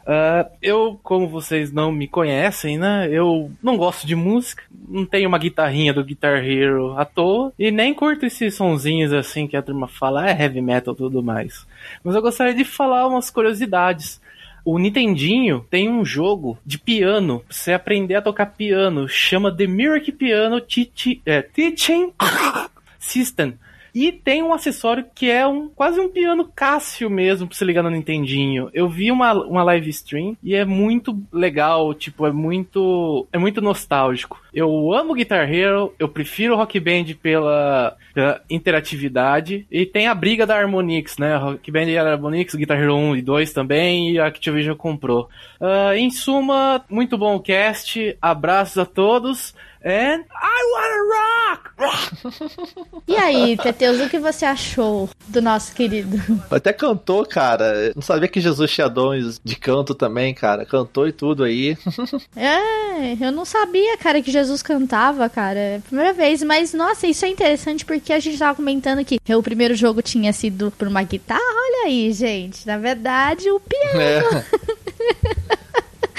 Uh, eu, como vocês não me conhecem, né? Eu não gosto de música, não tenho uma guitarrinha do Guitar Hero à toa, e nem curto esses sonzinhos assim que a turma fala, é heavy metal e tudo mais. Mas eu gostaria de falar umas curiosidades. O Nintendinho tem um jogo de piano, pra você aprender a tocar piano, chama The Miracle Piano é, Teaching *laughs* System. E tem um acessório que é um quase um piano Cássio mesmo, pra você ligar no Nintendinho. Eu vi uma, uma live stream e é muito legal, tipo, é muito é muito nostálgico. Eu amo Guitar Hero, eu prefiro Rock Band pela, pela interatividade e tem a briga da Harmonix, né? Rock Band e Harmonix, Guitar Hero 1 e 2 também e a Activision comprou. Uh, em suma, muito bom o cast, abraços a todos. And! E aí, Teteus, o que você achou do nosso querido? Até cantou, cara. Não sabia que Jesus tinha dons de canto também, cara. Cantou e tudo aí. *laughs* é, eu não sabia, cara, que Jesus cantava, cara. É primeira vez. Mas, nossa, isso é interessante porque a gente tava comentando que o primeiro jogo tinha sido por uma guitarra. Olha aí, gente. Na verdade, o piano. É.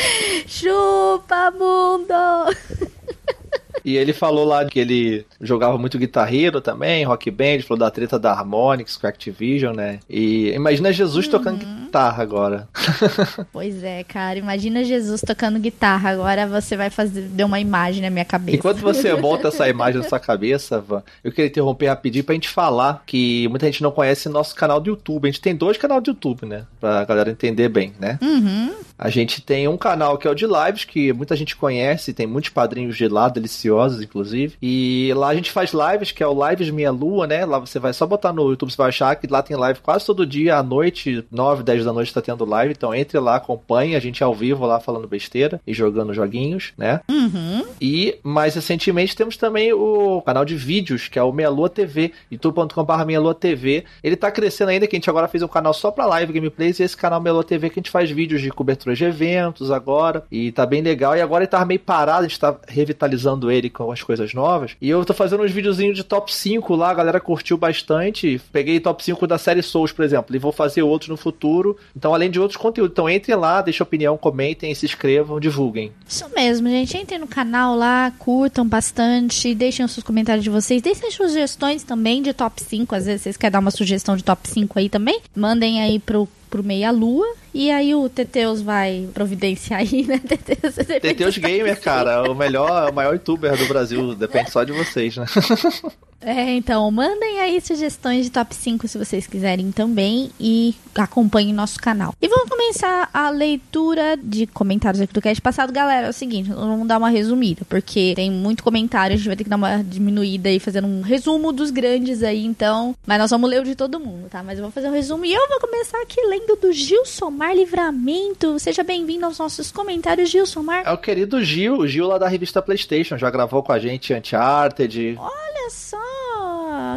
*laughs* Chupa, mundo! *laughs* E ele falou lá que ele jogava muito guitarreiro também, rock band, falou da treta da Harmonix com a Activision, né? E imagina Jesus uhum. tocando guitarra agora. *laughs* pois é, cara, imagina Jesus tocando guitarra. Agora você vai fazer deu uma imagem na minha cabeça. Enquanto você monta essa *laughs* imagem na sua cabeça, Van, eu queria interromper rapidinho pra gente falar que muita gente não conhece nosso canal do YouTube. A gente tem dois canais do YouTube, né? Pra galera entender bem, né? Uhum. A gente tem um canal que é o de lives, que muita gente conhece, tem muitos padrinhos de lá, deliciosos, inclusive. E lá a gente faz lives, que é o Lives Minha Lua, né? Lá você vai só botar no YouTube, você vai achar que lá tem live quase todo dia, à noite, 9, 10 da noite tá tendo live. Então entre lá, acompanhe a gente ao vivo lá falando besteira e jogando joguinhos, né? Uhum. E mais recentemente temos também o canal de vídeos, que é o Meia Lua TV, youtube.com.br Meia Lua TV. Ele tá crescendo ainda, que a gente agora fez um canal só pra live gameplays e esse canal Meia Lua TV que a gente faz vídeos de cobertura de eventos agora. E tá bem legal. E agora ele tá meio parado, a gente tá revitalizando ele com as coisas novas. E eu tô fazendo uns videozinhos de top 5 lá, a galera curtiu bastante. Peguei top 5 da série Souls, por exemplo, e vou fazer outros no futuro. Então, além de outros conteúdos. Então, entrem lá, deixem opinião, comentem, se inscrevam, divulguem. Isso mesmo, gente. Entrem no canal lá, curtam bastante, deixem os seus comentários de vocês, deixem sugestões também de top 5. Às vezes vocês querem dar uma sugestão de top 5 aí também. Mandem aí pro pro Meia Lua. E aí o Teteus vai providenciar aí, né? *laughs* Teteus, Teteus Gamer, cara, o melhor, o maior youtuber do Brasil. Depende só de vocês, né? *laughs* É, então, mandem aí sugestões de top 5 se vocês quiserem também e acompanhem nosso canal. E vamos começar a leitura de comentários aqui do cast passado. Galera, é o seguinte, vamos dar uma resumida, porque tem muito comentário, a gente vai ter que dar uma diminuída aí, fazendo um resumo dos grandes aí, então. Mas nós vamos ler o de todo mundo, tá? Mas eu vou fazer um resumo e eu vou começar aqui lendo do Gilson Mar Livramento. Seja bem-vindo aos nossos comentários, Gilson Mar. É o querido Gil, o Gil lá da revista PlayStation, já gravou com a gente Uncharted. Olha só!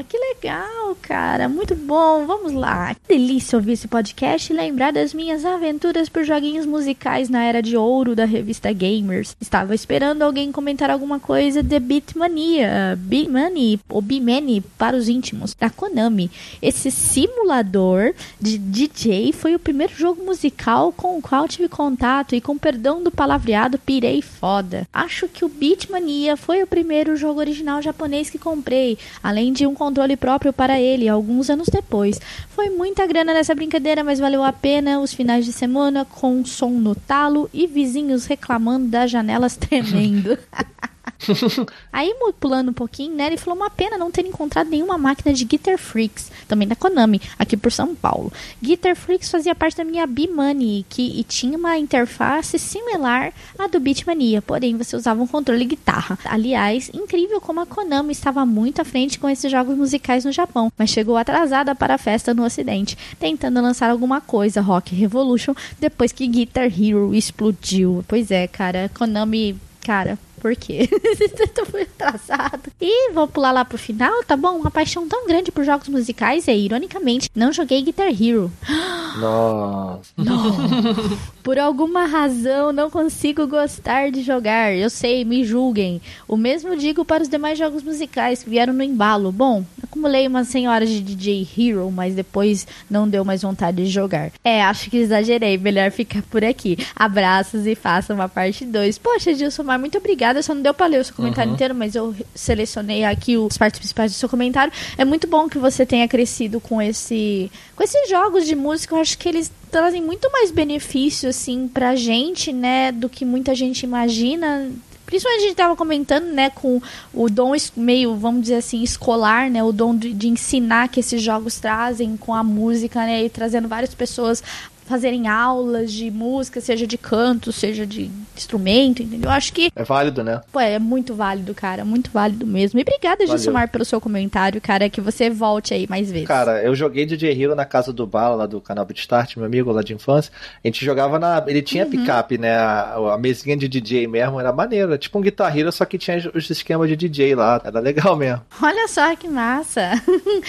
Que legal, cara. Muito bom. Vamos lá. Que delícia ouvir esse podcast e lembrar das minhas aventuras por joguinhos musicais na era de ouro da revista Gamers. Estava esperando alguém comentar alguma coisa de Beatmania, Beatmania ou Bimani para os íntimos, da Konami. Esse simulador de DJ foi o primeiro jogo musical com o qual tive contato e com perdão do palavreado pirei foda. Acho que o Beatmania foi o primeiro jogo original japonês que comprei, além de um controle próprio para ele alguns anos depois. Foi muita grana nessa brincadeira, mas valeu a pena os finais de semana com som no talo e vizinhos reclamando das janelas *laughs* tremendo. *laughs* *laughs* Aí, pulando um pouquinho, né? Ele falou uma pena não ter encontrado nenhuma máquina de Guitar Freaks, também da Konami, aqui por São Paulo. Guitar Freaks fazia parte da minha B-Money, e tinha uma interface similar à do Beatmania, porém você usava um controle guitarra. Aliás, incrível como a Konami estava muito à frente com esses jogos musicais no Japão, mas chegou atrasada para a festa no ocidente, tentando lançar alguma coisa Rock Revolution depois que Guitar Hero explodiu. Pois é, cara, Konami, cara, por quê? *laughs* Tô muito atrasado. E vou pular lá pro final, tá bom? Uma paixão tão grande por jogos musicais e, ironicamente, não joguei Guitar Hero. *gasps* Nossa. Não. Por alguma razão não consigo gostar de jogar. Eu sei, me julguem. O mesmo digo para os demais jogos musicais que vieram no embalo. Bom, acumulei umas 100 horas de DJ Hero, mas depois não deu mais vontade de jogar. É, acho que exagerei. Melhor ficar por aqui. Abraços e faça uma parte 2. Poxa, Gilsomar, muito Só não deu pra ler o seu comentário Uhum. inteiro, mas eu selecionei aqui os partes principais do seu comentário. É muito bom que você tenha crescido com esse com esses jogos de música. Eu acho que eles trazem muito mais benefício assim pra gente, né, do que muita gente imagina. Principalmente a gente tava comentando, né, com o dom meio, vamos dizer assim, escolar, né, o dom de, de ensinar que esses jogos trazem com a música, né, e trazendo várias pessoas fazerem aulas de música, seja de canto, seja de instrumento, entendeu? Eu acho que É válido, né? Pô, é muito válido, cara. Muito válido mesmo. E obrigada, Valeu. Gilsomar, pelo seu comentário, cara. Que você volte aí mais vezes. Cara, eu joguei DJ Hero na casa do Bala, lá do canal Beatstart, meu amigo lá de infância. A gente jogava na. Ele tinha picape, né? A, a mesinha de DJ mesmo era maneiro. Era tipo um Guitar Hero, só que tinha os esquemas de DJ lá. Era legal mesmo. Olha só que massa.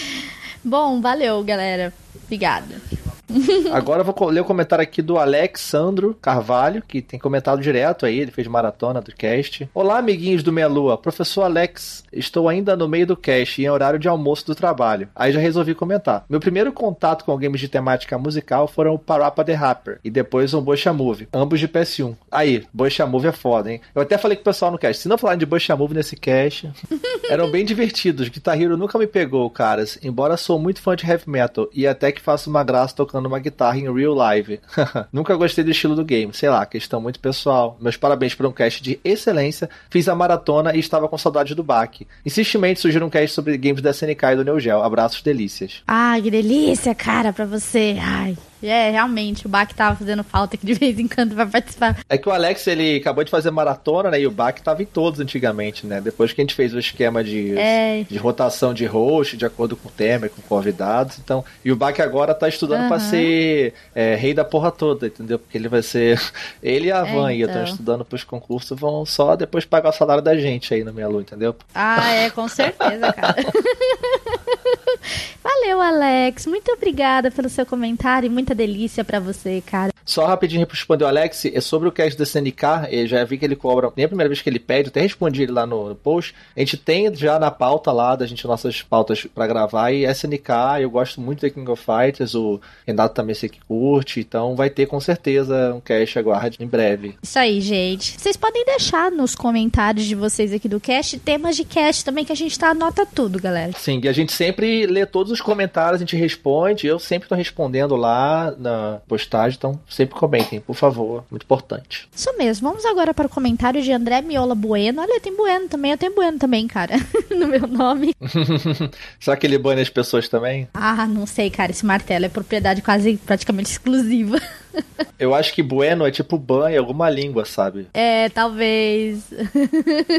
*laughs* Bom, valeu, galera. Obrigada. *laughs* Agora eu vou ler o comentário aqui do Alexandro Carvalho, que tem comentado direto aí, ele fez maratona do cast. Olá, amiguinhos do Meia Lua. Professor Alex, estou ainda no meio do cast e em horário de almoço do trabalho. Aí já resolvi comentar. Meu primeiro contato com games de temática musical foram o Parappa the Rapper e depois o Bocha Move, ambos de PS1. Aí, Bocha Move é foda, hein? Eu até falei com o pessoal no cast, se não falarem de Bocha Move nesse cast, *laughs* eram bem divertidos. Guitar Hero nunca me pegou, caras, embora sou muito fã de heavy metal e até que faço uma graça tocando uma guitarra em real live. *laughs* nunca gostei do estilo do game, sei lá, questão muito pessoal. Meus parabéns por um cast de excelência. Fiz a maratona e estava com saudade do baque. Insistentemente sugiro um cast sobre games da SNK e do Neo Geo. Abraços delícias. Ai, que delícia, cara, pra você. Ai. É, realmente, o Bach tava fazendo falta aqui de vez em quando pra participar. É que o Alex, ele acabou de fazer maratona, né? E o Bach tava em todos antigamente, né? Depois que a gente fez o esquema de, É. de rotação de host, de acordo com o tema e com convidados. Então, e o Bach agora tá estudando pra Aham. ser é, rei da porra toda, entendeu? Porque ele vai ser. *laughs* Ele e a É, Van aí estão então. estudando pros concursos, vão só depois pagar o salário da gente aí no Minha Lu, entendeu? Ah, é, com certeza, cara. *laughs* Valeu, Alex. Muito obrigada pelo seu comentário e muita delícia pra você, cara. Só rapidinho respondeu o Alex, é sobre o cast da SNK, eu já vi que ele cobra, nem a primeira vez que ele pede, eu até respondi ele lá no, post. A gente tem já na pauta lá da gente nossas pautas pra gravar e SNK, eu gosto muito da King of Fighters, o Renato também sei que curte, então vai ter com certeza um cast, aguarde em breve. Isso aí, gente. Vocês podem deixar nos comentários de vocês aqui do cast temas de cast também, que a gente tá anota tudo, galera. Sim, e a gente sempre lê todos os comentários, a gente responde, eu sempre tô respondendo lá na postagem, então sempre comentem, por favor, muito importante. Isso mesmo. Vamos agora para o comentário de André Miola Bueno. Olha, tem Bueno também. Eu tenho Bueno também, cara. *laughs* no meu nome. *laughs* Será que ele banha as pessoas também? Ah, não sei, cara. Esse martelo é propriedade quase praticamente exclusiva. *laughs* Eu acho que bueno é tipo ban em alguma língua, sabe? É, talvez.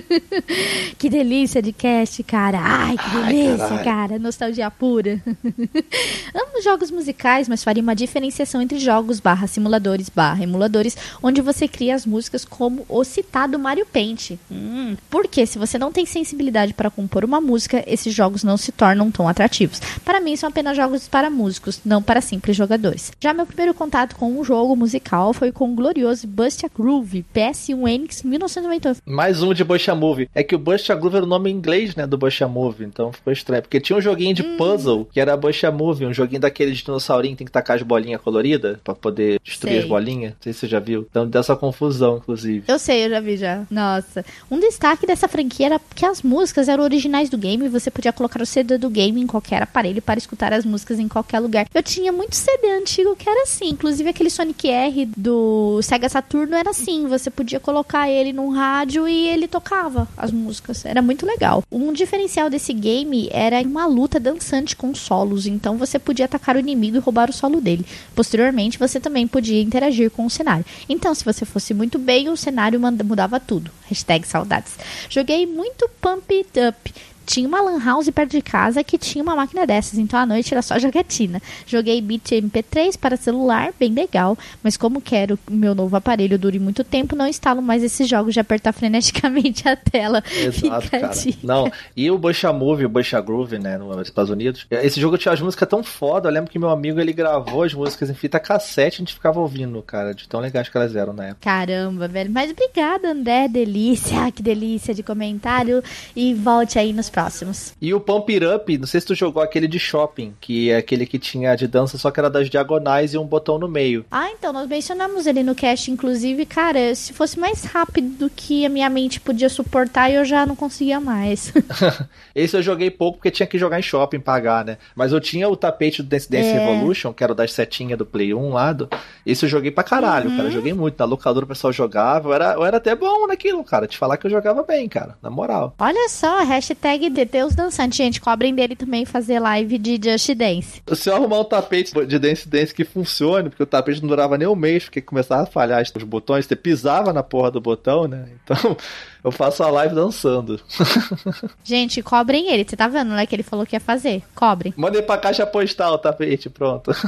*laughs* que delícia de cast, cara. Ai, que Ai, delícia, caralho. cara. Nostalgia pura. *laughs* Amo jogos musicais, mas faria uma diferenciação entre jogos barra simuladores barra emuladores, onde você cria as músicas como o citado Mario Paint. Hum, porque se você não tem sensibilidade para compor uma música, esses jogos não se tornam tão atrativos. Para mim, são apenas jogos para músicos, não para simples jogadores. Já meu primeiro contato com um jogo musical foi com o glorioso Busta Groove, PS1 Enix 1998. Mais um de Busta Move. É que o Busta Groove era o nome em inglês, né, do Busta Move, então ficou estranho. Porque tinha um joguinho de puzzle que era Busta Move, um joguinho daquele de dinossaurinho que tem que tacar as bolinhas coloridas pra poder destruir Sei. as bolinhas. Não sei se você já viu. Então dessa confusão, inclusive. Eu sei, eu já vi já. Nossa. Um destaque dessa franquia era que as músicas eram originais do game e você podia colocar o CD do game em qualquer aparelho para escutar as músicas em qualquer lugar. Eu tinha muito CD antigo que era assim. Inclusive aquele Sonic R do Sega Saturno era assim. Você podia colocar ele num rádio e ele tocava as músicas. Era muito legal. Um diferencial desse game era uma luta dançante com solos. Então você podia atacar o inimigo e roubar o solo dele. Posteriormente, você também podia interagir com o cenário. Então, se você fosse muito bem, o cenário mudava tudo. Hashtag saudades. Joguei muito Pump It Up. Tinha uma lan house perto de casa que tinha uma máquina dessas, então à noite era só jogatina. Joguei Beat MP3 para celular, bem legal, mas como quero que meu novo aparelho dure muito tempo, não instalo mais esses jogos de apertar freneticamente a tela. *laughs* Exato, cara. Não, e o Bucha Move, o Bucha Groove, né, nos Estados Unidos. Esse jogo tinha as músicas tão foda. Eu lembro que meu amigo ele gravou as músicas em fita cassete, a gente ficava ouvindo, cara, de tão legais que elas eram na época. Caramba, velho. Mas obrigada, André. Delícia. Que delícia de comentário. E volte aí nos próximos. E o Pump It Up, não sei se tu jogou aquele de shopping, que é aquele que tinha de dança, só que era das diagonais e um botão no meio. Ah, então, nós mencionamos ele no cast, inclusive, cara, se fosse mais rápido do que a minha mente podia suportar, eu já não conseguia mais. *laughs* *laughs* Esse eu joguei pouco porque tinha que jogar em shopping, pagar, né? Mas eu tinha o tapete do Dance Dance É. Revolution, que era o das setinhas do Play 1 lá. Do... Esse eu joguei pra caralho, Uhum. cara. Eu joguei muito. Na locadora o pessoal jogava. Eu era, eu era até bom naquilo, cara. Te falar que eu jogava bem, cara. Na moral. Olha só, hashtag DT os dançantes. Gente, cobrem dele também fazer live de Just Dance. Se eu arrumar um tapete de Dance Dance que funcione, porque o tapete não durava nem um mês, porque começava a falhar os botões, você pisava na porra do botão, né? Então eu faço a live dançando. *laughs* Gente, cobrem ele. Você tá vendo, né, que ele falou que ia fazer? Cobrem. Mandei pra caixa postal o tapete, pronto. *laughs*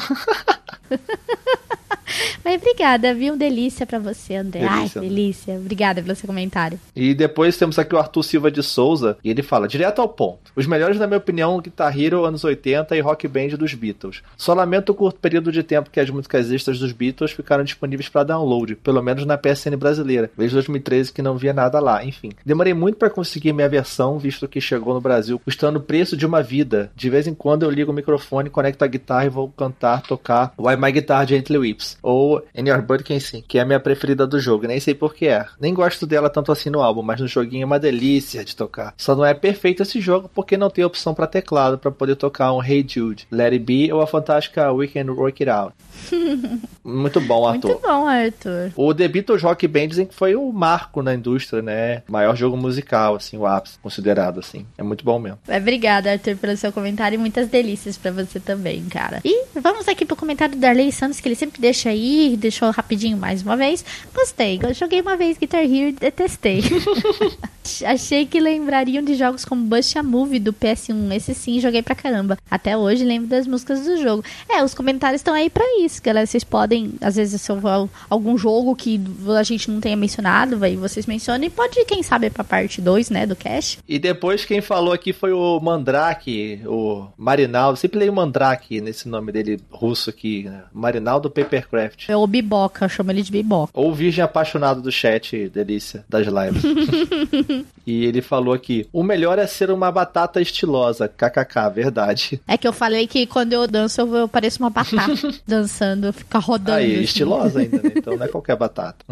Mas obrigada, viu? Delícia pra você, André. Ai, Delícia. que delícia. Obrigada pelo seu comentário. E depois temos aqui o Arthur Silva de Souza, e ele fala, direto ao ponto. Os melhores, na minha opinião, Guitar Hero, anos 80 e Rock Band dos Beatles. Só lamento o curto período de tempo que as músicas extras dos Beatles ficaram disponíveis para download, pelo menos na PSN brasileira, desde 2013 que não via nada lá, enfim. Demorei muito para conseguir minha versão, visto que chegou no Brasil custando o preço de uma vida. De vez em quando eu ligo o microfone, conecto a guitarra e vou cantar, tocar Why My Guitar Gently Weeps, ou In Your Bird Can Sing, que é a minha preferida do jogo, nem sei por que é. Nem gosto dela tanto assim no álbum, mas no joguinho é uma delícia de tocar. Só não é perfeito esse jogo porque não tem opção para teclado para poder tocar um Hey Jude, Let It Be ou a fantástica We Can Work It Out. *laughs* Muito bom, Arthur. Muito bom, Arthur. O The Beatles Rock Band dizem que foi o marco na indústria, né? Maior jogo musical, assim, o ápice, considerado, assim. É muito bom mesmo. É, Obrigada, Arthur, pelo seu comentário e muitas delícias pra você também, cara. E vamos aqui pro comentário do Darley Santos, que ele sempre deixa aí, deixou rapidinho mais uma vez. Gostei, eu joguei uma vez Guitar Hero e detestei. *laughs* Achei que lembrariam de jogos como Bust a Movie do PS1. Esse sim, joguei pra caramba. Até hoje lembro das músicas do jogo. É, os comentários estão aí pra isso, galera. Vocês podem, às vezes, se houver algum jogo que a gente não tenha mencionado, aí vocês mencionam. E pode, quem sabe, pra parte 2, né, do cast. E depois quem falou aqui foi o Mandrake, o Marinaldo. Sempre leio Mandrake nesse nome dele russo aqui, né? Marinaldo Papercraft. É o Biboca, eu chamo ele de Biboca. Ou virgem apaixonado do chat, delícia, das lives. *laughs* e ele falou aqui: o melhor é ser uma batata estilosa. KKK, verdade. É que eu falei que quando eu danço eu, eu pareço uma batata *laughs* dançando, ficar rodando. Aí, assim. estilosa ainda, né? Então não é qualquer batata.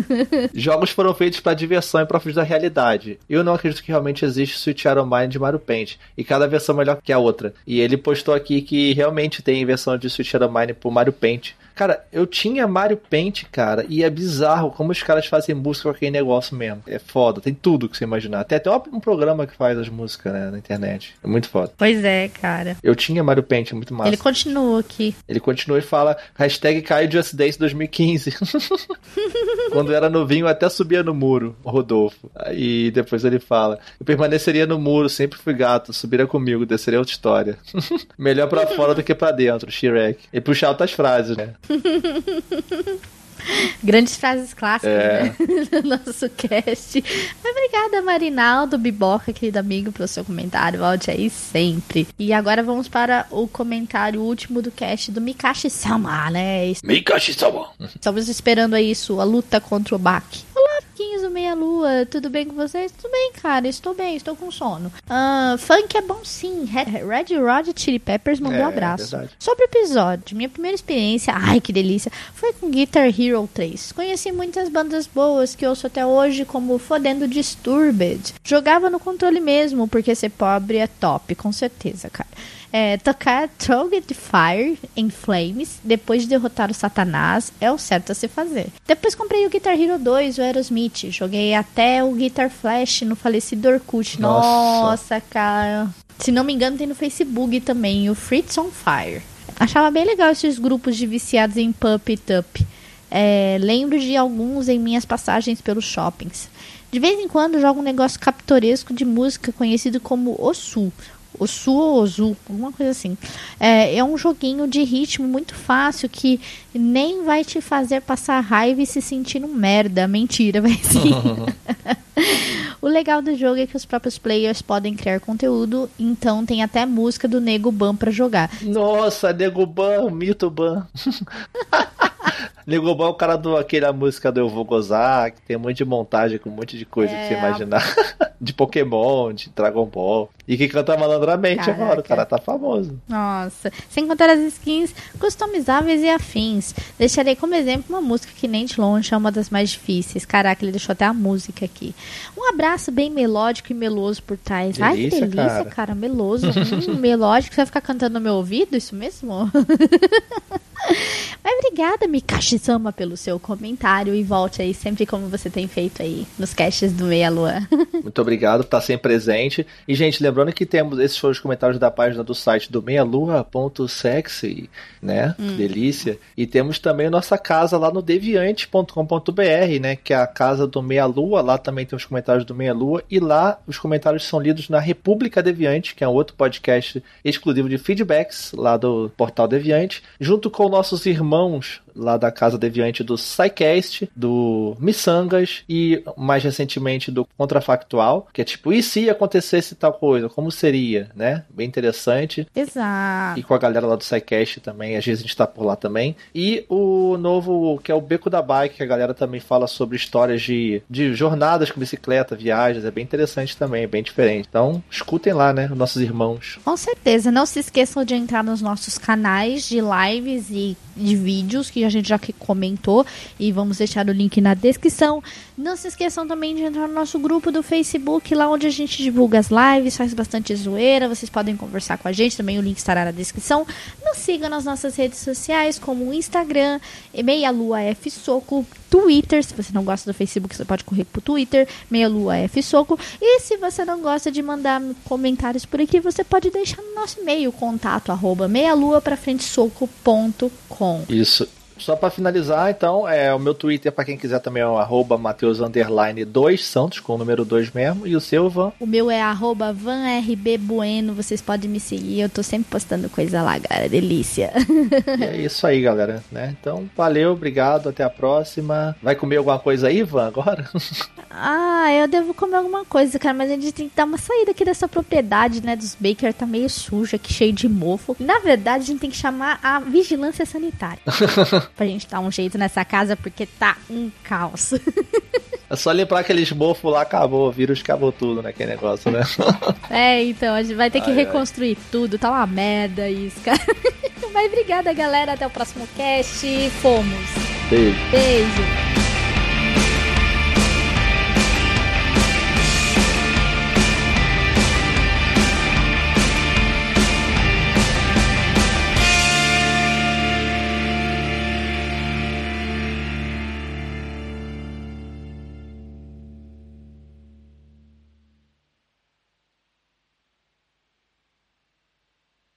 *laughs* Jogos foram feitos para diversão e para fugir da realidade. Eu não acredito que realmente existe Switch Iron Mine de Mario Paint. E cada versão melhor que a outra. E ele postou aqui que realmente tem versão de Switch Iron Mine pro Mario Paint. Cara, eu tinha Mario Paint, cara, e é bizarro como os caras fazem música com aquele negócio mesmo. É foda, tem tudo que você imaginar. Tem até um programa que faz as músicas, né, na internet. É muito foda. Pois é, cara. Eu tinha Mario Paint, é muito massa. Ele continua aqui. Ele continua e fala hashtag Caio Just Dance 2015. Quando era novinho, até subia no muro, o Rodolfo. Aí depois ele fala: Eu permaneceria no muro, sempre fui gato, subira comigo, desceria outra história. *laughs* Melhor pra fora do que pra dentro, Shrek. E puxar outras frases, né? *laughs* Grandes frases clássicas, É. né? *laughs* Do nosso cast. Obrigada, Marinaldo Biboca, querido amigo, pelo seu comentário. Volte aí sempre. E agora vamos para o comentário último do cast do Mikashi Sama, né? Mikashi-sama. Estamos esperando aí sua luta contra o Baki. Olá, Quinhos do Meia Lua, tudo bem com vocês? Tudo bem, cara, estou bem, estou com sono. Ah, funk é bom sim. Red Rod Chili Peppers mandou É, abraço. verdade. Sobre o episódio, minha primeira experiência, ai que delícia, foi com Guitar Hero 3. Conheci muitas bandas boas que ouço até hoje, como Fodendo Disturbed. Jogava no controle mesmo, porque ser pobre é top, com certeza, cara. É, tocar Trolled Fire em Flames, depois de derrotar o Satanás, é o certo a se fazer. Depois comprei o Guitar Hero 2, o Aerosmith. Joguei até o Guitar Flash no falecido Orkut. Nossa. Nossa, cara. Se não me engano, tem no Facebook também, o Fritz on Fire. Achava bem legal esses grupos de viciados em Pup It Up. É, lembro de alguns em minhas passagens pelos shoppings. De vez em quando jogo um negócio captoresco de música conhecido como Osu. Ou Ozu, alguma coisa assim. É, é um joguinho de ritmo muito fácil que nem vai te fazer passar raiva e se sentir um merda. Mentira, vai sim. *laughs* o legal do jogo é que os próprios players podem criar conteúdo, então tem até música do Nego Ban pra jogar. Nossa, Nego Ban, mito Ban. *laughs* Nego Ban é o cara do aquele a música do Eu Vou Gozar, que tem um monte de montagem com um monte de coisa É, que você imaginar. *laughs* de Pokémon, de Dragon Ball. E que canta malandramente Caraca. agora, o cara tá famoso. Nossa, sem contar as skins customizáveis e afins. Deixarei como exemplo uma música que nem de longe é uma das mais difíceis. Caraca, ele deixou até a música aqui. Um abraço bem melódico e meloso por trás. Ai, que Delícia, delícia, cara. cara. Meloso. *laughs* Hum, melódico. Você vai ficar cantando no meu ouvido? Isso mesmo? *laughs* Mas obrigada, Mikashi-sama, pelo seu comentário. E volte aí sempre como você tem feito aí nos casts do Meia Lua. *laughs* Muito obrigado por estar sempre presente. E, gente, lembrando que temos esses foram os comentários da página do site do meialua.sexy, né? Hum. Delícia. E temos também a nossa casa lá no deviante.com.br, né? Que é a casa do Meia Lua. Lá também tem os comentários do Meia Lua. E lá os comentários são lidos na República Deviante, que é um outro podcast exclusivo de feedbacks lá do Portal Deviante, junto com nossos irmãos lá da Casa Deviante do SciCast, do Missangas e mais recentemente do Contrafactual, que é tipo, e se acontecesse tal coisa? Como seria, né? Bem interessante. Exato. E com a galera lá do SciCast também, às vezes a gente tá por lá também. E o novo, que é o Beco da Bike, que a galera também fala sobre histórias de, de jornadas com bicicleta, viagens, é bem interessante também, é bem diferente. Então, escutem lá, né, os nossos irmãos. Com certeza. Não se esqueçam de entrar nos nossos canais de lives e de vídeos que a gente já comentou e vamos deixar o link na descrição. Não se esqueçam também de entrar no nosso grupo do Facebook, lá onde a gente divulga as lives, faz bastante zoeira. Vocês podem conversar com a gente, também o link estará na descrição. Nos sigam nas nossas redes sociais, como o Instagram, Meia Lua F Soco, Twitter. Se você não gosta do Facebook, você pode correr pro Twitter, Meia Lua F Soco. E se você não gosta de mandar comentários por aqui, você pode deixar no nosso e-mail, contato arroba meialua pra frente soco.com. Isso. Só pra finalizar, então, é o meu Twitter, pra quem quiser também, é o arroba Mateus Underline 2 Santos, com o número 2 mesmo. E o seu, Van? O meu é arroba vanrbbueno, vocês podem me seguir, eu tô sempre postando coisa lá, cara, delícia. *laughs* E é isso aí, galera, né? Então, valeu, obrigado, até a próxima. Vai comer alguma coisa aí, Van, agora? *laughs* ah, eu devo comer alguma coisa, cara, mas a gente tem que dar uma saída aqui dessa propriedade, né, dos Baker, tá meio suja aqui, cheio de mofo. Na verdade, a gente tem que chamar a vigilância sanitária *laughs* pra gente dar um jeito nessa casa, porque tá um caos. É só lembrar aqueles mofos lá, acabou, o vírus acabou tudo, né? Aquele negócio, né? *laughs* É, então, a gente vai ter que Ai, ai. reconstruir tudo, tá uma merda isso, cara. *laughs* Mas obrigada, galera, até o próximo cast, fomos. Beijo. Beijo.